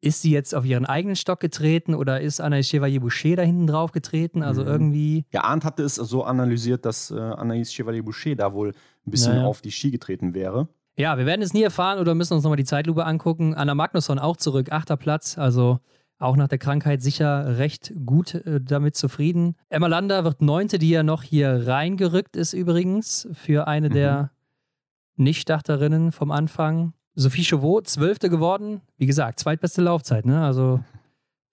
ist sie jetzt auf ihren eigenen Stock getreten oder ist Anna Chevalier Boucher da hinten drauf getreten? Also Mhm. irgendwie, Ja, Arndt hatte es so analysiert, dass äh, Anaïs Chevalier-Boucher da wohl ein bisschen Naja. auf die Ski getreten wäre. ja, wir werden es nie erfahren oder müssen uns nochmal die Zeitlupe angucken. Anna Magnusson auch zurück, achter Platz, also auch nach der Krankheit sicher recht gut äh, damit zufrieden. Emma Lander wird neunte, die ja noch hier reingerückt ist übrigens für eine Mhm. der Nicht-Starterinnen vom Anfang. Sophie Chauveau, zwölfte geworden. Wie gesagt, zweitbeste Laufzeit, ne? Also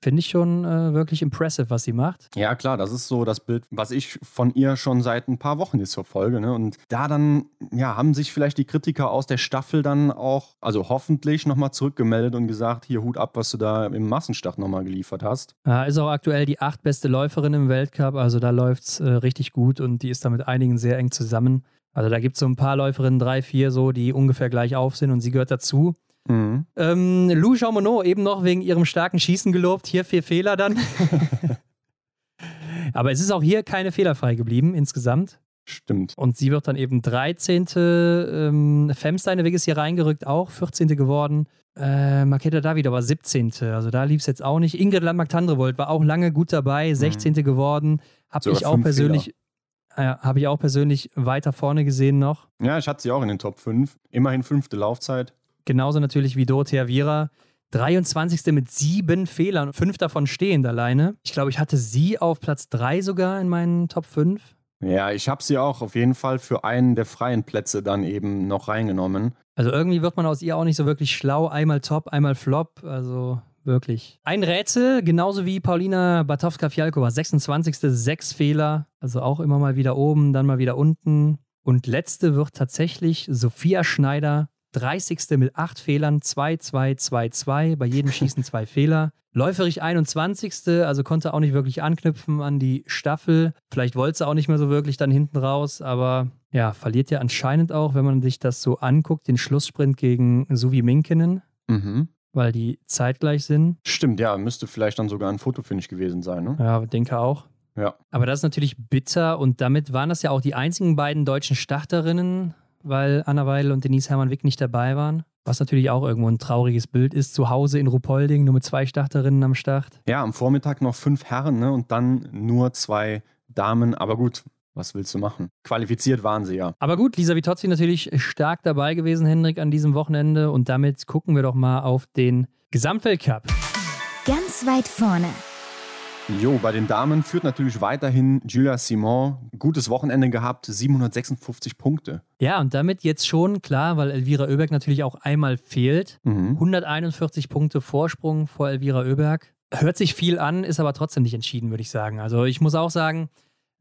finde ich schon äh, wirklich impressive, was sie macht. Ja, klar, das ist so das Bild, was ich von ihr schon seit ein paar Wochen jetzt verfolge. Ne? Und da dann, ja, haben sich vielleicht die Kritiker aus der Staffel dann auch, also hoffentlich nochmal zurückgemeldet und gesagt, hier Hut ab, was du da im Massenstart nochmal geliefert hast. Äh, ist auch aktuell die achtbeste Läuferin im Weltcup, also da läuft es äh, richtig gut und die ist da mit einigen sehr eng zusammen. Also da gibt es so ein paar Läuferinnen, drei, vier so, die ungefähr gleich auf sind und sie gehört dazu. Mhm. Ähm, Lou Jean Monod eben noch wegen ihrem starken Schießen gelobt. Hier vier Fehler dann. Aber es ist auch hier keine fehlerfrei geblieben insgesamt. Stimmt. Und sie wird dann eben 13. Ähm, Femsteineweg ist hier reingerückt, auch 14. geworden. Äh, Makeda David aber 17. Also da lief es jetzt auch nicht. Ingrid Landmark-Tandrevold war auch lange gut dabei, 16. geworden. Habe ich auch persönlich, äh, habe ich auch persönlich weiter vorne gesehen noch. Ja, ich hatte sie auch in den Top 5. Immerhin fünfte Laufzeit. Genauso natürlich wie Dorothea Viera. 23. mit sieben Fehlern, fünf davon stehend alleine. Ich glaube, ich hatte sie auf Platz 3 sogar in meinen Top 5. Ja, ich habe sie auch auf jeden Fall für einen der freien Plätze dann eben noch reingenommen. Also irgendwie wird man aus ihr auch nicht so wirklich schlau. Einmal Top, einmal Flop. Also wirklich. Ein Rätsel, genauso wie Paulina Batowska-Fialkova. 26. sechs Fehler. Also auch immer mal wieder oben, dann mal wieder unten. Und letzte wird tatsächlich Sophia Schneider. 30. mit acht Fehlern, 2, 2, 2, 2. Bei jedem Schießen zwei Fehler. Läuferich 21. Also konnte auch nicht wirklich anknüpfen an die Staffel. Vielleicht wollte sie auch nicht mehr so wirklich dann hinten raus, aber ja, verliert ja anscheinend auch, wenn man sich das so anguckt, den Schlusssprint gegen Suvi Minkinen, Mhm. Weil die zeitgleich sind. Stimmt, ja, müsste vielleicht dann sogar ein Fotofinish gewesen sein, ne? Ja, denke auch. Ja. Aber das ist natürlich bitter und damit waren das ja auch die einzigen beiden deutschen Starterinnen, weil Anna Weidel und Denise Hermann-Wick nicht dabei waren. Was natürlich auch irgendwo ein trauriges Bild ist. Zu Hause in Ruhpolding, nur mit zwei Starterinnen am Start. Ja, am Vormittag noch fünf Herren, ne? Und dann nur zwei Damen. Aber gut, was willst du machen? Qualifiziert waren sie ja. Aber gut, Lisa Vitozzi natürlich stark dabei gewesen, Hendrik, an diesem Wochenende. Und damit gucken wir doch mal auf den Gesamtweltcup. Ganz weit vorne. Jo, bei den Damen führt natürlich weiterhin Julia Simon. Gutes Wochenende gehabt, 756 Punkte. Ja, und damit jetzt schon klar, weil Elvira Oeberg natürlich auch einmal fehlt. Mhm. 141 Punkte Vorsprung vor Elvira Oeberg. Hört sich viel an, ist aber trotzdem nicht entschieden, würde ich sagen. Also ich muss auch sagen,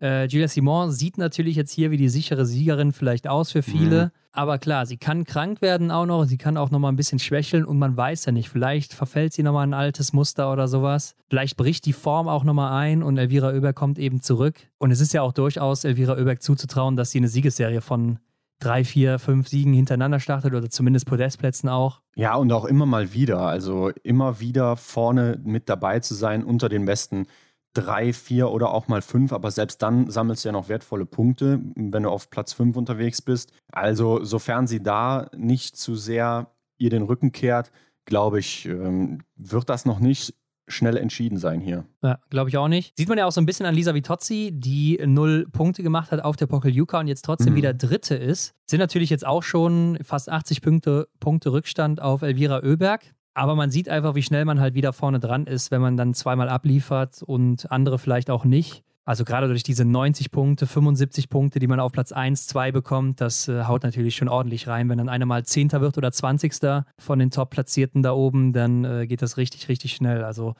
äh, Julia Simon sieht natürlich jetzt hier wie die sichere Siegerin vielleicht aus für viele. Mhm. Aber klar, sie kann krank werden auch noch. Sie kann auch noch mal ein bisschen schwächeln und man weiß ja nicht. Vielleicht verfällt sie noch mal in ein altes Muster oder sowas. Vielleicht bricht die Form auch noch mal ein und Elvira Oeberg kommt eben zurück. Und es ist ja auch durchaus Elvira Oeberg zuzutrauen, dass sie eine Siegesserie von drei, vier, fünf Siegen hintereinander startet oder zumindest Podestplätzen auch. Ja, und auch immer mal wieder. Also immer wieder vorne mit dabei zu sein unter den besten drei, vier oder auch mal fünf. Aber selbst dann sammelst du ja noch wertvolle Punkte, wenn du auf Platz fünf unterwegs bist. Also sofern sie da nicht zu sehr ihr den Rücken kehrt, glaube ich, ähm, wird das noch nicht schnell entschieden sein hier. Ja, glaube ich auch nicht. Sieht man ja auch so ein bisschen an Lisa Vitozzi, die null Punkte gemacht hat auf der Pokeljuka und jetzt trotzdem mhm. wieder Dritte ist. Sind natürlich jetzt auch schon fast 80 Punkte, Punkte Rückstand auf Elvira Oeberg. Aber man sieht einfach, wie schnell man halt wieder vorne dran ist, wenn man dann zweimal abliefert und andere vielleicht auch nicht. Also gerade durch diese 90 Punkte, 75 Punkte, die man auf Platz 1, 2 bekommt, das äh, haut natürlich schon ordentlich rein. Wenn dann einer mal Zehnter wird oder Zwanzigster von den Top-Platzierten da oben, dann äh, geht das richtig, richtig schnell. Also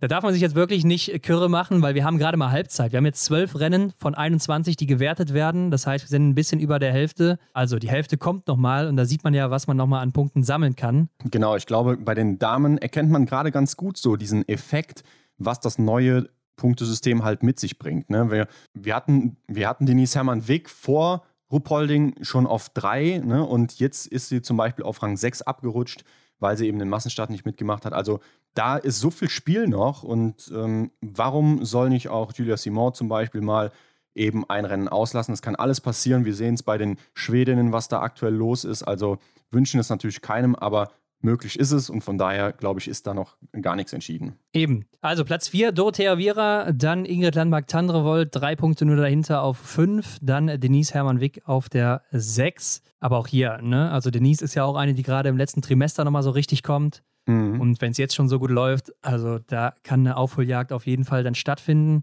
da darf man sich jetzt wirklich nicht kürre machen, weil wir haben gerade mal Halbzeit. Wir haben jetzt zwölf Rennen von 21, die gewertet werden. Das heißt, wir sind ein bisschen über der Hälfte. Also die Hälfte kommt nochmal und da sieht man ja, was man nochmal an Punkten sammeln kann. Genau, ich glaube, bei den Damen erkennt man gerade ganz gut so diesen Effekt, was das neue Punktesystem halt mit sich bringt. Ne? Wir, wir, hatten, wir hatten Denise Hermann-Wick vor Ruppolding schon auf drei ne? und jetzt ist sie zum Beispiel auf Rang 6 abgerutscht, weil sie eben den Massenstart nicht mitgemacht hat. Also da ist so viel Spiel noch und ähm, warum soll nicht auch Julia Simon zum Beispiel mal eben ein Rennen auslassen? Das kann alles passieren. Wir sehen es bei den Schwedinnen, was da aktuell los ist. Also wünschen es natürlich keinem, aber möglich ist es und von daher, glaube ich, ist da noch gar nichts entschieden. Eben. Also Platz 4, Dorothea Viera, dann Ingrid Landmark-Tandrevold, drei Punkte nur dahinter auf 5, dann Denise Hermann-Wick auf der 6. Aber auch hier, ne? Also Denise ist ja auch eine, die gerade im letzten Trimester nochmal so richtig kommt. Mhm. Und wenn es jetzt schon so gut läuft, also da kann eine Aufholjagd auf jeden Fall dann stattfinden.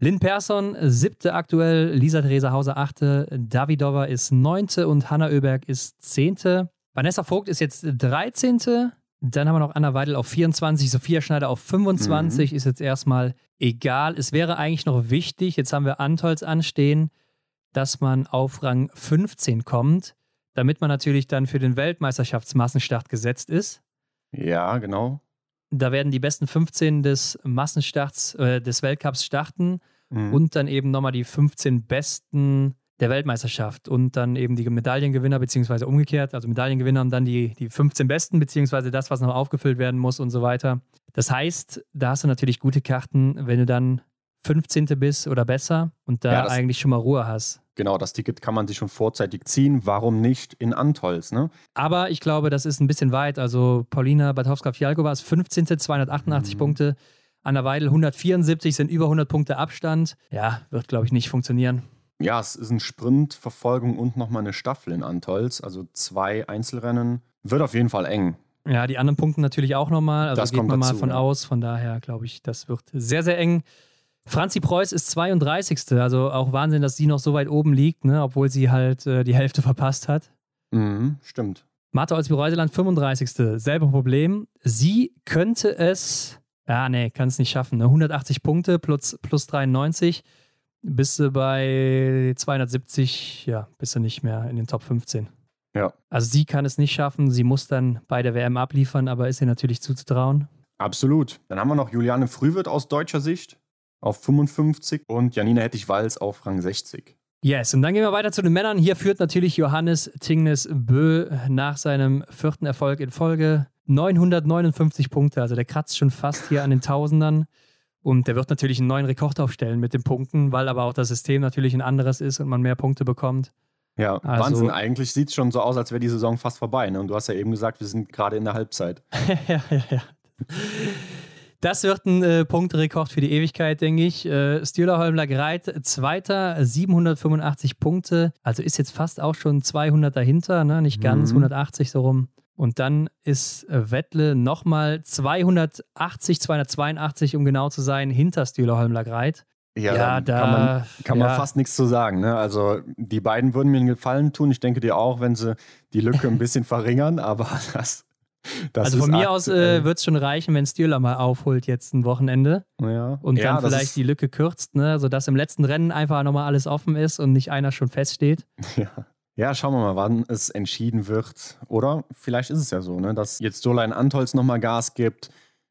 Lynn Persson, siebte aktuell, Lisa Theresa Hauser, achte, Davidova ist neunte und Hanna Oeberg ist zehnte. Vanessa Vogt ist jetzt 13. Dann haben wir noch Anna Weidel auf 24, Sophia Schneider auf 25, mhm. ist jetzt erstmal egal. Es wäre eigentlich noch wichtig, jetzt haben wir Antolz anstehen, dass man auf Rang 15 kommt, damit man natürlich dann für den Weltmeisterschaftsmassenstart gesetzt ist. Ja, genau. Da werden die besten 15 des Massenstarts, äh, des Weltcups starten mhm. und dann eben nochmal die 15 besten der Weltmeisterschaft und dann eben die Medaillengewinner, beziehungsweise umgekehrt, also Medaillengewinner und dann die, die 15 Besten, beziehungsweise das, was noch aufgefüllt werden muss und so weiter. Das heißt, da hast du natürlich gute Karten, wenn du dann 15. bist oder besser und da ja, eigentlich schon mal Ruhe hast. Genau, das Ticket kann man sich schon vorzeitig ziehen. Warum nicht in Antolz, ne? Aber ich glaube, das ist ein bisschen weit. Also Paulina Batowska-Fialkova ist 15. 288 mhm. Punkte. Anna Weidel 174 sind über 100 Punkte Abstand. Ja, wird, glaube ich, nicht funktionieren ja, es ist ein Sprint, Verfolgung und nochmal eine Staffel in Antolz. Also zwei Einzelrennen. Wird auf jeden Fall eng. Ja, die anderen Punkte natürlich auch nochmal. Also das geht man dazu, mal von ja. aus. Von daher glaube ich, das wird sehr, sehr eng. Franzi Preuß ist 32. Also auch Wahnsinn, dass sie noch so weit oben liegt, ne? obwohl sie halt äh, die Hälfte verpasst hat. Mhm, stimmt. Martha Olsby-Reuseland 35. Selbe Problem. Sie könnte es, ja, nee, kann es nicht schaffen. Ne? 180 Punkte plus, plus 93 bist du bei 270, ja, bist du nicht mehr in den Top 15. Ja. Also sie kann es nicht schaffen, sie muss dann bei der WM abliefern, aber ist ihr natürlich zuzutrauen. Absolut. Dann haben wir noch Juliane Frühwirt aus deutscher Sicht auf 55 und Janina Hettich-Walz auf Rang 60. Yes, und dann gehen wir weiter zu den Männern. Hier führt natürlich Johannes Tingnes Bö nach seinem vierten Erfolg in Folge 959 Punkte. Also der kratzt schon fast hier an den Tausendern. Und der wird natürlich einen neuen Rekord aufstellen mit den Punkten, weil aber auch das System natürlich ein anderes ist und man mehr Punkte bekommt. Ja, also, Wahnsinn. Eigentlich sieht es schon so aus, als wäre die Saison fast vorbei. Ne? Und du hast ja eben gesagt, wir sind gerade in der Halbzeit. ja, ja, ja. Das wird ein äh, Punkterekord für die Ewigkeit, denke ich. Äh, Stühler Holmler Greit, Zweiter, 785 Punkte. Also ist jetzt fast auch schon 200 dahinter, ne? nicht ganz, mhm. 180 so rum. Und dann ist äh, Wettle nochmal 280, 282, um genau zu sein, hinter Stühler Holmler Greit. Ja, ja da kann, man, kann ja. man fast nichts zu sagen. Ne? Also die beiden würden mir einen Gefallen tun. Ich denke dir auch, wenn sie die Lücke ein bisschen verringern, aber das. das also von mir aus äh, wird es schon reichen, wenn Stühler mal aufholt jetzt ein Wochenende ja. und dann vielleicht die Lücke kürzt, ne? sodass im letzten Rennen einfach nochmal alles offen ist und nicht einer schon feststeht. Ja. Ja, schauen wir mal, wann es entschieden wird. Oder vielleicht ist es ja so, ne, dass jetzt Solein Antolz nochmal Gas gibt,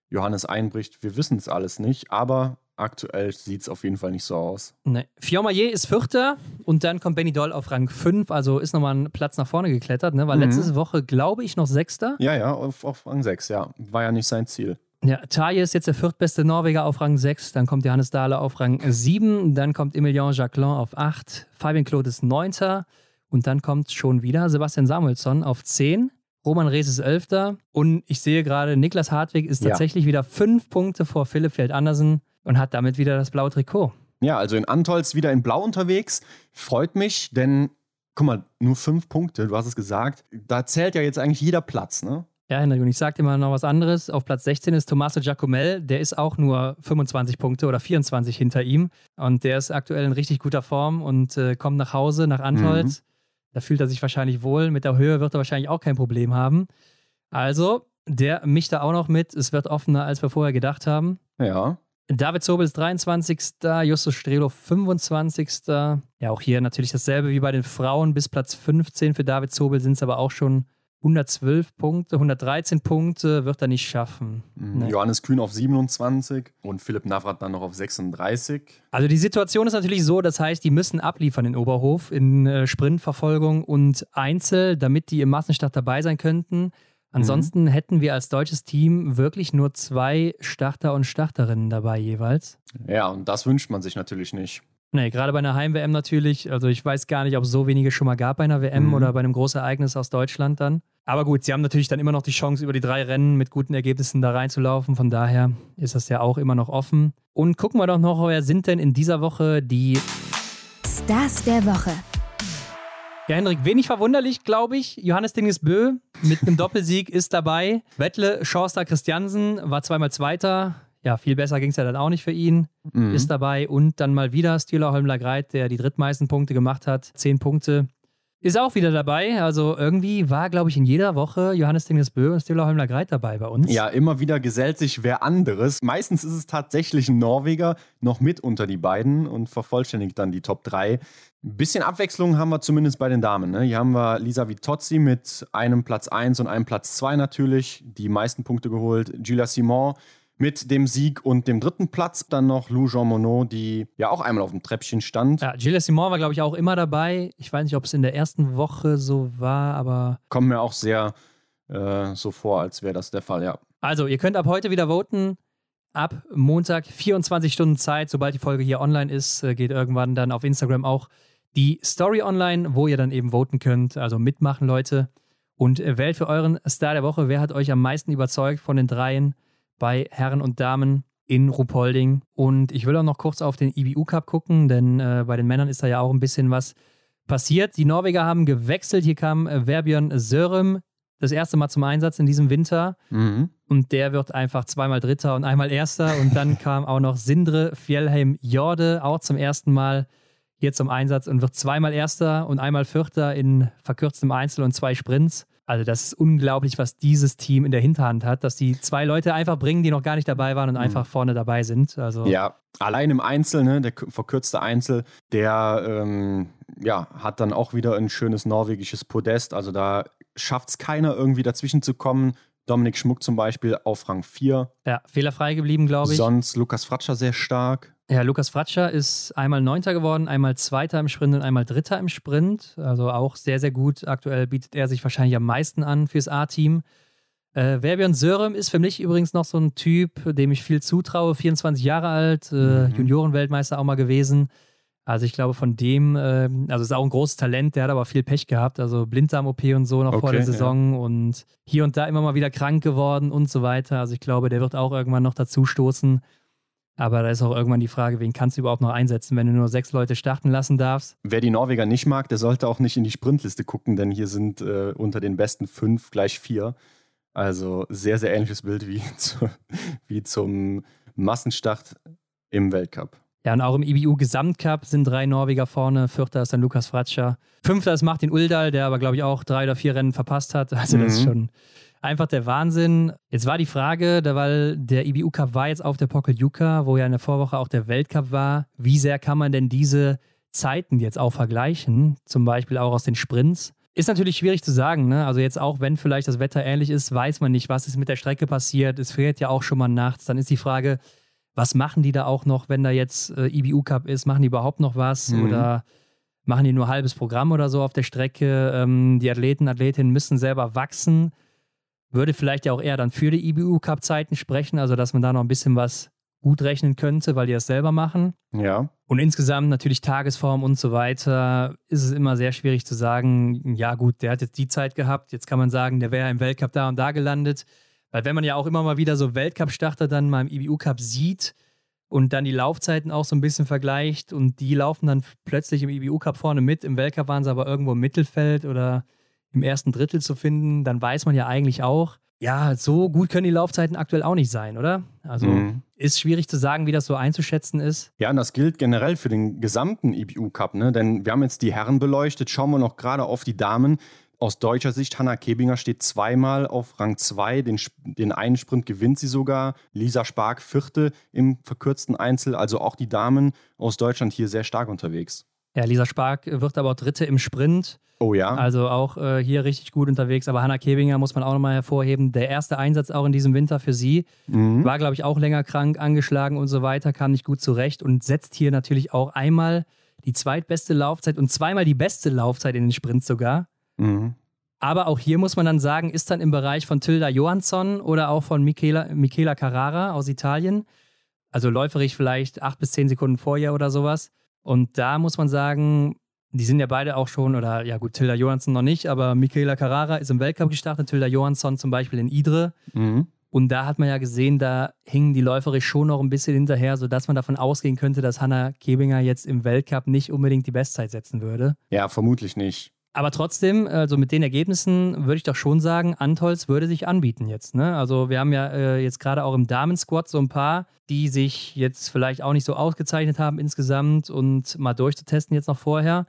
Johannes einbricht. Wir wissen es alles nicht, aber aktuell sieht es auf jeden Fall nicht so aus. Nee. Fiormaillet ist Vierter und dann kommt Benny Doll auf Rang 5, also ist nochmal ein Platz nach vorne geklettert, ne? War mhm. letzte Woche, glaube ich, noch Sechster. Ja, ja, auf, auf Rang 6, ja. War ja nicht sein Ziel. Ja, Taille ist jetzt der viertbeste Norweger auf Rang 6, dann kommt Johannes Dahle auf Rang 7, dann kommt Emilien Jacquelin auf 8, Fabien Claude ist Neunter. Und dann kommt schon wieder Sebastian Samuelsson auf 10. Roman Rees ist Elfter. Und ich sehe gerade, Niklas Hartwig ist Ja. tatsächlich wieder fünf Punkte vor Philipp Feld Andersen und hat damit wieder das blaue Trikot. Ja, also in Antolz wieder in Blau unterwegs. Freut mich, denn guck mal, nur fünf Punkte, du hast es gesagt. Da zählt ja jetzt eigentlich jeder Platz, ne? Ja, Henrik, und ich sag dir mal noch was anderes. Auf Platz 16 ist Tommaso Giacomel. Der ist auch nur 25 Punkte oder 24 hinter ihm. Und der ist aktuell in richtig guter Form und äh, kommt nach Hause, nach Antholz. Da fühlt er sich wahrscheinlich wohl. Mit der Höhe wird er wahrscheinlich auch kein Problem haben. Also, der mischt da auch noch mit. Es wird offener, als wir vorher gedacht haben. Ja. David Sobel ist 23. Justus Strelo 25. Ja, auch hier natürlich dasselbe wie bei den Frauen. Bis Platz 15 für David Sobel sind es aber auch schon 112 Punkte. 113 Punkte wird er nicht schaffen. Nee. Johannes Kühn auf 27 und Philipp Navrat dann noch auf 36. Also die Situation ist natürlich so, das heißt, die müssen abliefern in Oberhof in äh, Sprintverfolgung und Einzel, damit die im Massenstart dabei sein könnten. Ansonsten hätten wir als deutsches Team wirklich nur zwei Starter und Starterinnen dabei jeweils. Ja, und das wünscht man sich natürlich nicht. Nee, gerade bei einer Heim-WM natürlich. Also ich weiß gar nicht, ob es so wenige schon mal gab bei einer WM Mhm. oder bei einem großen Ereignis aus Deutschland dann. Aber gut, sie haben natürlich dann immer noch die Chance, über die drei Rennen mit guten Ergebnissen da reinzulaufen. Von daher ist das ja auch immer noch offen. Und gucken wir doch noch, wer sind denn in dieser Woche die Stars der Woche. Ja, Henrik, wenig verwunderlich, glaube ich. Johannes Dingesbö mit einem Doppelsieg ist dabei. Wettle Schorster Christiansen war zweimal Zweiter. Ja, viel besser ging es ja dann auch nicht für ihn. Mhm. Ist dabei. Und dann mal wieder Stühler Holmler Greit, der die drittmeisten Punkte gemacht hat. Zehn Punkte. Ist auch wieder dabei. Also irgendwie war, glaube ich, in jeder Woche Johannes Dingesbö und Stühler Holmler Greit dabei bei uns. Ja, immer wieder gesellt sich wer anderes. Meistens ist es tatsächlich ein Norweger noch mit unter die beiden und vervollständigt dann die Top 3. Ein bisschen Abwechslung haben wir zumindest bei den Damen. Ne? Hier haben wir Lisa Vitozzi mit einem Platz 1 und einem Platz 2 natürlich, die meisten Punkte geholt. Julia Simon mit dem Sieg und dem dritten Platz. Dann noch Lou Jean Monod, die ja auch einmal auf dem Treppchen stand. Ja, Gilles Simon war, glaube ich, auch immer dabei. Ich weiß nicht, ob es in der ersten Woche so war, aber Kommt mir auch sehr äh, so vor, als wäre das der Fall, ja. Also, ihr könnt ab heute wieder voten. Ab Montag 24 Stunden Zeit, sobald die Folge hier online ist, äh, geht irgendwann dann auf Instagram auch die Story online, wo ihr dann eben voten könnt. Also mitmachen, Leute. Und äh, wählt für euren Star der Woche. Wer hat euch am meisten überzeugt von den dreien bei Herren und Damen in Ruhpolding? Und ich will auch noch kurz auf den IBU Cup gucken, denn äh, bei den Männern ist da ja auch ein bisschen was passiert. Die Norweger haben gewechselt. Hier kam äh, Verbjörn Sörem das erste Mal zum Einsatz in diesem Winter. Mhm. Und der wird einfach zweimal Dritter und einmal Erster. Und dann kam auch noch Sindre Fjellheim Jorde auch zum ersten Mal hier zum Einsatz und wird zweimal Erster und einmal Vierter in verkürztem Einzel und zwei Sprints. Also das ist unglaublich, was dieses Team in der Hinterhand hat, dass die zwei Leute einfach bringen, die noch gar nicht dabei waren und einfach vorne dabei sind. Also Ja, allein im Einzel, ne, der verkürzte Einzel, der ähm, ja, hat dann auch wieder ein schönes norwegisches Podest. Also da schafft es keiner irgendwie dazwischen zu kommen. Dominik Schmuck zum Beispiel auf Rang 4. ja, fehlerfrei geblieben, glaube ich. Sonst Lukas Fratscher sehr stark. Ja, Lukas Fratscher ist einmal Neunter geworden, einmal Zweiter im Sprint und einmal Dritter im Sprint. Also auch sehr, sehr gut. Aktuell bietet er sich wahrscheinlich am meisten an fürs A-Team. Äh, Verbjörn Sörem ist für mich übrigens noch so ein Typ, dem ich viel zutraue. 24 Jahre alt, äh, Mhm. Juniorenweltmeister auch mal gewesen. Also ich glaube von dem, äh, also ist auch ein großes Talent, der hat aber viel Pech gehabt. Also Blinddarm-OP und so noch vor Okay, der ja. Saison und hier und da immer mal wieder krank geworden und so weiter. Also ich glaube, der wird auch irgendwann noch dazu stoßen. Aber da ist auch irgendwann die Frage, wen kannst du überhaupt noch einsetzen, wenn du nur sechs Leute starten lassen darfst? Wer die Norweger nicht mag, der sollte auch nicht in die Sprintliste gucken, denn hier sind äh, unter den besten fünf gleich vier. Also sehr, sehr ähnliches Bild wie, zu, wie zum Massenstart im Weltcup. Ja, und auch im IBU Gesamtcup sind drei Norweger vorne. Vierter ist dann Lukas Fratscher. Fünfter ist Martin Uldal, der aber, glaube ich, auch drei oder vier Rennen verpasst hat. Also, das ist Mhm. schon einfach der Wahnsinn. Jetzt war die Frage, da, weil der IBU Cup war jetzt auf der Pokeljuka, wo ja in der Vorwoche auch der Weltcup war. Wie sehr kann man denn diese Zeiten jetzt auch vergleichen? Zum Beispiel auch aus den Sprints. Ist natürlich schwierig zu sagen. Ne? Also jetzt auch, wenn vielleicht das Wetter ähnlich ist, weiß man nicht, was ist mit der Strecke passiert. Es friert ja auch schon mal nachts. Dann ist die Frage, was machen die da auch noch, wenn da jetzt äh, IBU Cup ist? Machen die überhaupt noch was? Mhm. Oder machen die nur halbes Programm oder so auf der Strecke? Ähm, die Athleten, Athletinnen müssen selber wachsen. Würde vielleicht ja auch eher dann für die IBU Cup Zeiten sprechen, also dass man da noch ein bisschen was gut rechnen könnte, weil die das selber machen. Ja. Und insgesamt natürlich Tagesform und so weiter ist es immer sehr schwierig zu sagen, ja gut, der hat jetzt die Zeit gehabt, jetzt kann man sagen, der wäre im Weltcup da und da gelandet. Weil wenn man ja auch immer mal wieder so Weltcup-Starter dann mal im IBU-Cup sieht und dann die Laufzeiten auch so ein bisschen vergleicht und die laufen dann plötzlich im IBU-Cup vorne mit, im Weltcup waren sie aber irgendwo im Mittelfeld oder im ersten Drittel zu finden, dann weiß man ja eigentlich auch, ja, so gut können die Laufzeiten aktuell auch nicht sein, oder? Also mhm. ist schwierig zu sagen, wie das so einzuschätzen ist. Ja, und das gilt generell für den gesamten IBU Cup, ne? Denn wir haben jetzt die Herren beleuchtet, schauen wir noch gerade auf die Damen. Aus deutscher Sicht, Hanna Kebinger steht zweimal auf Rang 2. Den, den einen Sprint gewinnt sie sogar. Lisa Spark vierte im verkürzten Einzel. Also auch die Damen aus Deutschland hier sehr stark unterwegs. Ja, Lisa Spark wird aber auch Dritte im Sprint. Oh ja. Also auch äh, hier richtig gut unterwegs. Aber Hanna Kebinger muss man auch nochmal hervorheben. Der erste Einsatz auch in diesem Winter für sie. Mhm. War, glaube ich, auch länger krank, angeschlagen und so weiter, kam nicht gut zurecht und setzt hier natürlich auch einmal die zweitbeste Laufzeit und zweimal die beste Laufzeit in den Sprints sogar. Mhm. Aber auch hier muss man dann sagen, ist dann im Bereich von Tilda Johansson oder auch von Michela, Michela Carrara aus Italien. Also läuferig vielleicht acht bis zehn Sekunden vorher oder sowas. Und da muss man sagen, die sind ja beide auch schon, oder ja gut, Tilda Johansson noch nicht, aber Michaela Carrara ist im Weltcup gestartet, Tilda Johansson zum Beispiel in Idre. Mhm. Und da hat man ja gesehen, da hingen die läuferisch schon noch ein bisschen hinterher, sodass man davon ausgehen könnte, dass Hanna Kebinger jetzt im Weltcup nicht unbedingt die Bestzeit setzen würde. Ja, vermutlich nicht. Aber trotzdem, also mit den Ergebnissen würde ich doch schon sagen, Antolz würde sich anbieten jetzt. Ne? Also wir haben ja äh, jetzt gerade auch im Damensquad so ein paar, die sich jetzt vielleicht auch nicht so ausgezeichnet haben insgesamt und mal durchzutesten jetzt noch vorher.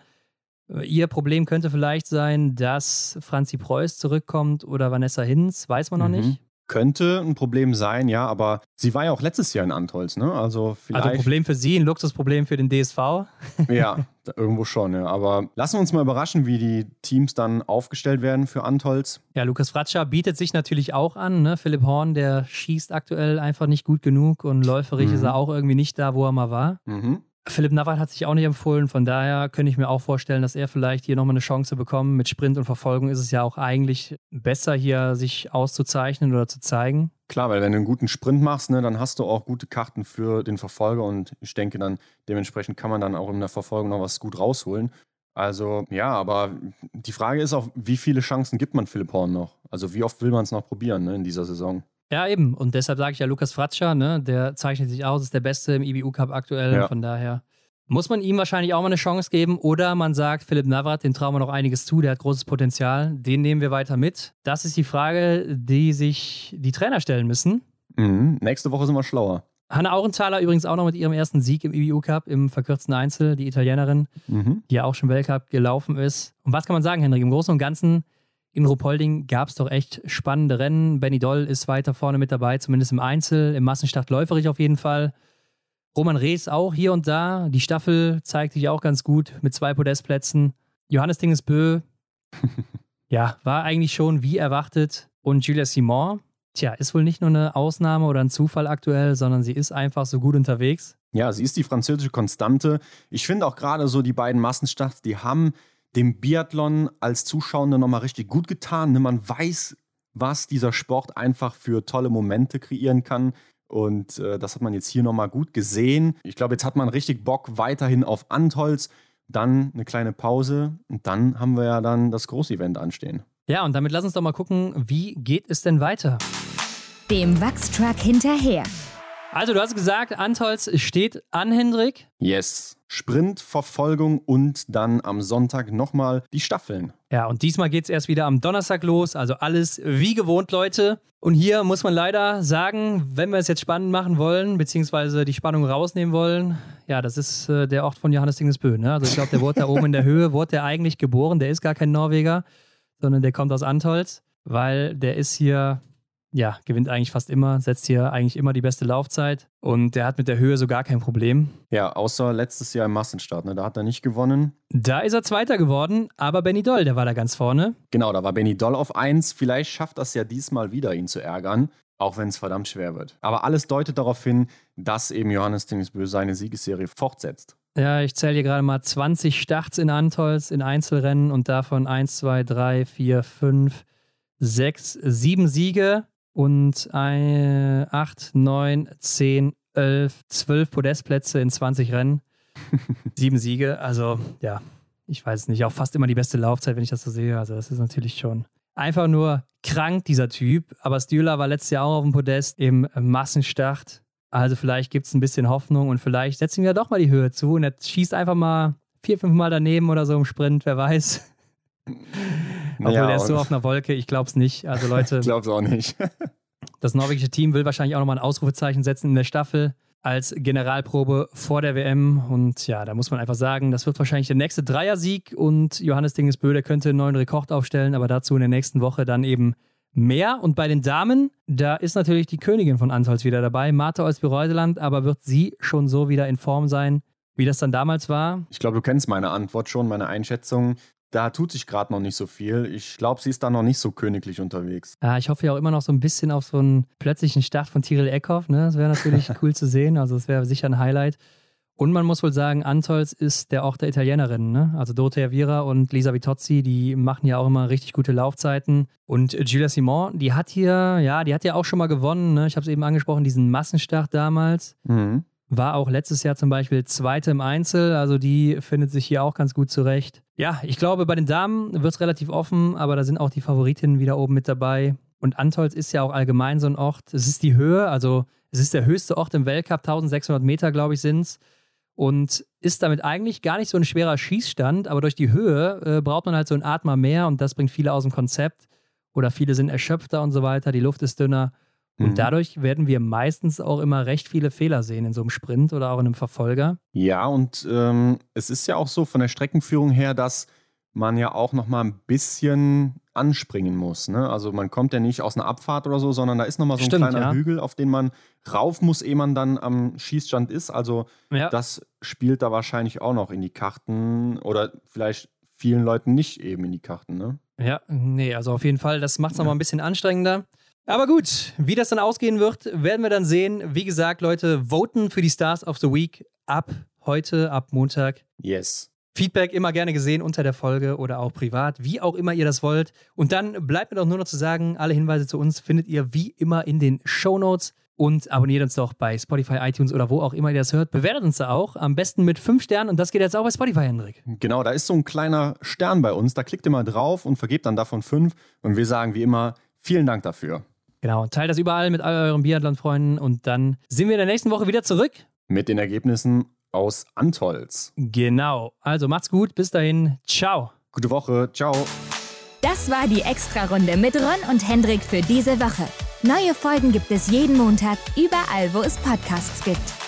Äh, ihr Problem könnte vielleicht sein, dass Franzi Preuß zurückkommt oder Vanessa Hinz, weiß man noch mhm. nicht. Könnte ein Problem sein, ja, aber sie war ja auch letztes Jahr in Antholz, ne? Also vielleicht. Also ein Problem für sie, ein Luxusproblem für den DSV. ja, irgendwo schon, ja. Aber lassen wir uns mal überraschen, wie die Teams dann aufgestellt werden für Antholz. Ja, Lukas Fratscher bietet sich natürlich auch an, ne? Philipp Horn, der schießt aktuell einfach nicht gut genug und läuferig mhm. ist er auch irgendwie nicht da, wo er mal war. Mhm. Philipp Navrat hat sich auch nicht empfohlen, von daher könnte ich mir auch vorstellen, dass er vielleicht hier nochmal eine Chance bekommt. Mit Sprint und Verfolgung ist es ja auch eigentlich besser, hier sich auszuzeichnen oder zu zeigen. Klar, weil wenn du einen guten Sprint machst, ne, dann hast du auch gute Karten für den Verfolger und ich denke dann, dementsprechend kann man dann auch in der Verfolgung noch was gut rausholen. Also ja, aber die Frage ist auch, wie viele Chancen gibt man Philipp Horn noch? Also wie oft will man es noch probieren ne, in dieser Saison? Ja, eben. Und deshalb sage ich ja Lukas Fratscher, ne? der zeichnet sich aus, ist der Beste im IBU-Cup aktuell. Ja. Von daher muss man ihm wahrscheinlich auch mal eine Chance geben. Oder man sagt, Philipp Navrat, dem trauen wir noch einiges zu, der hat großes Potenzial. Den nehmen wir weiter mit. Das ist die Frage, die sich die Trainer stellen müssen. Mhm. Nächste Woche sind wir schlauer. Hanna Aurenthaler übrigens auch noch mit ihrem ersten Sieg im IBU-Cup im verkürzten Einzel, die Italienerin, mhm. die ja auch schon Weltcup gelaufen ist. Und was kann man sagen, Henrik? Im Großen und Ganzen in Ruhpolding gab es doch echt spannende Rennen. Benny Doll ist weiter vorne mit dabei, zumindest im Einzel, im Massenstart läuferig auf jeden Fall. Roman Rees auch hier und da. Die Staffel zeigt sich auch ganz gut mit zwei Podestplätzen. Johannes Dingesbö, ja, war eigentlich schon wie erwartet. Und Julia Simon, tja, ist wohl nicht nur eine Ausnahme oder ein Zufall aktuell, sondern sie ist einfach so gut unterwegs. Ja, sie ist die französische Konstante. Ich finde auch gerade so die beiden Massenstarts, die haben dem Biathlon als Zuschauende nochmal richtig gut getan. Ne? Man weiß, was dieser Sport einfach für tolle Momente kreieren kann. Und äh, das hat man jetzt hier nochmal gut gesehen. Ich glaube, jetzt hat man richtig Bock weiterhin auf Antholz. Dann eine kleine Pause und dann haben wir ja dann das Großevent anstehen. Ja, und damit lass uns doch mal gucken, wie geht es denn weiter? Dem Wachstruck hinterher. Also, du hast gesagt, Antholz steht an, Hendrik. Yes. Sprint, Verfolgung und dann am Sonntag nochmal die Staffeln. Ja, und diesmal geht es erst wieder am Donnerstag los. Also alles wie gewohnt, Leute. Und hier muss man leider sagen, wenn wir es jetzt spannend machen wollen, beziehungsweise die Spannung rausnehmen wollen, ja, das ist äh, der Ort von Johannes Dingesbö. Ne? Also ich glaube, der wurde da oben in der Höhe, wurde der eigentlich geboren. Der ist gar kein Norweger, sondern der kommt aus Antholz, weil der ist hier ja, gewinnt eigentlich fast immer, setzt hier eigentlich immer die beste Laufzeit und der hat mit der Höhe so gar kein Problem. Ja, außer letztes Jahr im Massenstart, ne? da hat er nicht gewonnen. Da ist er Zweiter geworden, aber Benny Doll, der war da ganz vorne. Genau, da war Benny Doll auf 1. Vielleicht schafft das ja diesmal wieder, ihn zu ärgern, auch wenn es verdammt schwer wird. Aber alles deutet darauf hin, dass eben Johannes Dingesbö seine Siegesserie fortsetzt. Ja, ich zähle hier gerade mal 20 Starts in Antolz in Einzelrennen und davon 1, 2, 3, 4, 5, 6, 7 Siege und 8, 9, 10, 11, 12 Podestplätze in 20 Rennen. Sieben Siege, also ja, ich weiß nicht, auch fast immer die beste Laufzeit, wenn ich das so sehe. Also das ist natürlich schon einfach nur krank, dieser Typ. Aber Stühler war letztes Jahr auch auf dem Podest im Massenstart. Also vielleicht gibt es ein bisschen Hoffnung und vielleicht setzt ihm ja doch mal die Höhe zu und er schießt einfach mal vier, fünf Mal daneben oder so im Sprint, wer weiß. Obwohl ja, er ist so auf einer Wolke, ich glaube es nicht. Also Leute. ich glaube es auch nicht. das norwegische Team will wahrscheinlich auch nochmal ein Ausrufezeichen setzen in der Staffel als Generalprobe vor der WM. Und ja, da muss man einfach sagen, das wird wahrscheinlich der nächste Dreiersieg und Johannes Dingesbö, der könnte einen neuen Rekord aufstellen, aber dazu in der nächsten Woche dann eben mehr. Und bei den Damen, da ist natürlich die Königin von Antolz wieder dabei, Martha Olsby-Reuseland, aber wird sie schon so wieder in Form sein, wie das dann damals war? Ich glaube, du kennst meine Antwort schon, meine Einschätzung. Da tut sich gerade noch nicht so viel. Ich glaube, sie ist da noch nicht so königlich unterwegs. Ja, ich hoffe ja auch immer noch so ein bisschen auf so einen plötzlichen Start von Tiril Eckhoff. Ne? Das wäre natürlich cool zu sehen. Also, das wäre sicher ein Highlight. Und man muss wohl sagen, Antolz ist der Ort der Italienerinnen. Ne? Also Dorothea Vira und Lisa Vitozzi, die machen ja auch immer richtig gute Laufzeiten. Und Giulia Simon, die hat hier, ja, die hat ja auch schon mal gewonnen. Ne? Ich habe es eben angesprochen, diesen Massenstart damals. Mhm. War auch letztes Jahr zum Beispiel Zweite im Einzel, also die findet sich hier auch ganz gut zurecht. Ja, ich glaube, bei den Damen wird es relativ offen, aber da sind auch die Favoritinnen wieder oben mit dabei. Und Antolz ist ja auch allgemein so ein Ort. Es ist die Höhe, also es ist der höchste Ort im Weltcup, 1600 Meter, glaube ich, sind es. Und ist damit eigentlich gar nicht so ein schwerer Schießstand, aber durch die Höhe äh, braucht man halt so ein Atmer mehr und das bringt viele aus dem Konzept. Oder viele sind erschöpfter und so weiter, die Luft ist dünner. Und mhm. dadurch werden wir meistens auch immer recht viele Fehler sehen in so einem Sprint oder auch in einem Verfolger. Ja, und ähm, es ist ja auch so von der Streckenführung her, dass man ja auch noch mal ein bisschen anspringen muss. Ne? Also man kommt ja nicht aus einer Abfahrt oder so, sondern da ist noch mal so ein Stimmt, kleiner ja. Hügel, auf den man rauf muss, ehe man dann am Schießstand ist. Also ja. das spielt da wahrscheinlich auch noch in die Karten oder vielleicht vielen Leuten nicht eben in die Karten. Ne? Ja, nee, also auf jeden Fall, das macht es ja. noch mal ein bisschen anstrengender. Aber gut, wie das dann ausgehen wird, werden wir dann sehen. Wie gesagt, Leute, voten für die Stars of the Week ab heute, ab Montag. Yes. Feedback immer gerne gesehen unter der Folge oder auch privat, wie auch immer ihr das wollt. Und dann bleibt mir doch nur noch zu sagen, alle Hinweise zu uns findet ihr wie immer in den Show Notes. Und abonniert uns doch bei Spotify, iTunes oder wo auch immer ihr das hört. Bewertet uns da auch. Am besten mit fünf Sternen. Und das geht jetzt auch bei Spotify, Hendrik. Genau, da ist so ein kleiner Stern bei uns. Da klickt ihr mal drauf und vergebt dann davon fünf. Und wir sagen wie immer, vielen Dank dafür. Genau, teilt das überall mit all euren Biathlon-Freunden und dann sind wir in der nächsten Woche wieder zurück. Mit den Ergebnissen aus Antolz. Genau, also macht's gut, bis dahin, ciao. Gute Woche, ciao. Das war die Extra-Runde mit Ron und Hendrik für diese Woche. Neue Folgen gibt es jeden Montag, überall, wo es Podcasts gibt.